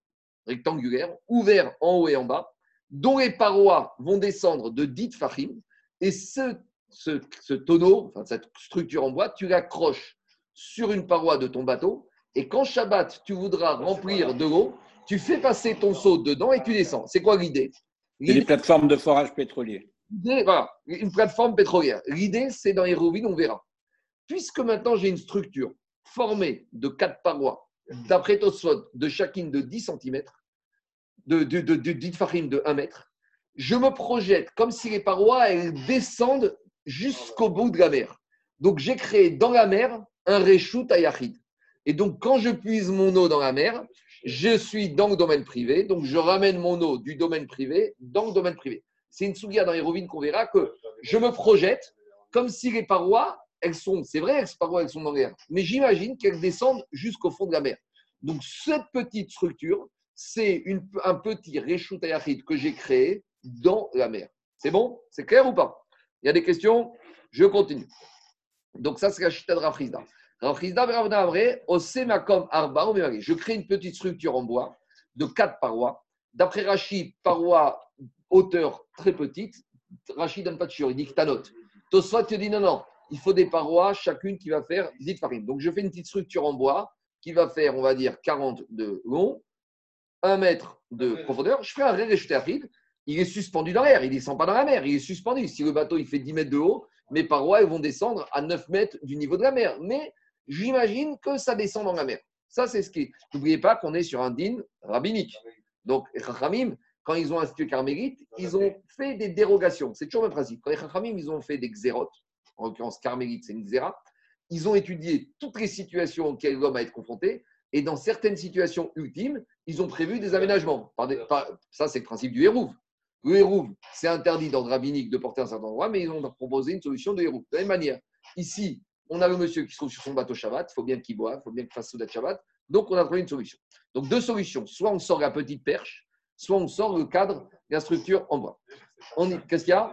[SPEAKER 1] rectangulaire, ouvert en haut et en bas, dont les parois vont descendre de 10 fachim. Et ce, ce, ce tonneau, enfin, cette structure en bois, tu l'accroches sur une paroi de ton bateau. Et quand Shabbat, tu voudras remplir de l'eau, tu fais passer ton seau dedans et tu descends. C'est quoi l'idée?
[SPEAKER 2] C'est les plateformes de forage pétrolier.
[SPEAKER 1] Voilà, une plateforme pétrolière. L'idée, c'est dans les rovines, on verra. Puisque maintenant j'ai une structure formée de quatre parois, d'après Tosfot, de chacune de 10 cm, de, de, de, de 10 farim de 1 mètre, je me projette comme si les parois elles descendent jusqu'au bout de la mer. Donc j'ai créé dans la mer un réchout à. Et donc quand je puise mon eau dans la mer, je suis dans le domaine privé, donc je ramène mon eau du domaine privé dans le domaine privé. C'est une souga dans les rovines qu'on verra que je me projette comme si les parois, elles sont, c'est vrai, ces parois, elles sont dans l'air, mais j'imagine qu'elles descendent jusqu'au fond de la mer. Donc, cette petite structure, c'est un petit réchout ayachid que j'ai créé dans la mer. C'est bon? C'est clair ou pas? Il y a des questions Je continue. Donc, ça, c'est la chita de Rafrizda. Rafrizda, Osemakom Arba. Je crée une petite structure en bois de quatre parois. D'après Rachid, parois hauteur très petite. Rachid donne pas de chiur, il dit que ta note. Tosfot te dit non, non, il faut des parois, chacune qui va faire 10 farines. Donc je fais une petite structure en bois qui va faire, on va dire, 40 de long, 1 mètre de profondeur. Je fais un rapide. Il est suspendu dans l'air, il ne descend pas dans la mer, il est suspendu. Si le bateau il fait 10 mètres de haut, mes parois vont descendre à 9 mètres du niveau de la mer. Mais j'imagine que ça descend dans la mer. Ça, c'est ce qui. N'oubliez pas qu'on est sur un din rabbinique. Donc, les Chachamim, quand ils ont institué Carmélite, ils ont fait des dérogations. C'est toujours le même principe. Quand les Chachamim, ils ont fait des xérotes, en l'occurrence Carmélite, c'est une xéra, ils ont étudié toutes les situations auxquelles l'homme a été confronté, et dans certaines situations ultimes, ils ont prévu des aménagements. Ça, c'est le principe du hérouve. Le hérouve, c'est interdit dans le rabbinique de porter un certain endroit, mais ils ont proposé une solution de hérouve. De la même manière, ici, on a le monsieur qui se trouve sur son bateau Shabbat, il faut bien qu'il boive, il faut bien qu'il fasse Soudat Shabbat, donc on a trouvé une solution. Donc deux solutions. Soit on sort la petite perche, soit on sort le cadre, la structure en bois. Qu'est-ce qu'il y a?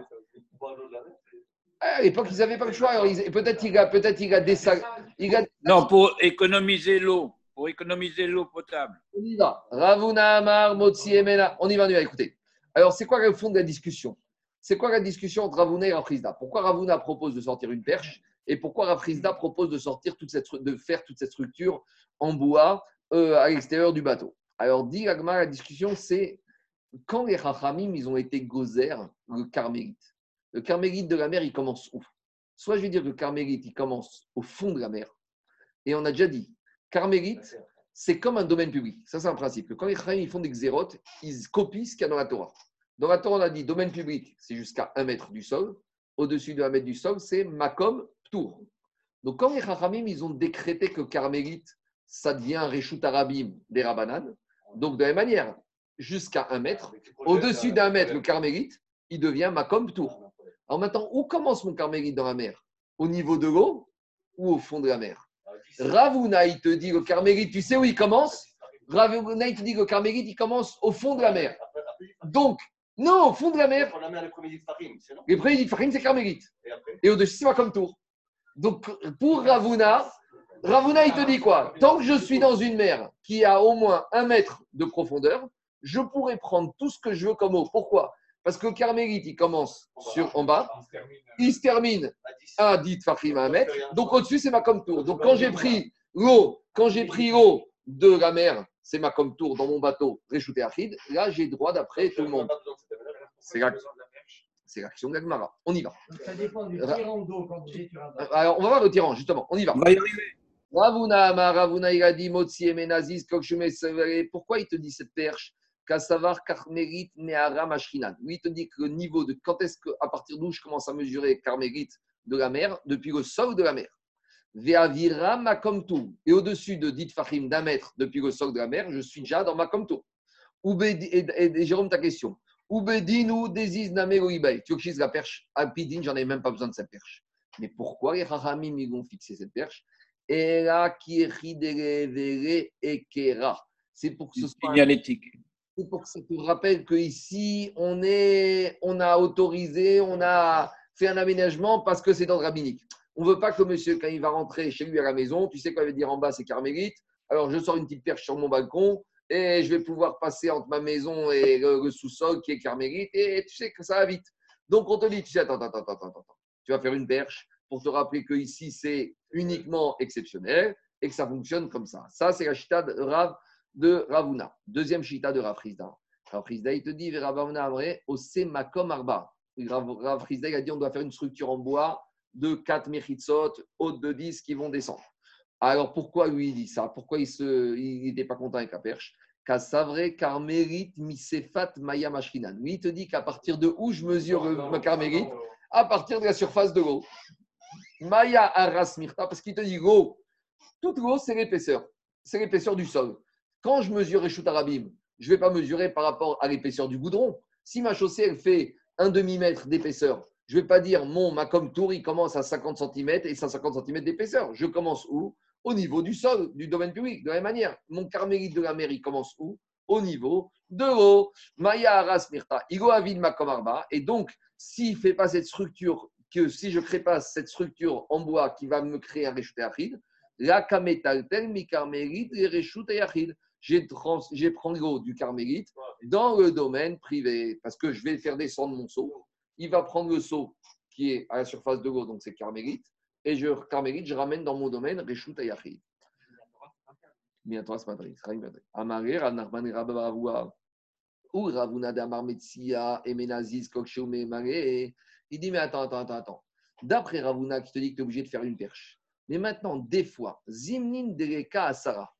[SPEAKER 1] Ah, À l'époque, ils n'avaient pas le choix. Alors, Peut-être il a, peut-être il a des sacs. Il a,
[SPEAKER 2] Non, pour économiser l'eau, pour économiser l'eau potable.
[SPEAKER 1] On y va. Ravuna Amar, Motsi Emena. On y va, on y va, écoutez. Alors, c'est quoi le fond de la discussion? C'est quoi la discussion entre Ravuna et Rafrizda? Pourquoi Ravuna propose de sortir une perche et pourquoi Rafrizda propose de, sortir toute cette, de faire toute cette structure en bois euh, à l'extérieur du bateau? Alors, dit Agma, la discussion, c'est quand les Chachamim, ils ont été gozer le carmélite. Le carmélite de la mer, il commence où? Soit je vais dire que le carmélite, il commence au fond de la mer. Et on a déjà dit, carmélite, c'est comme un domaine public. Ça, c'est un principe. Que quand les Chachamim font des xérotes, ils copient ce qu'il y a dans la Torah. Dans la Torah, on a dit domaine public, c'est jusqu'à un mètre du sol. Au-dessus de un mètre du sol, c'est makom ptour. Donc, quand les Chachamim, ils ont décrété que carmélite, ça devient un Reshut Arabim des Rabbanan, donc de la même manière, jusqu'à un mètre, au-dessus d'un mètre, le carmélite, il devient makom ptour. Alors maintenant, où commence mon carmélite dans la mer? Au niveau de l'eau ou au fond de la mer? Ravuna, il te dit le carmélite, tu sais où il commence? Ravuna, il te dit que le carmélite, il commence au fond de la mer. Donc, non, au fond de la mer, les premiers Farim, c'est carmélite.
[SPEAKER 4] Et
[SPEAKER 1] au-dessus, c'est comme tour. Donc, pour Ravuna, Ravuna, il te dit quoi? Tant que je suis dans une mer qui a au moins un mètre de profondeur, je pourrais prendre tout ce que je veux comme eau. Pourquoi? Parce que le carmélite, il commence sur, en bas, il se termine
[SPEAKER 4] À 10.
[SPEAKER 1] à 10 Farim à un mètre. Donc, au-dessus, c'est ma comme tour. Donc, quand j'ai pris l'eau, quand j'ai pris l'eau de la mer, c'est ma comme tour dans mon bateau, réchouté Achid, là, j'ai droit d'après tout le monde. C'est la- C'est l'action de l'Agmara. On y va.
[SPEAKER 5] Ça dépend du
[SPEAKER 1] Ra-
[SPEAKER 5] tirant d'eau quand bateau.
[SPEAKER 1] Alors, on va voir le tyran, justement. On y va.
[SPEAKER 2] On va y arriver.
[SPEAKER 1] Ravuna, Amar, Ravuna, il a dit Motsi et Menazis. Pourquoi il te dit cette perche? Kassavar, Karmerit, Neara, Mashrinan. Lui, il te dit que le niveau de quand est-ce qu'à partir d'où je commence à mesurer Karmerit de la mer, depuis le sol de la mer. Veavira, Makomtu. Et au-dessus de dit Fahim d'un mètre depuis le sol de la mer, je suis déjà dans Makomtu. Ubedi- Et, Jérôme, ta question. Ubedinu, Deziz, Namero, Ibai. Tu veux que la perche À Pidin, j'en ai même pas besoin de cette perche. Mais pourquoi les Rahamim, ils vont fixer cette perche? Et là, qui est ridere et kera. C'est pour que ce soit
[SPEAKER 2] Signalétique.
[SPEAKER 1] C'est pour que ça te rappelle qu'ici, on, on a autorisé, on a fait un aménagement parce que c'est dans le rabbinique. On ne veut pas que monsieur, quand il va rentrer chez lui à la maison, tu sais quoi veut dire en bas, c'est carmélite. Alors, je sors une petite perche sur mon balcon et je vais pouvoir passer entre ma maison et le, le sous-sol qui est carmélite et tu sais que ça va vite. Donc, on te dit, tu sais, attends, attends, attends, attends, attends. Tu vas faire une perche pour te rappeler que ici c'est uniquement exceptionnel et que ça fonctionne comme ça. Ça, c'est la chita de Rav de Ravuna. Deuxième chita de Rav Rizda. Rav Rizda, il te dit, Ravuna Amre, Ose Makom Arba. Rav Rav Rizda, il a dit, on doit faire une structure en bois de 4 mechitsot, haute de 10 qui vont descendre. Alors pourquoi lui il dit ça? Pourquoi il n'était il pas content avec la perche? Kasavre Karmerit Misefat Maya Mashkinan. Lui, il te dit qu'à partir de où je mesure le Karmerit À partir de la surface de l'eau. Maya Aras Mirta, parce qu'il te dit l'eau, toute l'eau, c'est l'épaisseur. C'est l'épaisseur du sol. Quand je mesure Reshut Arabim, je ne vais pas mesurer par rapport à l'épaisseur du goudron. Si ma chaussée, elle fait un demi-mètre d'épaisseur, je ne vais pas dire mon Macom Tour, il commence à 50 cm et 150 cm d'épaisseur. Je commence où? Au niveau du sol, du domaine public. De la même manière, mon carmélite de la mer, il commence où? Au niveau de l'eau. Maya Aras Mirta, Igo Avid Makom Arba. Et donc, s'il ne fait pas cette structure, si je ne crée pas cette structure en bois qui va me créer un Reshut Achid, la Kametaltel, mi Karmélite, et. J'ai l'eau du carmélite dans le domaine privé parce que je vais faire descendre mon seau. Il va prendre le seau qui est à la surface de l'eau, donc c'est carmélite, et je carmélite, je ramène dans mon domaine Reshut Ayachid. Bientôt, c'est pas vrai, c'est pas vrai. Amaré, Ranarman, Rabbarua, ou Ravuna Damar Metsia, Maré. Il dit Mais attends, attends, attends, attends. D'après Ravuna qui te dit que tu es obligé de faire une perche. Mais maintenant, des fois, Zimnin Dereka Asara.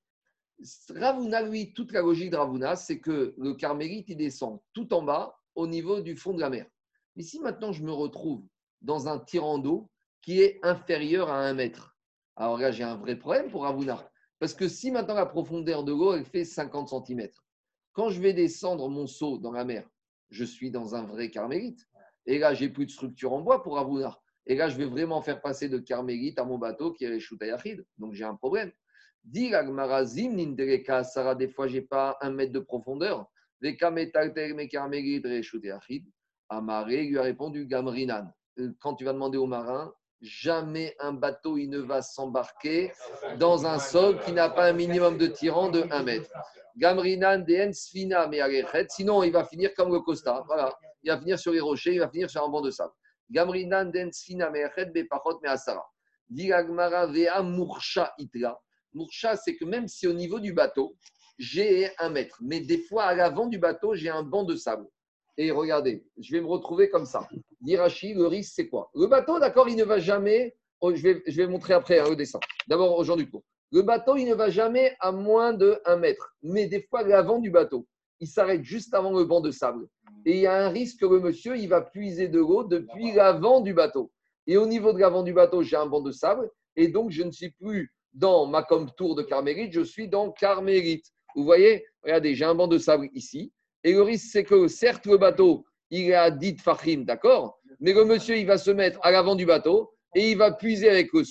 [SPEAKER 1] Ravuna, lui, toute la logique de Ravuna, c'est que le carmélite, il descend tout en bas au niveau du fond de la mer. Mais si maintenant je me retrouve dans un tirant d'eau qui est inférieur à un mètre, alors là, j'ai un vrai problème pour Ravuna. Parce que si maintenant la profondeur de l'eau, elle fait 50 cm, quand je vais descendre mon seau dans la mer, je suis dans un vrai carmélite. Et là, j'ai plus de structure en bois pour Ravuna. Et là, je vais vraiment faire passer de carmélite à mon bateau qui est Shutayachid. Donc, j'ai un problème. Dit l'Agmarazim, Nindereka, Sarah, des fois, j'ai pas un mètre de profondeur. Amaré lui a répondu Gamrinan. Euh, Quand tu vas demander aux marins, jamais un bateau il ne va s'embarquer dans un sol qui n'a pas un minimum de tirant de 1 mètre. Gamrinan de sfina mais sinon il va finir comme le Costa. Voilà, il va finir sur les rochers, il va finir sur un banc de sable. Gamrinan de sfina mais bepachot me asara. Dilagmara vea mursha itra. Mursha, c'est que même si au niveau du bateau, j'ai un mètre, mais des fois à l'avant du bateau, j'ai un banc de sable. Et regardez, je vais me retrouver comme ça. Dirachi, le risque, c'est quoi? Le bateau, d'accord, il ne va jamais. oh, je, vais, je vais montrer après hein, le. D'abord, aujourd'hui, cours. Le bateau, il ne va jamais à moins de 1 mètre. Mais des fois, l'avant du bateau, il s'arrête juste avant le banc de sable. Et il y a un risque que le monsieur, il va puiser de l'eau depuis l'avant du bateau. Et au niveau de l'avant du bateau, j'ai un banc de sable. Et donc, je ne suis plus dans ma tour de Carmérite, je suis dans Carmérite. Vous voyez Regardez, j'ai un banc de sable ici. Et le risque, c'est que certes, le bateau, il est à 10 fachim, d'accord Mais le monsieur, il va se mettre à l'avant du bateau et il va puiser avec le.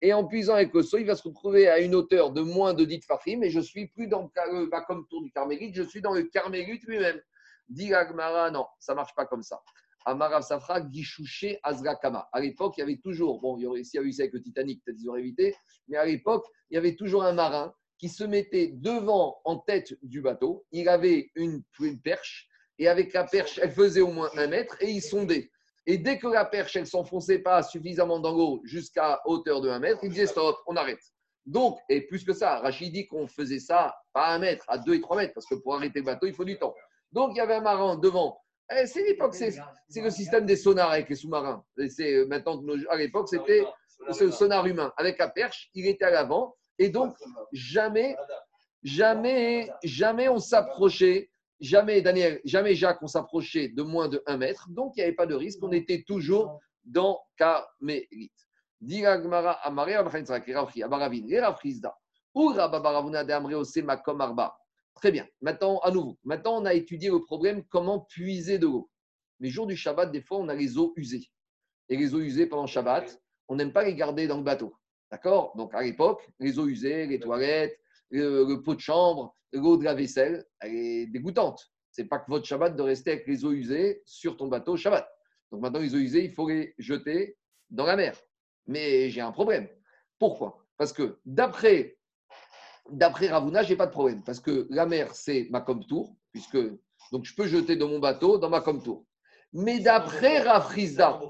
[SPEAKER 1] Et en puisant avec le il va se retrouver à une hauteur de moins de 10 fachim. Et je suis plus dans le comme tour du Carmérite, je suis dans le Carmérite lui-même. Dit Agmara, non, ça marche pas comme ça. Amarav Safra, Gishouché, Azrakama. À l'époque, il y avait toujours, bon, il y aurait, s'il y a eu ça avec le Titanic, peut-être ils auraient évité, mais à l'époque, il y avait toujours un marin qui se mettait devant, en tête du bateau. Il avait une, une perche, et avec la perche, elle faisait au moins un mètre, et il sondait. Et dès que la perche, elle s'enfonçait pas suffisamment dans l'eau jusqu'à hauteur de un mètre, il disait stop, on arrête. Donc, et plus que ça, Rachid dit qu'on faisait ça pas à un mètre, à deux et trois mètres, parce que pour arrêter le bateau, il faut du temps. Donc, il y avait un marin devant. Eh, c'est l'époque, c'est le système des sonars avec les sous-marins. C'est euh, maintenant, que nos- à l'époque, c'était ce sonar humain. Avec la perche, il était à l'avant. Et donc, jamais, jamais, jamais on s'approchait, jamais, Daniel, jamais Jacques, on s'approchait de moins de 1 mètre. Donc, il n'y avait pas de risque. On était toujours dans Carmélite. Dira Gmara Amare Abaravin, Erafrizda, ou Rababaravuna de Amre Makom Arba. Très bien. Maintenant, à nouveau, maintenant, on a étudié le problème comment puiser de l'eau. Les jours du Shabbat, des fois, on a les eaux usées. Et les eaux usées pendant Shabbat, on n'aime pas les garder dans le bateau. D'accord? Donc, à l'époque, les eaux usées, les toilettes, le, pot de chambre, l'eau de la vaisselle, elle est dégoûtante. C'est pas que votre Shabbat de rester avec les eaux usées sur ton bateau Shabbat. Donc, maintenant, les eaux usées, il faut les jeter dans la mer. Mais j'ai un problème. Pourquoi? Parce que d'après D'après Ravuna, je n'ai pas de problème parce que la mer, c'est ma comme tour, puisque donc je peux jeter de mon bateau dans ma comme tour. Mais d'après Rafrizda,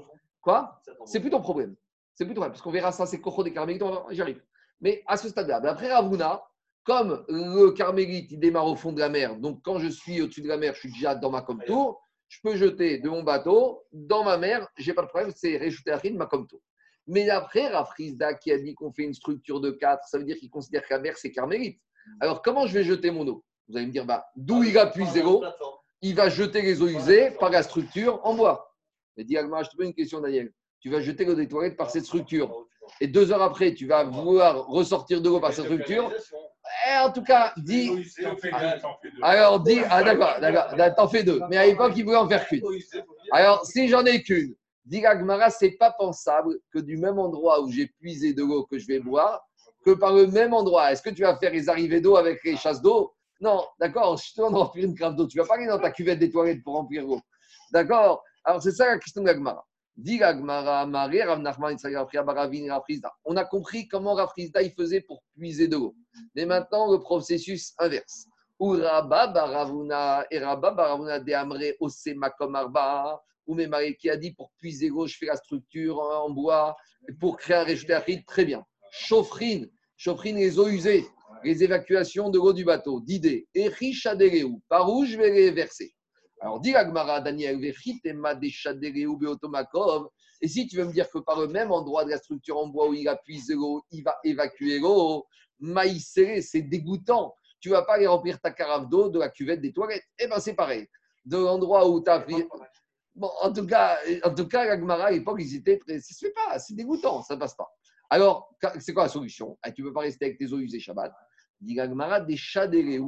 [SPEAKER 1] quoi? C'est plus ton problème. C'est plus ton problème parce qu'on verra ça, c'est Cocho des Carmélites, on va- j'y arrive. Mais à ce stade-là, d'après Ravuna, comme le Carmélite, il démarre au fond de la mer, donc quand je suis au-dessus de la mer, je suis déjà dans ma comme tour, je peux jeter de mon bateau dans ma mer, j'ai pas de problème, c'est rajouter à ma comme tour. Mais après, Rafrizda qui a dit qu'on fait une structure de 4, ça veut dire qu'il considère la mer, c'est carmélite. Alors, comment je vais jeter mon eau? Vous allez me dire, bah, d'où il a puisé l'eau Il va jeter les eaux usées par la structure en bois. Mais dis, Agmara, je te pose une question, Daniel. Tu vas jeter l'eau des toilettes par cette structure. Et deux heures après, tu vas vouloir ressortir de l'eau par cette structure. Eh, en tout cas, dis. Alors, dis. Ah, d'accord, d'accord. T'en fais deux. Mais à l'époque, il voulait en faire qu'une. Alors, si j'en ai qu'une, dit Agmara, c'est pas pensable que du même endroit où j'ai puisé de l'eau que je vais boire, que par le même endroit. Est-ce que tu vas faire les arrivées d'eau avec les chasses d'eau? Non, d'accord, je te de remplir une crabe d'eau. Tu vas pas aller dans ta cuvette des toilettes pour remplir l'eau. D'accord? Alors, c'est ça la question de l'Agmara. Dit. On a compris comment Rav Frizda, il faisait pour puiser de l'eau. Mais maintenant, le processus inverse. Ou Rabba Baravuna de Amre Osema comme Arba. Ou Memare qui a dit pour puiser l'eau, je fais la structure en bois pour créer un aride. Très bien. Chauffrine, chauffrine les eaux usées, les évacuations de l'eau du bateau. D'idée. Et Richadereu. Par où je vais les verser Alors, dit Agmara, Daniel, Beotomakov. Et si tu veux me dire que par le même endroit de la structure en bois où il a puisé l'eau, il va évacuer l'eau, maïsé, c'est dégoûtant. Tu vas pas aller remplir ta carafe d'eau de la cuvette des toilettes. Eh bien, c'est pareil. De l'endroit où tu as pris. En tout cas, en tout cas, l'Agmara, à l'époque, ils étaient très. Ça se fait pas, c'est dégoûtant, ça ne passe pas. Alors, c'est quoi la solution? Ah, Tu ne peux pas rester avec tes eaux usées Shabbat. Dit l'Agmara, des des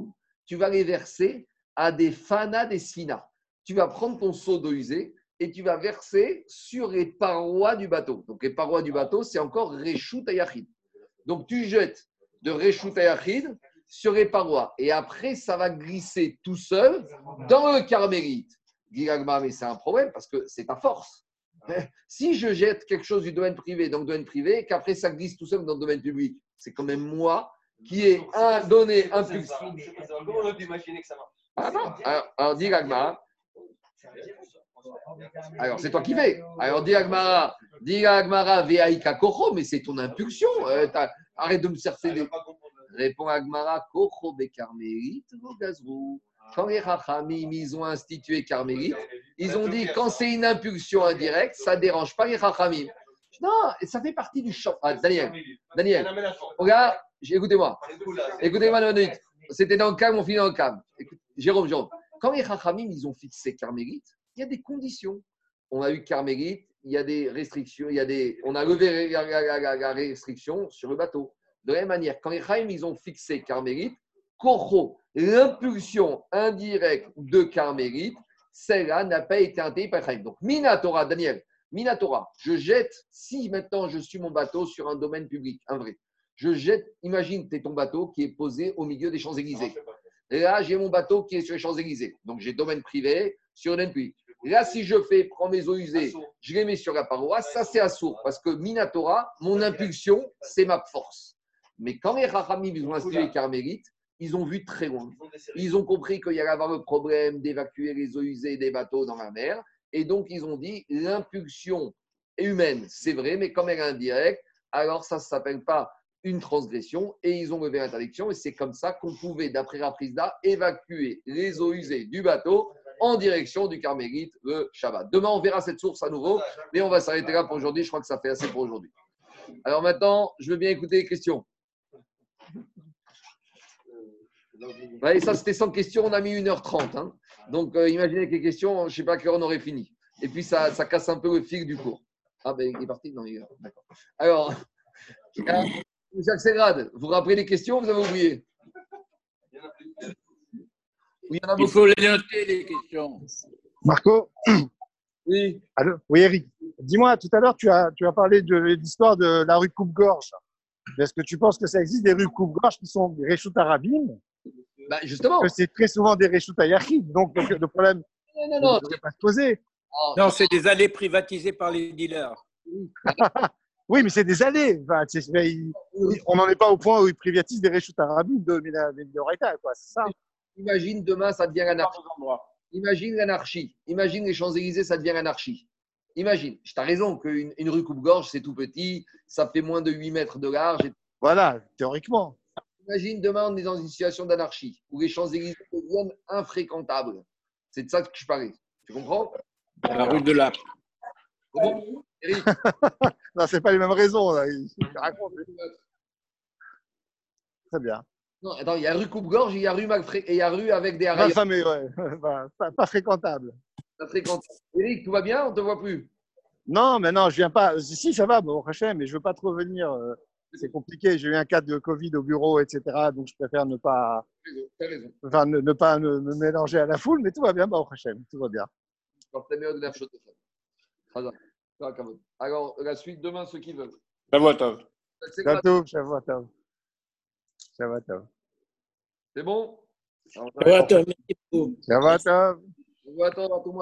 [SPEAKER 1] tu vas les verser à des fanas des sfinas. Tu vas prendre ton seau d'eau usée et tu vas verser sur les parois du bateau. Donc, les parois du bateau, c'est encore Reshut Ayachid. Donc, tu jettes de Reshut Ayachid sur les parois. Et après, ça va glisser tout seul dans le carmélite. Dit mais c'est un problème parce que c'est ta force. *laughs* Si je jette quelque chose du domaine privé dans le domaine privé, qu'après ça glisse tout seul dans le domaine public, c'est quand même moi qui ai un, donné
[SPEAKER 4] ça marche?
[SPEAKER 1] Ah non, alors, alors dit l'Agma, alors c'est toi qui fais. Alors dit l'Agmara, dit l'Agmara, Veaïka Koro, mais c'est ton impulsion. Euh, t'as- arrête de me chercher des. Répond Agmara, Koro Bekarmélite, Vogazrou. Quand les Rachamim, ils ont institué Carmélite, ils ont dit quand c'est une impulsion indirecte, ça ne dérange pas les Rachamim. Non, ça fait partie du champ. Ah, Daniel, Daniel, regarde, écoutez-moi. Écoutez-moi minute. C'était dans le calme, on finit dans le calme. Jérôme, Jérôme, quand les Rachamim, ils ont fixé Carmélite, il y a des conditions. On a eu Carmélite, il y a des restrictions, il y a des, on a levé la, la- la- la- la restriction sur le bateau. De la même manière, quand les Rachamim, ils ont fixé Carmélite, Korcho, l'impulsion indirecte de Carmélite, celle-là n'a pas été interdite par Rachamim. Donc, Minatora, Daniel, Minatora, je jette, si maintenant je suis mon bateau sur un domaine public, un vrai, je jette, imagine, tu es ton bateau qui est posé au milieu des Champs-Élysées. Là, j'ai mon bateau qui est sur les Champs-Élysées. Donc, j'ai domaine privé sur domaine public. Là, si je fais, prends mes eaux usées, je les mets sur la paroi, ça c'est assourd. Parce que Minatora, mon impulsion, c'est ma force. Mais quand les Rachamim ils ont installé les Carmélites, ils ont vu très loin. Ils ont compris qu'il y allait avoir le problème d'évacuer les eaux usées des bateaux dans la mer. Et donc, ils ont dit l'impulsion est humaine, c'est vrai, mais comme elle est indirecte, alors ça ne s'appelle pas une transgression. Et ils ont levé l'interdiction. Et c'est comme ça qu'on pouvait, d'après Raprisda, évacuer les eaux usées du bateau en direction du Carmélite le Shabbat. Demain, on verra cette source à nouveau, mais on va s'arrêter là pour aujourd'hui. Je crois que ça fait assez pour aujourd'hui. Alors maintenant, je veux bien écouter les questions. Et ça, c'était sans questions. On a mis 1h30. hein. Donc, euh, imaginez que les questions, je ne sais pas à quelle heure on aurait fini. Et puis, ça, ça casse un peu le fil du cours. Ah, ben, il est parti? Non, il est là. D'accord. Alors, euh, Jacques Ségrade, vous vous rappelez les questions ou vous avez oublié? Oui, il y en a
[SPEAKER 2] Il faut les noter, les questions.
[SPEAKER 5] Marco?
[SPEAKER 1] Oui.
[SPEAKER 5] Allô? Oui, Eric. Dis-moi, tout à l'heure, tu as, tu as parlé de l'histoire de la rue Coupe-Gorge. Est-ce que tu penses que ça existe des rues Coupe-Gorge qui sont des réchoutes arabines
[SPEAKER 1] Bah, justement.
[SPEAKER 5] Que c'est très souvent des réchoutes à Yachid. Donc, le, le problème
[SPEAKER 1] Non, non,
[SPEAKER 5] ne
[SPEAKER 1] non.
[SPEAKER 5] devrait pas se poser.
[SPEAKER 2] Non, c'est des allées privatisées par les dealers.
[SPEAKER 5] Oui, *laughs* mais c'est des allées. Enfin, il- on n'en est pas au point où ils privatisent des réchoutes arabines de Minorita, quoi. C'est ça.
[SPEAKER 1] Imagine demain, ça devient l'anarchie. Imagine l'anarchie. Imagine les Champs-Élysées, ça devient l'anarchie. Imagine. Tu as raison qu'une une rue Coupe-Gorge, c'est tout petit, ça fait moins de 8 mètres de large. et
[SPEAKER 5] Voilà, théoriquement.
[SPEAKER 1] Imagine demain, on est dans une situation d'anarchie où les Champs-Élysées deviennent infréquentables. C'est de ça que je parlais. Tu comprends?
[SPEAKER 2] La rue de la.
[SPEAKER 1] C'est bon Eric? *laughs*
[SPEAKER 5] Non, c'est pas les mêmes raisons. Là. Il- il raconte. Très bien.
[SPEAKER 1] Non, attends, il y a rue Coupe-Gorge et il y a rue, Malfré- et il y a rue avec des
[SPEAKER 5] ouais, *laughs* pas, pas- pas fréquentable.
[SPEAKER 1] Eric, tout va bien? On ne te voit plus?
[SPEAKER 5] Non, mais non, je viens pas. Si, ça va, bon, mais je veux pas trop venir. C'est compliqué. J'ai eu un cas de Covid au bureau, etc. Donc, je préfère ne pas,
[SPEAKER 1] raison.
[SPEAKER 5] enfin, ne, ne pas me, me mélanger à la foule, mais tout va bien, bah, Hachem, tout va bien.
[SPEAKER 1] Alors, la suite demain, ceux qui veulent.
[SPEAKER 2] Ça va, Tov.
[SPEAKER 1] C'est quoi
[SPEAKER 5] Bientôt, Shavuot Shavuot
[SPEAKER 1] C'est bon?
[SPEAKER 3] Attends, merci beaucoup.
[SPEAKER 1] Va attendre à tout le monde.